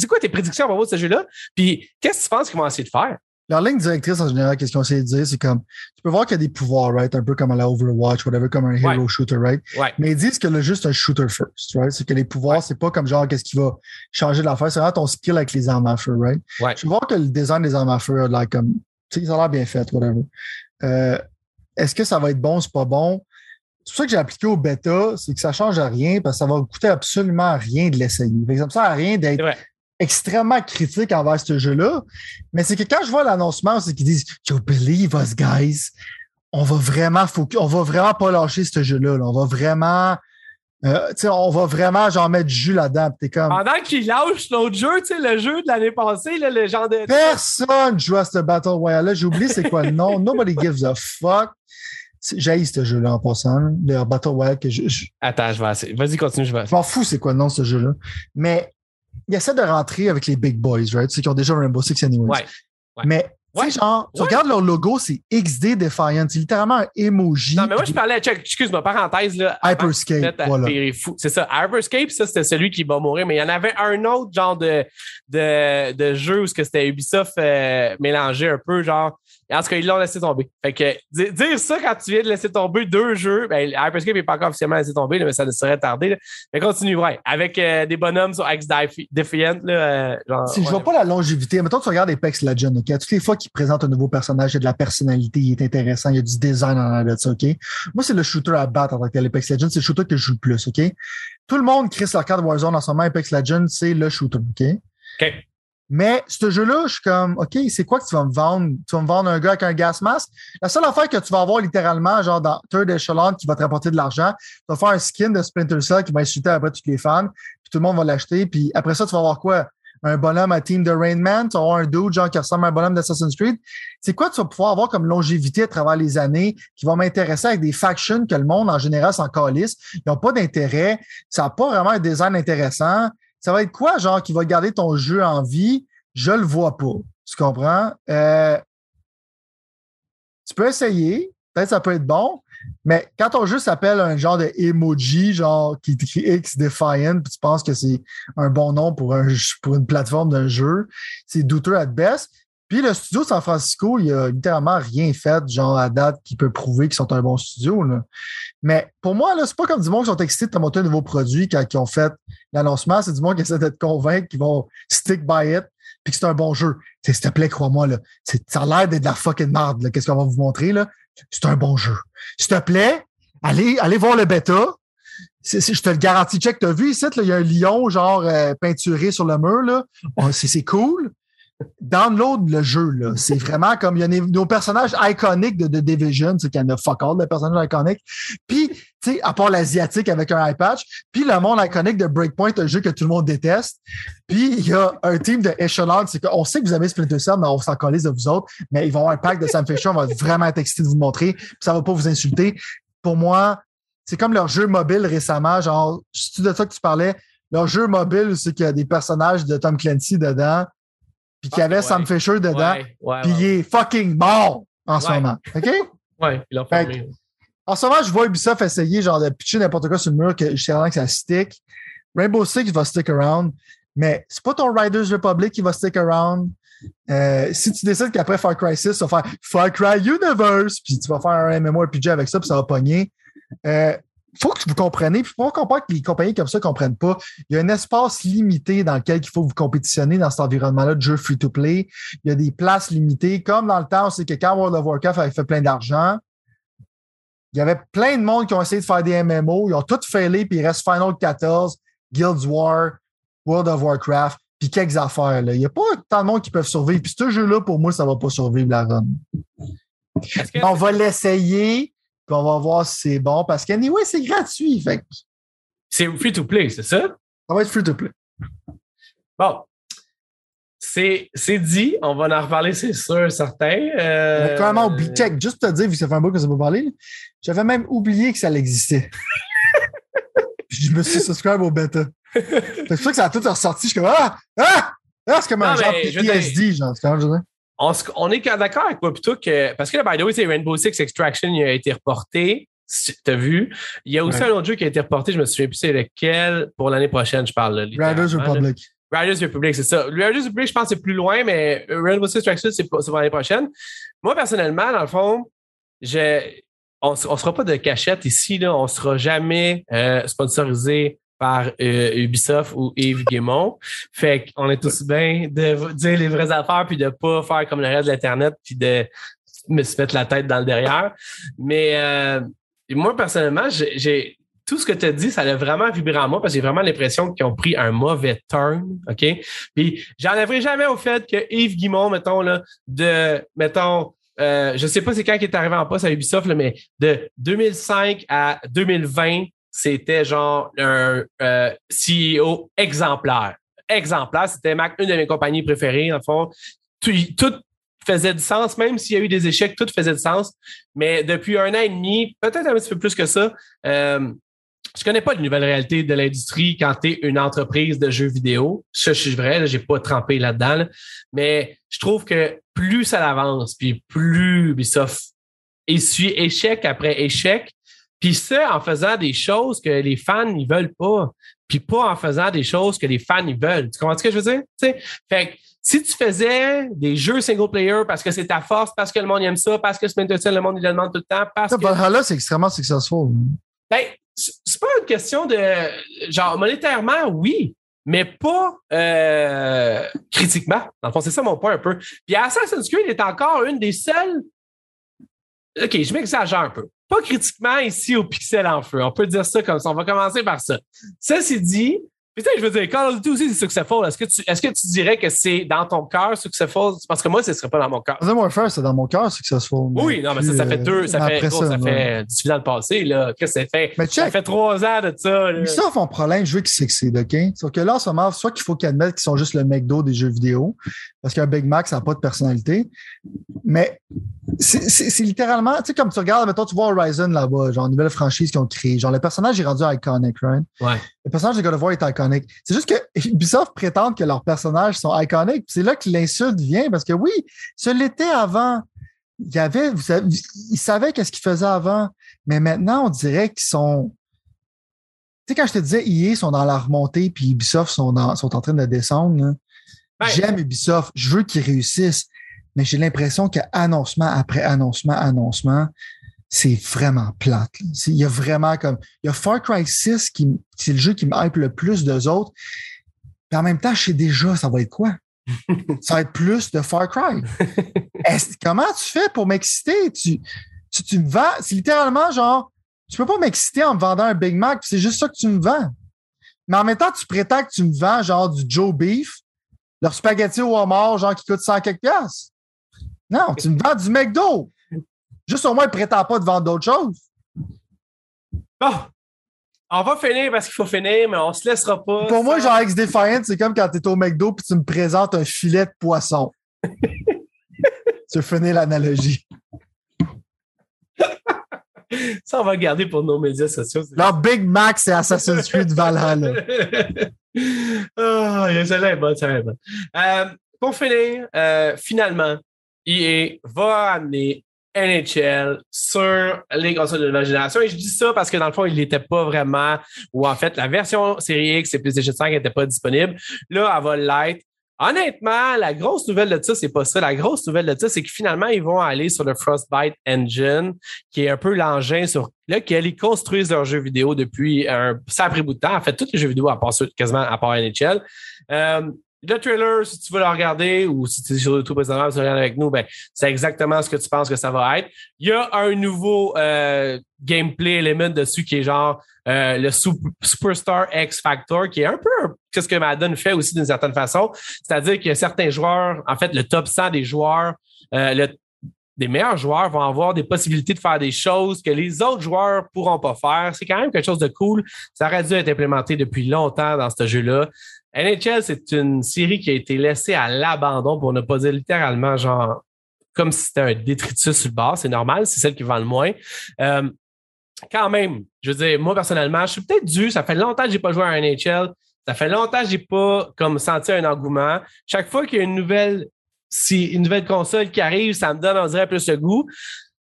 quoi tes prédictions à propos de ce jeu-là? Puis qu'est-ce que tu penses qu'ils vont essayer de faire? Leur ligne directrice, en général, qu'est-ce qu'on essaie de dire, c'est comme, tu peux voir qu'il y a des pouvoirs, right? Un peu comme à la Overwatch, whatever, comme un hero Ouais. shooter, right? Ouais. Mais ils disent que le c'est un shooter first, right? C'est que les pouvoirs, c'est pas comme genre, qu'est-ce qui va changer l'affaire, c'est vraiment ton skill avec les armes à feu, right? Ouais. Je veux voir que le design des armes à feu a l'air comme, tu sais, ça a l'air bien fait, whatever. Euh, est-ce que ça va être bon, c'est pas bon? C'est ça que j'ai appliqué au bêta, c'est que ça change à rien parce que ça va coûter absolument rien de l'essayer. Par exemple, ça sert à rien d'être extrêmement critique envers ce jeu-là. Mais c'est que quand je vois l'annoncement, c'est qu'ils disent You believe us, guys. On va vraiment focus, on va vraiment pas lâcher ce jeu-là. là. On va vraiment. euh, on va vraiment genre mettre du jus là-dedans. Comme Pendant qu'ils lâchent l'autre jeu, le jeu de l'année passée, là, le genre de. personne joue à ce Battle Royale-là. J'ai oublié c'est quoi le nom. Nobody gives a fuck. J'ai ce jeu-là en passant. Le Battle Royale que je, je, Attends, je vais essayer. Vas-y, continue, je vais je m'en fous c'est quoi le nom de ce jeu-là. Mais il essaie de rentrer avec les big boys, right? Ceux qui ont déjà Rainbow Six Anyways. Ouais. Ouais. Mais, Ouais. genre, tu Ouais. regardes leur logo, c'est XD Defiant. C'est littéralement un emoji. Non, mais moi, je parlais, excuse-moi, parenthèse, là. Hyperscape, voilà. C'est ça, Hyperscape, ça, c'était celui qui va mourir, mais il y en avait un autre genre de, de, de jeu où c'était Ubisoft euh, mélangé un peu, genre. En tout cas, ils l'ont laissé tomber. Fait que di- dire ça quand tu viens de laisser tomber deux jeux, ben, Hyperscape n'est pas encore officiellement laissé tomber, là, mais ça ne serait tardé. là. Mais continue, ouais. Avec euh, des bonhommes sur X Defiant, là, euh, genre. Si je ouais. vois pas la longévité, mettons, tu regardes Apex Legends, OK? Toutes les fois qu'il présente un nouveau personnage, il y a de la personnalité, il est intéressant, il y a du design en arrière de ça, OK? Moi, c'est le shooter à battre en tant que tel, Apex Legends, c'est le shooter que je joue le plus, OK? Tout le monde sur la carte Warzone en ce moment, Apex Legends, c'est le shooter, OK? OK. Mais ce jeu-là, je suis comme, OK, c'est quoi que tu vas me vendre? Tu vas me vendre un gars avec un gas mask? La seule affaire que tu vas avoir littéralement, genre dans Third Echelon, qui va te rapporter de l'argent, tu vas faire un skin de Splinter Cell qui va insulter après tous les fans, puis tout le monde va l'acheter, puis après ça, tu vas avoir quoi? Un bonhomme à team de Rain Man, tu vas avoir un dude genre qui ressemble à un bonhomme d'Assassin's Creed. C'est quoi tu vas pouvoir avoir comme longévité à travers les années qui va m'intéresser avec des factions que le monde en général s'en calisse? Ils n'ont pas d'intérêt. Ça n'a pas vraiment un design intéressant. Ça va être quoi, genre, qui va garder ton jeu en vie? Je le vois pas. Tu comprends? Euh, tu peux essayer. peut-être ça peut être bon, mais quand ton jeu s'appelle un genre de emoji, genre qui écrit X Defiant, puis tu penses que c'est un bon nom pour, un, pour une plateforme d'un jeu, c'est douteux at best. Puis le studio San Francisco, il a littéralement rien fait, genre à date, qui peut prouver qu'ils sont un bon studio. Là. Mais pour moi, c'est pas comme du monde qui sont excités de te monter un nouveau produit quand ils ont fait l'annoncement. C'est du monde qui essaie d'être convaincu qu'ils vont stick by it puis que c'est un bon jeu. S'il te plaît, crois-moi, là. Ça a l'air d'être de la fucking merde, Qu'est-ce qu'on va vous montrer? C'est un bon jeu. S'il te plaît, allez, allez voir le bêta. je te le garantis, check, t'as vu ici, il y a un lion genre euh, peinturé sur le mur, c'est cool download le jeu. Là. C'est vraiment comme il y a nos personnages iconiques de, The Division, c'est qu'il y en a fuck all de personnages iconiques. Puis, tu sais, à part l'asiatique avec un eye patch, puis le monde iconique de Breakpoint, un jeu que tout le monde déteste. Puis il y a un team de Echelon, c'est qu'on sait que vous avez Splinter Cell, mais on s'en calisse de vous autres, mais ils vont avoir un pack de Sam Fisher, on va vraiment être excité de vous montrer, puis ça va pas vous insulter. Pour moi, c'est comme leur jeu mobile récemment, genre, c'est de ça que tu parlais, leur jeu mobile, c'est qu'il y a des personnages de Tom Clancy dedans, puis qu'il y avait Sam Fisher dedans, puis il est fucking mort en ce moment. OK? Ouais, il a fait En ce moment, je vois Ubisoft essayer genre de pitcher n'importe quoi sur le mur que je sais que ça stick. Rainbow Six va stick around, mais c'est pas ton Riders Republic qui va stick around. Euh, si tu décides qu'après Far Cry 6, tu vas faire Far Cry Universe, puis tu vas faire un MMORPG avec ça, puis ça va pogner. Euh, faut que vous compreniez, puis faut comprendre que les compagnies comme ça ne comprennent pas. Il y a un espace limité dans lequel il faut vous compétitionner dans cet environnement-là de jeu free-to-play. Il y a des places limitées. Comme dans le temps, c'est que quand World of Warcraft avait fait plein d'argent, il y avait plein de monde qui ont essayé de faire des MMO. Ils ont tous failé, puis il reste Final 14, Guild Wars, World of Warcraft, puis quelques affaires. Là. Il n'y a pas tant de monde qui peuvent survivre. Puis ce jeu-là, pour moi, ça ne va pas survivre la run. On va l'essayer puis on va voir si c'est bon parce qu'anyway, c'est gratuit. Fait C'est free to play, c'est ça? Ça va être free to play. Bon. C'est, dit, on va en reparler, c'est sûr, certain. Euh... Carrément oublié. Check, juste te dire, vu que ça fait un bout que ça peut parler, j'avais même oublié que ça existait. je me suis subscribe au bêta. c'est ça que ça a tout ressorti. Je suis comme Ah! Ah! Ah! C'est comme un genre PTSD, genre. C'est je on, est d'accord avec moi plutôt que. Parce que là, by the way, c'est Rainbow Six Extraction, il a été reporté. Tu as vu? Il y a aussi un autre jeu qui a été reporté, je me souviens plus c'est lequel, pour l'année prochaine, je parle. Riders Republic. Riders Republic, c'est ça. Riders Republic, je pense que c'est plus loin, mais Rainbow Six Extraction, c'est pour, l'année prochaine. Moi, personnellement, dans le fond, on ne sera pas de cachette ici, là. on ne sera jamais euh, sponsorisé par euh, Ubisoft ou Yves Guémont. Fait qu'on est tous bien de dire les vraies affaires puis de pas faire comme le reste de l'Internet puis de me se mettre la tête dans le derrière. Mais euh, moi, personnellement, tout ce que tu as dit, ça a vraiment vibré en moi parce que j'ai vraiment l'impression qu'ils ont pris un mauvais turn. OK? Puis j'enlèverai jamais au fait que Yves Guimont, mettons, là, de, mettons, euh, je sais pas c'est quand il est arrivé en poste à Ubisoft, mais de 2005 à 2020, c'était genre un euh, CEO exemplaire. Exemplaire, c'était une de mes compagnies préférées, en fond. Tout, faisait du sens, même s'il y a eu des échecs, tout faisait du sens. Mais depuis un an et demi, peut-être un petit peu plus que ça, euh, je connais pas de nouvelle réalité de l'industrie quand tu es une entreprise de jeux vidéo. Ça, je suis vrai, j'ai pas trempé là-dedans. Mais je trouve que plus ça avance, puis plus Ubisoft essuie échec après échec, puis ça, en faisant des choses que les fans ne veulent pas. Puis pas en faisant des choses que les fans ils veulent. Tu comprends ce que je veux dire? Fait que si tu faisais des jeux single player parce que c'est ta force, parce que le monde aime ça, parce que Cell, le monde il le demande tout le temps, parce que. Valhalla, c'est extrêmement successful. Ben, c'est pas une question de. Genre, monétairement, oui, mais pas euh, critiquement. Dans le fond, c'est ça mon point un peu. Puis Assassin's Creed est encore une des seules. OK, je m'exagère un peu pas critiquement ici au pixel en feu. On peut dire ça comme ça. On va commencer par ça. Ça, c'est dit. Putain, je veux dire, Call of Duty aussi, c'est successful. Est-ce que tu, est-ce que tu dirais que c'est dans ton cœur successful? Parce que moi, ce ne serait pas dans mon cœur. Modern Warfare, c'est dans mon cœur successful. Oui, non, mais ça, ça fait deux, ça fait, ça, ça fait 18 ans le passé, là. Qu'est-ce que ça fait? Mais ça fait trois ans de ça, là. Ça, mon problème, je veux qu'ils s'excèdent, OK? Sauf que là, en ce moment, soit qu'il faut qu'ils admettent qu'ils sont juste le McDo des jeux vidéo, parce qu'un Big Mac, ça n'a pas de personnalité. Mais c'est littéralement, tu sais, comme tu regardes, mettons, tu vois Horizon là-bas, genre, une nouvelle franchise qu'ils ont créée. Genre, le personnage est rendu iconic, right? Ouais. Le personnage de God of War est iconic. C'est juste que Ubisoft prétend que leurs personnages sont iconiques. C'est là que l'insulte vient, parce que oui, ce l'était avant. il y avait, vous savez, ils savaient qu'est-ce qu'ils faisaient avant, mais maintenant, on dirait qu'ils sont. Tu sais, quand je te disais, EA sont dans la remontée, puis Ubisoft sont, dans, sont en train de descendre, Ouais. j'aime Ubisoft, je veux qu'ils réussissent, mais j'ai l'impression que annoncement après annoncement, annoncement, c'est vraiment plate. Il y a vraiment comme. Il y a Far Cry 6 qui, c'est le jeu qui me hype le plus d'eux autres. Mais en même temps, je sais déjà, ça va être quoi? ça va être plus de Far Cry. Comment tu fais pour m'exciter? Tu, tu, tu me vends, c'est littéralement genre, tu peux pas m'exciter en me vendant un Big Mac, puis c'est juste ça que tu me vends. Mais en même temps, tu prétends que tu me vends genre du Joe Beef, leur spaghetti au homard, genre qui coûte 100 quelques piastres. Non, tu me vends du McDo. Juste au moins, prétends pas de vendre d'autres choses. Bon. On va finir parce qu'il faut finir, mais on se laissera pas. Pour moi, genre X-Defiant, c'est comme quand tu es au McDo puis tu me présentes un filet de poisson. tu finir l'analogie. Ça, on va le garder pour nos médias sociaux. Leur Big Mac, c'est Assassin's Creed Valhalla. Ah, celle-là est bonne, celle-là est bonne. Euh, pour finir, euh, finalement, EA va amener NHL sur les consoles de nouvelle génération. Et je dis ça parce que dans le fond, il n'était pas vraiment, ou en fait, la version série X et PlayStation 5 n'était pas disponible. Là, elle va l'être. Honnêtement, la grosse nouvelle de ça, c'est pas ça. La grosse nouvelle de ça, c'est que finalement, ils vont aller sur le Frostbite Engine, qui est un peu l'engin sur lequel ils construisent leurs jeux vidéo depuis un sacré bout de temps. En fait, tous les jeux vidéo, à part quasiment à part NHL. Euh, le trailer, si tu veux le regarder ou si tu es sur YouTube présentement, tu regardes avec nous, ben, c'est exactement ce que tu penses que ça va être. Il y a un nouveau euh, gameplay element dessus qui est genre euh, le Sup- Superstar X Factor, qui est un peu ce que Madden fait aussi d'une certaine façon. C'est-à-dire que certains joueurs, en fait, le top 100 des joueurs, euh, le des meilleurs joueurs vont avoir des possibilités de faire des choses que les autres joueurs pourront pas faire. C'est quand même quelque chose de cool. Ça aurait dû être implémenté depuis longtemps dans ce jeu-là. NHL, c'est une série qui a été laissée à l'abandon pour ne pas dire littéralement genre comme si c'était un détritus sur le bord. C'est normal, c'est celle qui vend le moins. Euh, quand même, je veux dire, moi personnellement, je suis peut-être dû. Ça fait longtemps que j'ai pas joué à NHL. Ça fait longtemps que j'ai pas comme senti un engouement. Chaque fois qu'il y a une nouvelle si une nouvelle console qui arrive, ça me donne, on dirait, plus le goût.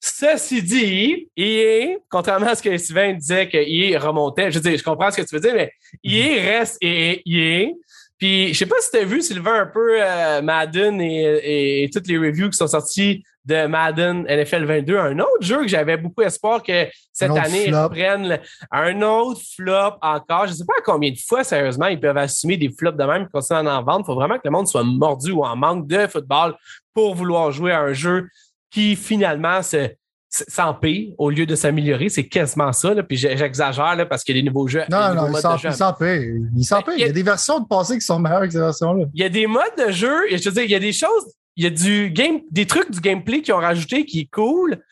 Ceci dit, EA, contrairement à ce que Sylvain disait que EA remontait, je veux dire, je comprends ce que tu veux dire, mais EA reste EA. EA. Puis, je sais pas si tu as vu, Sylvain, un peu euh, Madden et, et, et toutes les reviews qui sont sorties de Madden NFL 22, un autre jeu que j'avais beaucoup espoir que cette année, ils flop. le- un autre flop encore. Je sais pas à combien de fois, sérieusement, ils peuvent assumer des flops de même et continuer à en vendre. Il faut vraiment que le monde soit mordu ou en manque de football pour vouloir jouer à un jeu qui, finalement, se s'empire au lieu de s'améliorer. C'est quasiment ça. Là. Puis j'exagère là, parce qu'il y a des nouveaux jeux. Non, non, il jeu. il s'en paie. Il paie. Il y a des versions de passé qui sont meilleures que ces versions-là. Il y a des modes de jeu, je veux dire, il y a des choses, il y a du game, des trucs du gameplay qui ont rajouté qui est cool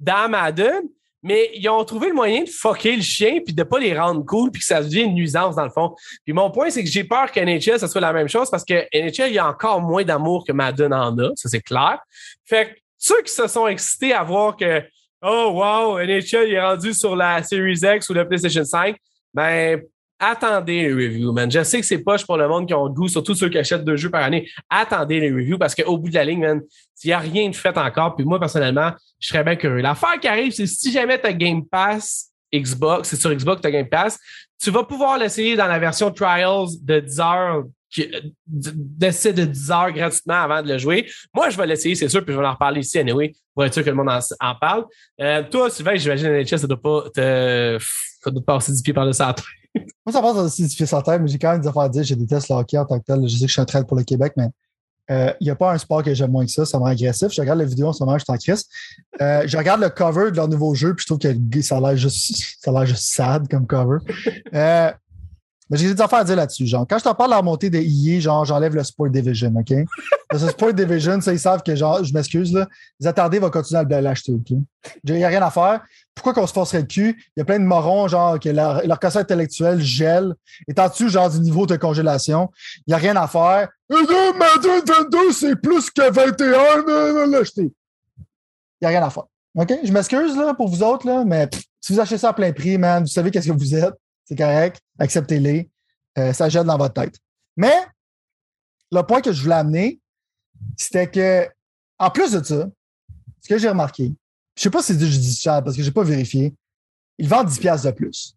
dans Madden, mais ils ont trouvé le moyen de fucker le chien puis de pas les rendre cool puis que ça devient une nuisance dans le fond. Puis mon point, c'est que j'ai peur que NHL, ça soit la même chose parce que NHL, il y a encore moins d'amour que Madden en a, ça c'est clair. Fait que ceux qui se sont excités à voir que Oh wow, NHL est rendu sur la Series X ou la PlayStation 5, ben attendez les reviews, man. Je sais que c'est poche pour le monde qui ont le goût, surtout ceux qui achètent deux jeux par année. Attendez les reviews parce qu'au bout de la ligne, man, il n'y a rien de fait encore. Puis moi, personnellement, je serais bien curieux. L'affaire qui arrive, c'est si jamais tu Game Pass Xbox, c'est sur Xbox tu as Game Pass, tu vas pouvoir l'essayer dans la version Trials de 10 heures d'essai de 10 heures gratuitement avant de le jouer. Moi, je vais l'essayer, c'est sûr, puis je vais en reparler ici, anyway, pour être sûr que le monde en, parle. Euh, toi, Sylvain, j'imagine, NHL, ça doit pas te, ça doit passer du pied par le centre. Moi, ça passe aussi du fils en tête, mais j'ai quand même des affaires à dire. Je déteste le hockey en tant que tel. Je sais que je suis un trade pour le Québec, mais euh, il n'y a pas un sport que j'aime moins que ça. Ça me rend agressif. Je regarde la vidéo en ce moment, je suis en crise. Euh, je regarde le cover de leur nouveau jeu, puis je trouve que ça a l'air juste, ça a l'air juste sad comme cover. Euh, mais j'ai des affaires à dire là-dessus. Genre, quand je t'en parle de la montée de IA, genre, j'enlève le Sport Division, OK? Parce que Sport Division, ça, ils savent que, genre, je m'excuse, là, les attardés vont continuer à l'acheter, OK? Il n'y a rien à faire. Pourquoi qu'on se forcerait le cul? Il y a plein de morons, genre, que leur, leur quotient intellectuel gèle. Et en dessous, genre, du niveau de congélation? Il n'y a rien à faire. Eh non, Madden 22, c'est plus que 21, non, non, l'acheter. Il n'y a rien à faire. OK? Je m'excuse, là, pour vous autres, là, mais si vous achetez ça à plein prix, man, vous savez qu'est-ce que vous êtes. C'est correct. Acceptez-les. Euh, ça gèle dans votre tête. Mais, le point que je voulais amener, c'était que, en plus de ça, ce que j'ai remarqué, je sais pas si c'est judiciaire parce que j'ai pas vérifié, ils vendent 10 piastres de plus.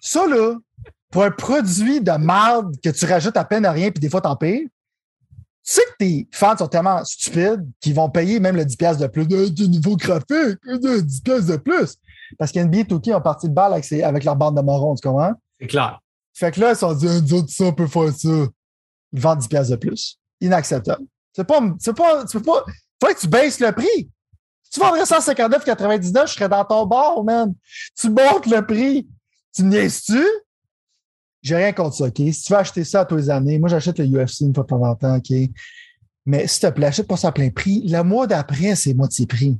Ça, là, pour un produit de merde que tu rajoutes à peine à rien puis des fois t'en payes, tu sais que tes fans sont tellement stupides qu'ils vont payer même le 10 piastres de plus. De, du niveau graphique, de 10 piastres de plus. Parce qu'NBA 2K ont parti de balle avec, ses- avec leur bande de morons, tu comprends? C'est clair. Fait que là, ils se sont dit, nous autres, ça, on peut faire ça. Ils vendent 10 piastres de plus. Inacceptable. C'est pas, c'est pas, tu peux pas, faudrait que tu baisses le prix. Si tu vendrais 159,99, je serais dans ton bar, man. Tu montes le prix. Tu niaises-tu? J'ai rien contre ça, OK? Si tu veux acheter ça à tous les années, moi, j'achète le UFC une fois de temps en temps, OK? Mais s'il te plaît, achète pas ça à plein prix. Le mois d'après, c'est moitié prix.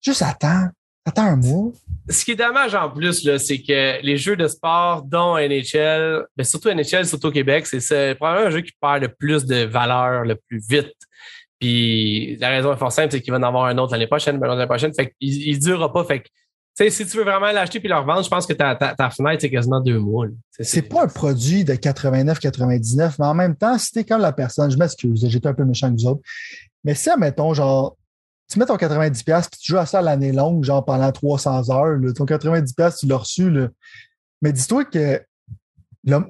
Juste attends. Attends un mois. Ce qui est dommage en plus, c'est que les jeux de sport, dont NHL, mais surtout NHL, surtout au Québec, c'est probablement un jeu qui perd le plus de valeur le plus vite. Puis la raison est fort simple, c'est qu'il va en avoir un autre l'année prochaine, ben, l'année prochaine. Fait qu'il il durera pas. Fait que, si tu veux vraiment l'acheter puis le revendre, je pense que ta, ta, ta fenêtre, c'est quasiment deux mois. C'est pas un produit de 89-99, mais en même temps, si t'es comme la personne, je m'excuse, j'étais un peu méchant avec vous autres, mais si, admettons, genre, tu mets ton 90$ puis tu joues à ça l'année longue, genre pendant 300 heures, là, ton 90$, tu l'as reçu, mais dis-toi que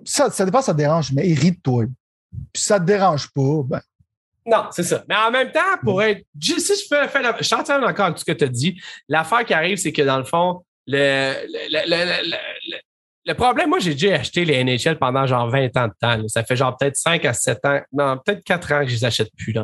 ça, ça dépend, ça te dérange, mais hérite-toi. Puis ça te dérange pas, ben, Non, c'est ça. Mais en même temps, pour être. Si je fais, fais la- je d'accord avec tout ce que tu as dit. L'affaire qui arrive, c'est que dans le fond, le, le, le, le- le- problème, moi, j'ai déjà acheté les NHL pendant genre 20 ans de temps. Ça fait genre peut-être 5 à 7 ans, non, peut-être 4 ans que je les achète plus.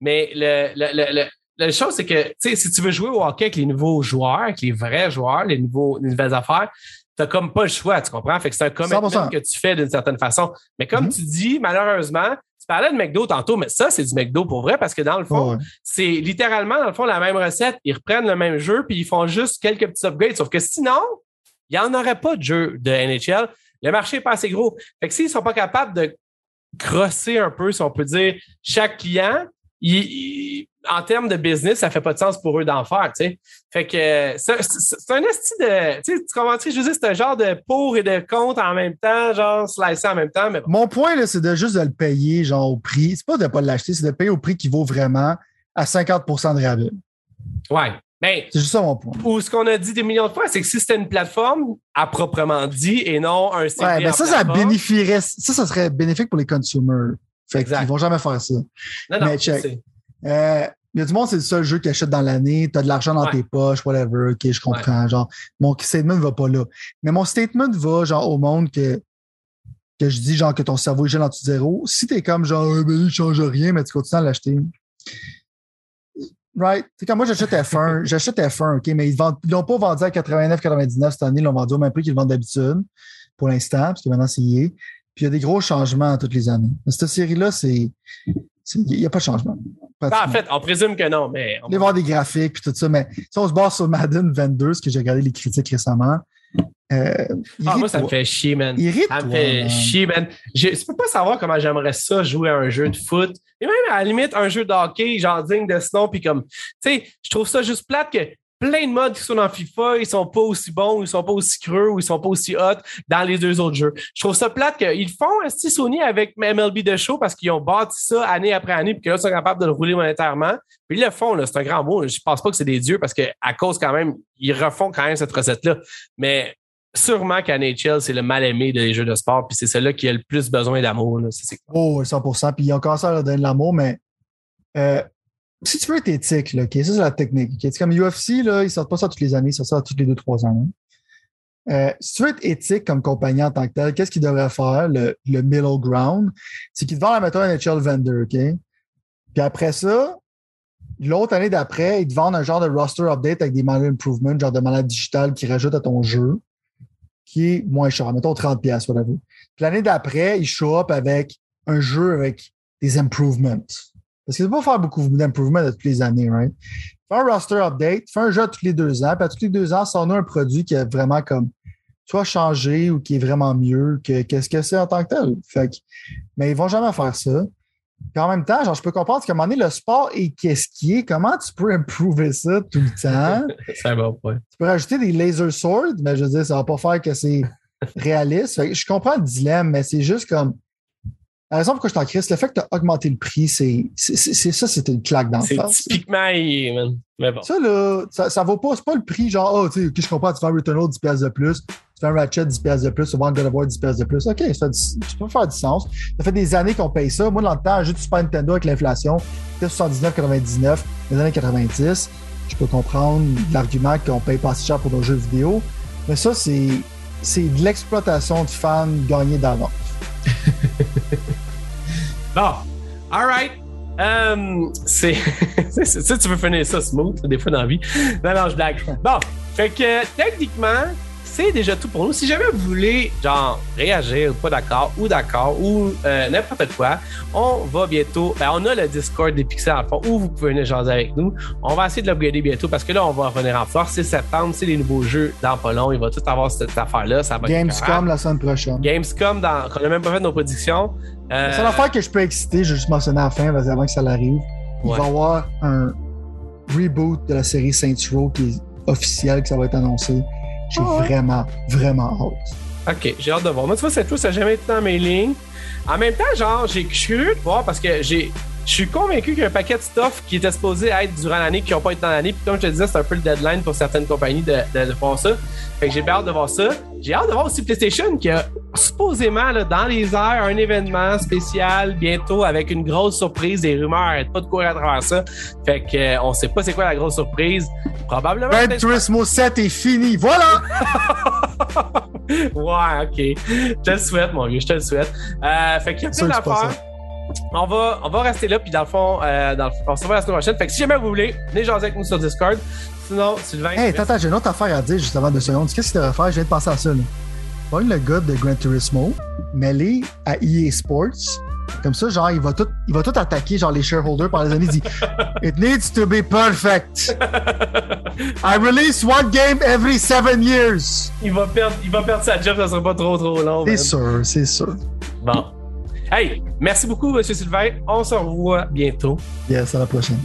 Mais le, le, le- la chose, c'est que, si tu veux jouer au hockey avec les nouveaux joueurs, avec les vrais joueurs, les, nouveaux, les nouvelles affaires, t'as comme pas le choix, tu comprends? Fait que c'est un commitment 100%. que tu fais d'une certaine façon. Mais comme Mhm. tu dis, malheureusement, tu parlais de McDo tantôt, mais ça, c'est du McDo pour vrai parce que dans le fond, ouais. c'est littéralement, dans le fond, la même recette. Ils reprennent le même jeu puis ils font juste quelques petits upgrades. Sauf que sinon, il n'y en aurait pas de jeu de NHL. Le marché n'est pas assez gros. Fait que s'ils ne sont pas capables de crosser un peu, si on peut dire, chaque client, il- il- en termes de business, ça fait pas de sens pour eux d'en faire, tu sais. Fait que c'est un esti de. Tu comprends Je veux dire, c'est un genre de pour et de contre en même temps, genre slicer en même temps, mais bon. Mon point, là, c'est de juste de le payer, genre, au prix. C'est pas de ne pas l'acheter, c'est de payer au prix qui vaut vraiment à 50% de rabais. Ouais. Ben, C'est juste ça mon point. ou ce qu'on a dit des millions de fois, c'est que si c'était une plateforme à proprement dit et non un Ouais, ben en ça, ça bénéficierait, ça, ça serait bénéfique pour les consumers. Fait qu'ils vont jamais faire ça. Non, non, mais check. sais. Euh, il y a du monde, c'est le seul jeu qu'ils achètent dans l'année. Tu as de l'argent dans Ouais. tes poches, whatever. OK, je comprends. Genre, mon statement ne va pas là. Mais mon statement va genre au monde que, que je dis genre que ton cerveau est gèle en dessous de zéro. Si t'es comme genre, euh, ben, il change rien, mais tu continues à l'acheter. Right? C'est comme moi, j'achète F1. j'achète F1, OK, mais ils vendent, ils l'ont pas vendu à 89,99 cette année. Ils l'ont vendu au même prix qu'ils le vendent d'habitude pour l'instant, parce que maintenant, c'est EA. Puis il y a des gros changements toutes les années. Mais cette série-là, c'est. Il n'y a pas de changement. Ben, en fait, on présume que non, mais. on- va voir des graphiques puis tout ça, mais si on se base sur Madden 22, ce que j'ai regardé les critiques récemment, euh, Ah, moi, ça me fait chier, man. Ça me fait man. chier, man. Je ne peux pas savoir comment j'aimerais ça jouer à un jeu de foot. Et même à la limite, un jeu de hockey, genre digne de ce nom, puis comme, tu sais, je trouve ça juste plate que plein de modes qui sont dans FIFA, ils sont pas aussi bons, ils sont pas aussi creux, ou ils sont pas aussi hot dans les deux autres jeux. Je trouve ça plate qu'ils font un style Sony avec MLB de show parce qu'ils ont bâti ça année après année, puis que là, ils sont capables de le rouler monétairement. Puis ils le font, c'est un grand mot. Je pense pas que c'est des dieux parce que à cause quand même, ils refont quand même cette recette-là. Mais sûrement qu'à NHL, c'est le mal-aimé des jeux de sport, puis c'est celui qui a le plus besoin d'amour. Oh, 100 Puis ils ont commencé à leur donner de l'amour, mais euh, si tu veux être éthique, ça, c'est la technique. C'est comme UFC, là, ils sortent pas ça toutes les années, ils sortent ça toutes les deux, trois ans. Euh, si tu veux être éthique comme compagnie en tant que tel, qu'est-ce qu'ils devraient faire, le, le middle ground? C'est qu'ils te vendent méthode NHL Vendor, OK? Puis après ça, l'autre année d'après, ils te vendent un genre de roster update avec des malade improvements, genre de malade digital qui rajoute à ton jeu, qui est moins cher, mettons 30$, piastres, whatever. Puis l'année d'après, ils show up avec un jeu avec des improvements. Parce que tu peux pas faire beaucoup d'improvements de toutes les années, right? Fais un roster update, fais un jeu tous les deux ans, puis à tous les deux ans, sors-nous un produit qui est vraiment comme soit changé ou qui est vraiment mieux que qu'est-ce que c'est en tant que tel. Fait que, mais ils vont jamais faire ça. Puis en même temps, genre, je peux comprendre qu'à un moment donné, le sport est qu'est-ce qui est. Comment tu peux improver ça tout le temps? C'est un bon point. Tu peux rajouter des laser swords, mais je veux dire, ça va pas faire que c'est réaliste. Fait que je comprends le dilemme, mais c'est juste comme La raison pourquoi je t'en crise, le fait que tu as augmenté le prix, c'est ça, c'était une claque dans le face. C'est typiquement, man. Mais bon. Ça, là, ça, ça vaut pas, c'est pas le prix genre, oh, tu sais, je comprends, tu fais un Returnal 10$ de plus, tu fais un Ratchet 10$ de plus, tu vends un God of War 10$ de plus. OK, ça, tu peux faire du sens. Ça fait des années qu'on paye ça. Moi, dans le temps, juste Super Nintendo avec l'inflation, c'était 79,99 les années 90. Je peux comprendre l'argument qu'on paye pas si cher pour nos jeux vidéo. Mais ça, c'est de l'exploitation de fans gagnés d'avance. bon, alright. Um, c'est. tu veux finir ça smooth, des fois dans la vie. Non, non, je blague. Bon, fait que techniquement, c'est déjà tout pour nous. Si jamais vous voulez, genre, réagir, pas d'accord, ou d'accord, ou euh, n'importe quoi, on va bientôt. Ben, on a le Discord des Pixels en fond où vous pouvez venir jaser avec nous. On va essayer de l'upgrader bientôt parce que là, on va revenir en force. C'est septembre, c'est les nouveaux jeux dans pas long. Il va tout avoir cette affaire-là. Ça va Gamescom la semaine prochaine. Gamescom, dans, on n'a même pas fait nos prédictions. Euh... C'est l'affaire que je peux exciter, je vais juste mentionner à la fin, avant que ça l'arrive. Il va y avoir un reboot de la série Saints Row qui est officiel, que ça va être annoncé. J'ai ah vraiment, vraiment hâte. Ok, j'ai hâte de voir. Moi, tu vois, cette fois, ça n'a jamais été dans mes lignes. En même temps, genre, j'ai curieux de voir parce que j'ai. Je suis convaincu qu'il y a un paquet de stuff qui était supposé être durant l'année qui n'ont pas été dans l'année. Puis comme je te disais, c'est un peu le deadline pour certaines compagnies de, de, de voir ça. Fait que j'ai hâte de voir ça. J'ai hâte de voir aussi PlayStation qui a supposément là, dans les airs un événement spécial bientôt avec une grosse surprise. Des rumeurs pas de courir à travers ça. Fait que euh, on sait pas c'est quoi la grosse surprise. Probablement. Red Turismo 7 est fini. Voilà! ouais, ok. Je te le souhaite, mon vieux. Je te le souhaite. Euh, fait qu'il y a plein d'affaires. On va, on va rester là, puis dans le fond, euh, dans le, on se revoit la semaine prochaine. Fait que si jamais vous voulez, venez jaser avec nous sur Discord. Sinon, Sylvain. Hey, attends, j'ai une autre affaire à dire juste avant deux secondes. Qu'est-ce que tu vas faire? Je viens de penser à ça. Là. Pogne le gars de Gran Turismo, mêlé à EA Sports. Comme ça, genre, il va tout, il va tout attaquer, genre, les shareholders par les années. Il dit It needs to be perfect. I release one game every seven years. Il va perdre, il va perdre sa job, ça sera pas trop, trop long. C'est sûr, c'est sûr. Bon. Hey, merci beaucoup, M. Sylvain. On se revoit bientôt. Yes, à la prochaine.